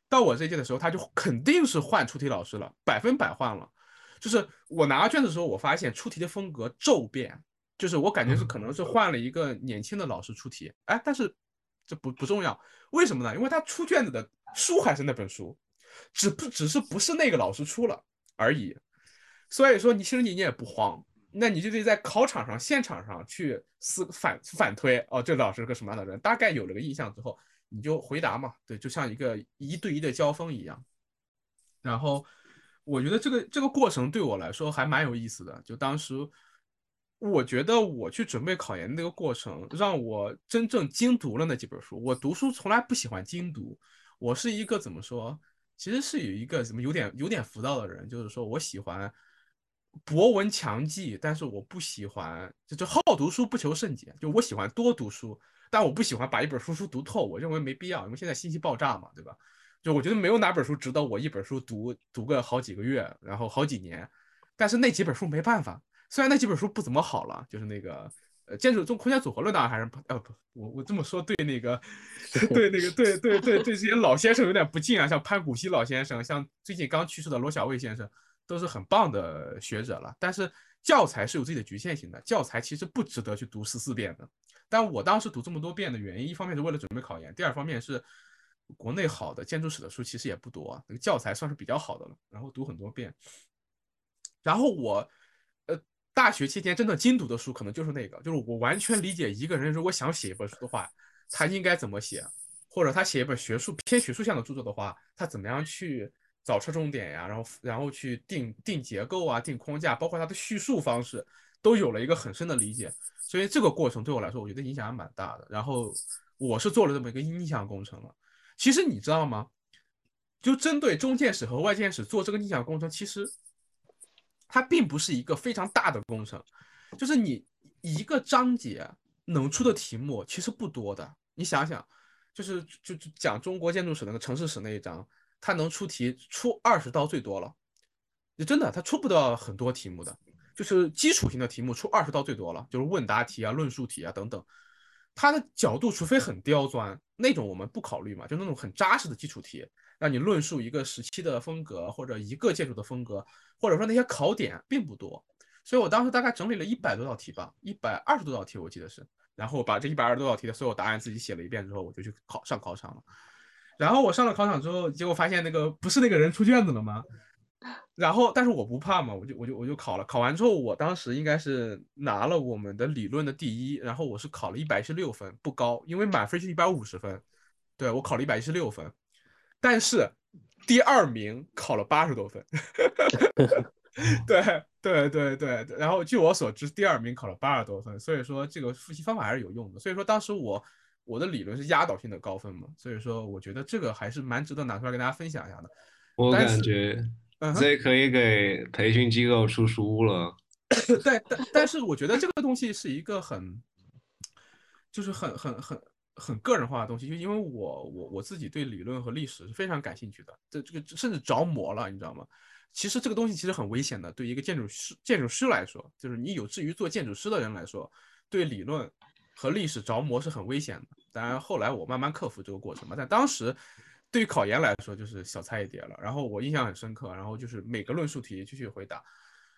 B: 到我这一届的时候，他就肯定是换出题老师了，百分百换了。就是我拿到卷子的时候，我发现出题的风格骤变，就是我感觉是可能是换了一个年轻的老师出题。哎，但是这不不重要，为什么呢？因为他出卷子的书还是那本书，只不只是不是那个老师出了而已。所以说你其实你你也不慌。那你就得在考场上、现场上去思反反推哦，这老师是个什么样的人？大概有了个印象之后，你就回答嘛，对，就像一个一对一的交锋一样。然后我觉得这个这个过程对我来说还蛮有意思的。就当时我觉得我去准备考研的那个过程，让我真正精读了那几本书。我读书从来不喜欢精读，我是一个怎么说？其实是有一个怎么有点有点浮躁的人，就是说我喜欢。博闻强记，但是我不喜欢，就就好读书不求甚解。就我喜欢多读书，但我不喜欢把一本书书读透。我认为没必要，因为现在信息爆炸嘛，对吧？就我觉得没有哪本书值得我一本书读读个好几个月，然后好几年。但是那几本书没办法，虽然那几本书不怎么好了，就是那个呃建筑中空间组合论当然还是呃不，我我这么说对那个 对那个对对对对这些老先生有点不敬啊，像潘古希老先生，像最近刚去世的罗小卫先生。都是很棒的学者了，但是教材是有自己的局限性的，教材其实不值得去读十四遍的。但我当时读这么多遍的原因，一方面是为了准备考研，第二方面是国内好的建筑史的书其实也不多，那个教材算是比较好的了，然后读很多遍。然后我，呃，大学期间真的精读的书可能就是那个，就是我完全理解一个人如果想写一本书的话，他应该怎么写，或者他写一本学术偏学术向的著作的话，他怎么样去。找侧重点呀，然后然后去定定结构啊，定框架，包括它的叙述方式，都有了一个很深的理解。所以这个过程对我来说，我觉得影响还蛮大的。然后我是做了这么一个印象工程了。其实你知道吗？就针对中建史和外建史做这个印象工程，其实它并不是一个非常大的工程。就是你一个章节能出的题目其实不多的。你想想，就是就就讲中国建筑史那个城市史那一章。他能出题出二十道最多了，就真的他出不到很多题目的，就是基础性的题目出二十道最多了，就是问答题啊、论述题啊等等。他的角度除非很刁钻那种，我们不考虑嘛，就那种很扎实的基础题，让你论述一个时期的风格或者一个建筑的风格，或者说那些考点并不多。所以我当时大概整理了一百多道题吧，一百二十多道题我记得是，然后把这一百二十多道题的所有答案自己写了一遍之后，我就去考上考场了。然后我上了考场之后，结果发现那个不是那个人出卷子了吗？然后，但是我不怕嘛，我就我就我就考了。考完之后，我当时应该是拿了我们的理论的第一。然后我是考了一百一十六分，不高，因为满分是一百五十分。对我考了一百一十六分，但是第二名考了八十多分。对对对对，然后据我所知，第二名考了八十多分，所以说这个复习方法还是有用的。所以说当时我。我的理论是压倒性的高分嘛，所以说我觉得这个还是蛮值得拿出来跟大家分享一下的。
E: 我感觉这可以给培训机构出书了。
B: 但但但是我觉得这个东西是一个很，就是很很很很个人化的东西，就因为我我我自己对理论和历史是非常感兴趣的，这这个甚至着魔了，你知道吗？其实这个东西其实很危险的，对一个建筑师建筑师来说，就是你有志于做建筑师的人来说，对理论。和历史着魔是很危险的，当然后来我慢慢克服这个过程嘛。但当时对于考研来说就是小菜一碟了。然后我印象很深刻，然后就是每个论述题继续回答。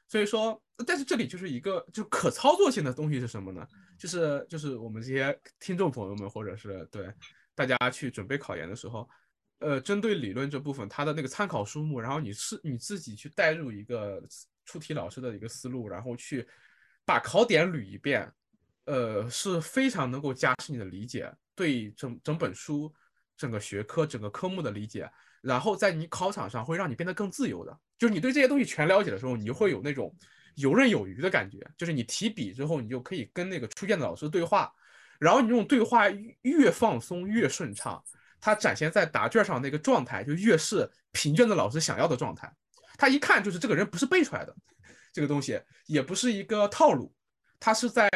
B: 所以说，但是这里就是一个就可操作性的东西是什么呢？就是就是我们这些听众朋友们或者是对大家去准备考研的时候，呃，针对理论这部分它的那个参考书目，然后你是你自己去带入一个出题老师的一个思路，然后去把考点捋一遍。呃，是非常能够加深你的理解，对整整本书、整个学科、整个科目的理解，然后在你考场上会让你变得更自由的。就是你对这些东西全了解的时候，你就会有那种游刃有余的感觉。就是你提笔之后，你就可以跟那个出卷的老师对话，然后你这种对话越放松越顺畅，他展现在答卷上那个状态就越是评卷的老师想要的状态。他一看就是这个人不是背出来的，这个东西也不是一个套路。他是在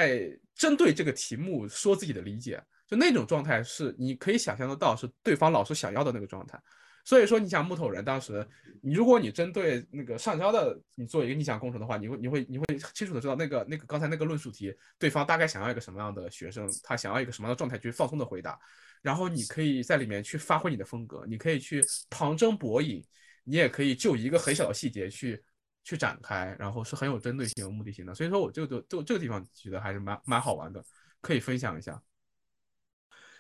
B: 针对这个题目说自己的理解，就那种状态是你可以想象得到，是对方老师想要的那个状态。所以说，你想木头人当时，你如果你针对那个上交的，你做一个逆向工程的话，你会你会你会清楚的知道那个那个刚才那个论述题，对方大概想要一个什么样的学生，他想要一个什么样的状态去放松的回答，然后你可以在里面去发挥你的风格，你可以去旁征博引，你也可以就一个很小的细节去去展开，然后是很有针对性、有目的性的。所以说我这个就这个地方觉得还是蛮蛮好玩的，可以分享一下。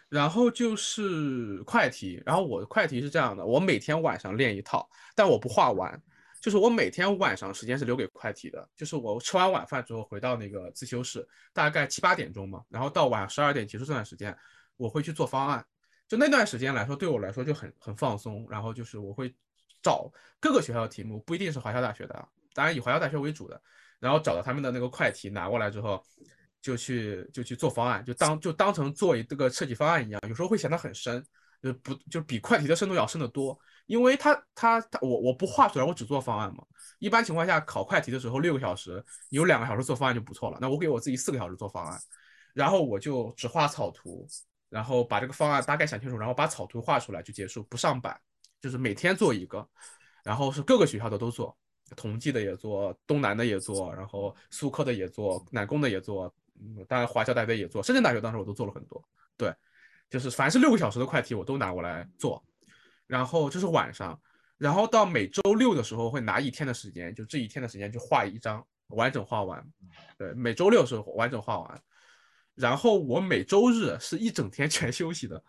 B: 然后就是快题，然后我的快题是这样的，我每天晚上练一套，但我不画完，就是我每天晚上时间是留给快题的，就是我吃完晚饭之后回到那个自修室，大概七八点钟嘛，然后到晚十二点结束这段时间，我会去做方案，就那段时间来说，对我来说就很很放松，然后就是我会找各个学校的题目，不一定是华侨大学的，当然以华侨大学为主的，然后找到他们的那个快题拿过来之后。就去就去做方案，就当就当成做一这个设计方案一样，有时候会显得很深，就不就比快题的深度要深得多，因为他他他我我不画出来，我只做方案嘛。一般情况下考快题的时候六个小时，有两个小时做方案就不错了。那我给我自己四个小时做方案，然后我就只画草图，然后把这个方案大概想清楚，然后把草图画出来就结束，不上板，就是每天做一个，然后是各个学校的都做，同济的也做，东南的也做，然后苏科的也做，南工的也做。嗯，当然华侨大学也做，深圳大学当时我都做了很多。对，就是凡是六个小时的快题我都拿过来做，然后这是晚上，然后到每周六的时候会拿一天的时间，就这一天的时间就画一张完整画完。对，每周六是完整画完，然后我每周日是一整天全 休息的，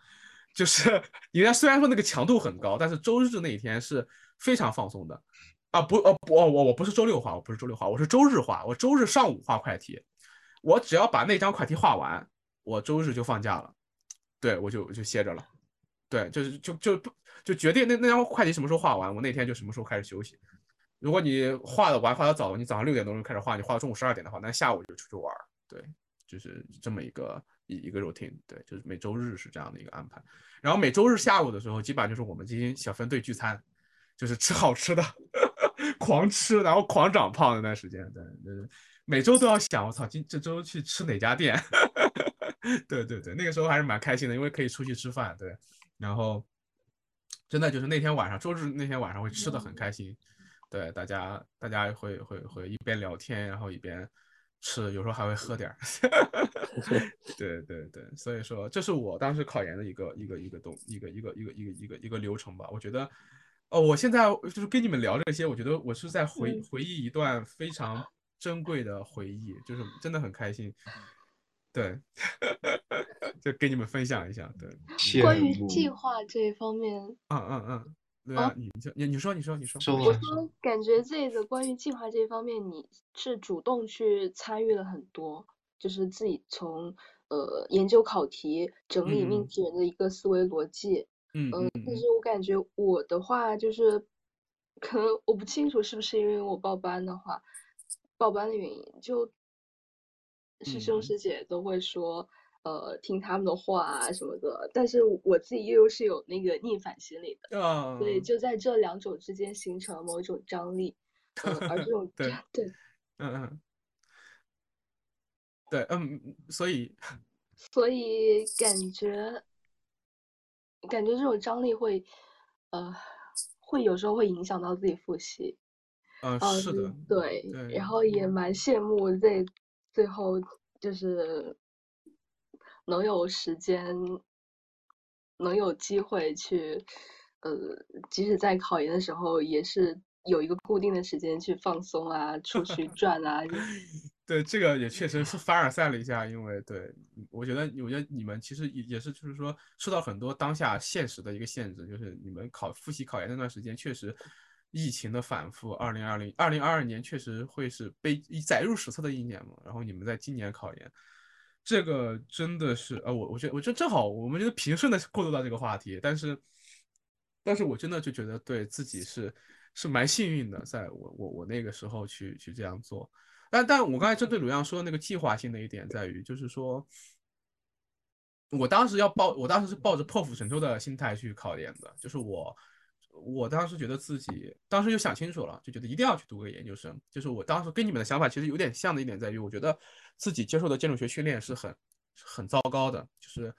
B: 就是你看虽然说那个强度很高，但是周日那一天是非常放松的。啊不呃不我我不是周六画，我不是周六画，我是周日画，我周日上午画快题。我只要把那张快题画完，我周日就放假了，对我就就歇着了，对，就是就就就决定那那张快题什么时候画完，我那天就什么时候开始休息。如果你画的完画的早，你早上六点多钟开始画，你画到中午十二点的话，那下午就出去玩，对，就是这么一个一一个 routine，对，就是每周日是这样的一个安排。然后每周日下午的时候，基本上就是我们进行小分队聚餐，就是吃好吃的，狂吃，然后狂长胖那段时间，对，对。每周都要想，我操，今这周去吃哪家店？对对对，那个时候还是蛮开心的，因为可以出去吃饭。对，然后真的就是那天晚上，周日那天晚上会吃的很开心。对，大家大家会会会一边聊天，然后一边吃，有时候还会喝点儿。对对对，所以说这是我当时考研的一个一个一个东一个一个一个一个一个一个流程吧。我觉得，哦，我现在就是跟你们聊这些，我觉得我是在回回忆一段非常。珍贵的回忆，就是真的很开心，对，就跟你们分享一下。对，
C: 关于计划这一方面，
B: 嗯嗯嗯，对啊，你你你说你说你说，
C: 我说感觉这个关于计划这一方面，你是主动去参与了很多，就是自己从呃研究考题、整理命题人的一个思维逻辑，
B: 嗯嗯，
C: 但是我感觉我的话就是，可能我不清楚是不是因为我报班的话。报班的原因，就师兄师姐都会说，呃，听他们的话啊什么的。但是我自己又是有那个逆反心理的，所以就在这两种之间形成了某一种张力。而这种
B: 对
C: 对，
B: 嗯嗯，对，嗯，所以
C: 所以感觉感觉这种张力会，呃，会有时候会影响到自己复习。
B: 嗯，是的，
C: 对，然后也蛮羡慕这最后就是能有时间，能有机会去，呃，即使在考研的时候，也是有一个固定的时间去放松啊，出 去转啊。
B: 对，这个也确实是凡尔赛了一下，因为对我觉得，我觉得你们其实也也是，就是说受到很多当下现实的一个限制，就是你们考复习考研那段时间确实。疫情的反复，二零二零、二零二二年确实会是被载入史册的一年嘛。然后你们在今年考研，这个真的是，呃，我我觉得，我觉得正好，我们觉得平顺的过渡到这个话题。但是，但是我真的就觉得对自己是是蛮幸运的，在我我我那个时候去去这样做。但但我刚才针对鲁阳说的那个计划性的一点在于，就是说，我当时要抱，我当时是抱着破釜沉舟的心态去考研的，就是我。我当时觉得自己当时就想清楚了，就觉得一定要去读个研究生。就是我当时跟你们的想法其实有点像的一点在于，我觉得自己接受的建筑学训练是很很糟糕的。就是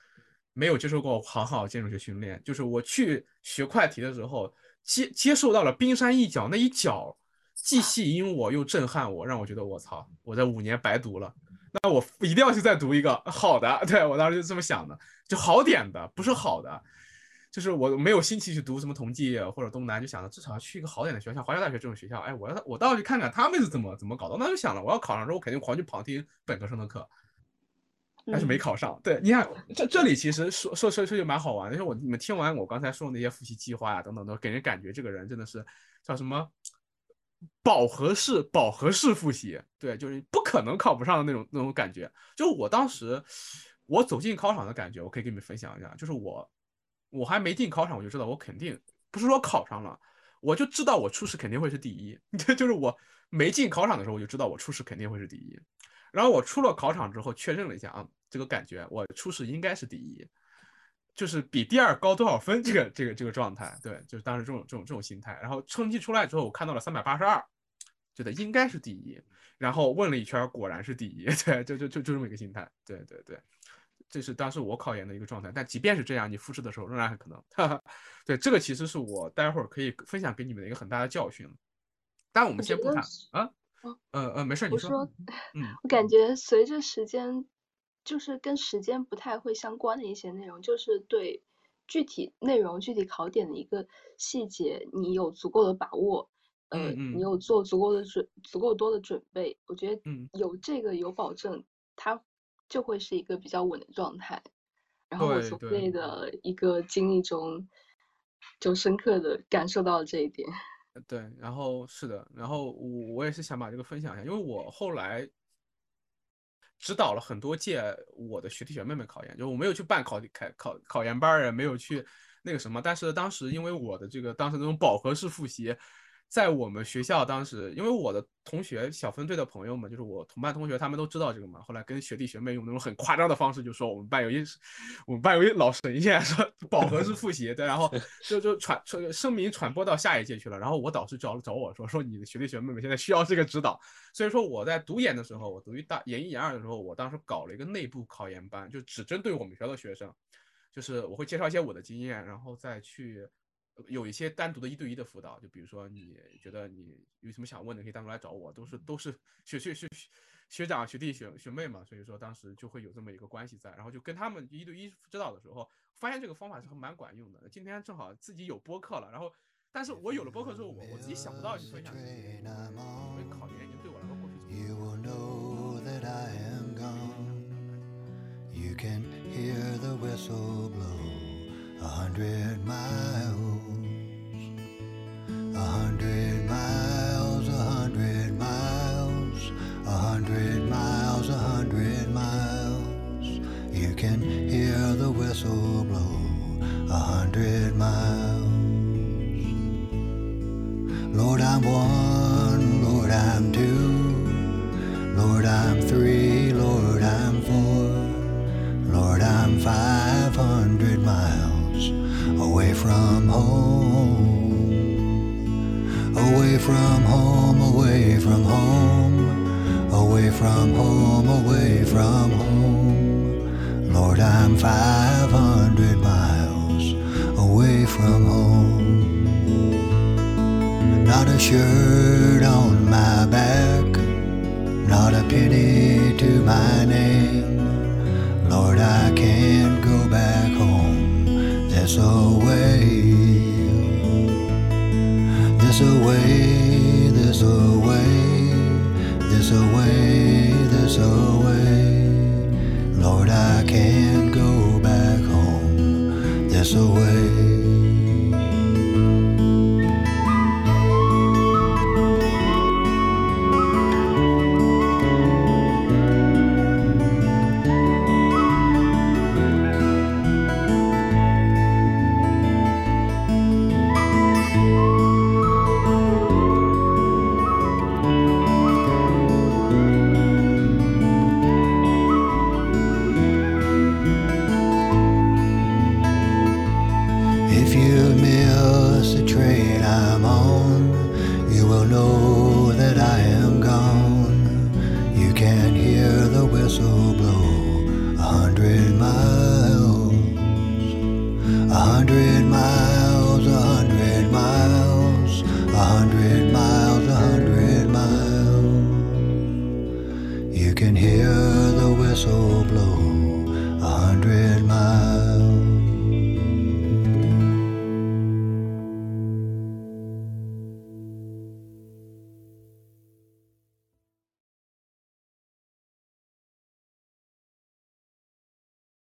B: 没有接受过很好建筑学训练，就是我去学快题的时候，接接受到了冰山一角，那一角既吸引我又震撼我，让我觉得我操，我这五年白读了。那我一定要去再读一个好的，对我当时就这么想的，就好点的，不是好的，就是我没有心情去读什么同济或者东南，就想着至少要去一个好点的学校，华侨大学这种学校，哎，我要我倒要去看看他们是怎么怎么搞的。那就想了，我要考上之后，我肯定狂去旁听本科生的课，但是没考上。对，你看这这里其实说说说说就蛮好玩的，就是我你们听完我刚才说的那些复习计划呀等等的，给人感觉这个人真的是叫什么？饱和式饱和式复习，对，就是不可能考不上的那种那种感觉。就我当时我走进考场的感觉，我可以跟你们分享一下。就是我我还没进考场，我就知道我肯定不是说考上了，我就知道我初试肯定会是第一。这就是我没进考场的时候，我就知道我初试肯定会是第一。然后我出了考场之后，确认了一下啊，这个感觉我初试应该是第一。就是比第二高多少分，这个这个这个状态，对，就是当时这种这种这种心态。然后成绩出来之后，我看到了三百八十二，觉得应该是第一。然后问了一圈，果然是第一，对，就就就就这么一个心态，对对对，这是当时我考研的一个状态。但即便是这样，你复试的时候仍然很可能。哈哈，对，这个其实是我待会儿可以分享给你们的一个很大的教训。但我们先不谈啊，呃呃，没事，你
C: 说，
B: 嗯，
C: 我感觉随着时间。就是跟时间不太会相关的一些内容，就是对具体内容、具体考点的一个细节，你有足够的把握，呃，你有做足够的准、足够多的准备，我觉得有这个有保证，它就会是一个比较稳的状态。然后我从内的一个经历中，就深刻的感受到了这一点。
B: 对，然后是的，然后我我也是想把这个分享一下，因为我后来。指导了很多届我的学弟学妹们考研，就我没有去办考考考考研班儿，也没有去那个什么。但是当时因为我的这个当时那种饱和式复习。在我们学校，当时因为我的同学小分队的朋友们，就是我同班同学，他们都知道这个嘛。后来跟学弟学妹用那种很夸张的方式，就说我们班有一我们班有一老神仙，说饱和式复习，对，然后 就就传传声明传播到下一届去了。然后我导师找找我说，说你的学弟学妹们现在需要这个指导。所以说我在读研的时候，我读一大研一研二的时候，我当时搞了一个内部考研班，就只针对我们学校的学生，就是我会介绍一些我的经验，然后再去。有一些单独的一对一的辅导，就比如说你觉得你有什么想问的，可以单独来找我，都是都是学学学 学长学弟学学妹嘛，所以说当时就会有这么一个关系在，然后就跟他们一对一指导的时候，发现这个方法是很蛮管用的。今天正好自己有播客了，然后但是我有了播客之后，我我自己想不到去分享，因为考研已经对我来说过去。
A: A hundred miles, a hundred miles, a hundred miles, a hundred miles, a hundred miles. You can hear the whistle blow. A hundred miles. Lord, I'm one, Lord, I'm two, Lord, I'm three, Lord, I'm four, Lord, I'm five from home, away from home, away from home, away from home, away from home. Lord, I'm 500 miles away from home. Not a shirt on my back, not a penny to my name. Lord, I can't go back home there's a way, there's a way, there's a way, there's a way, there's a way. Lord, I can't go back home. There's a way.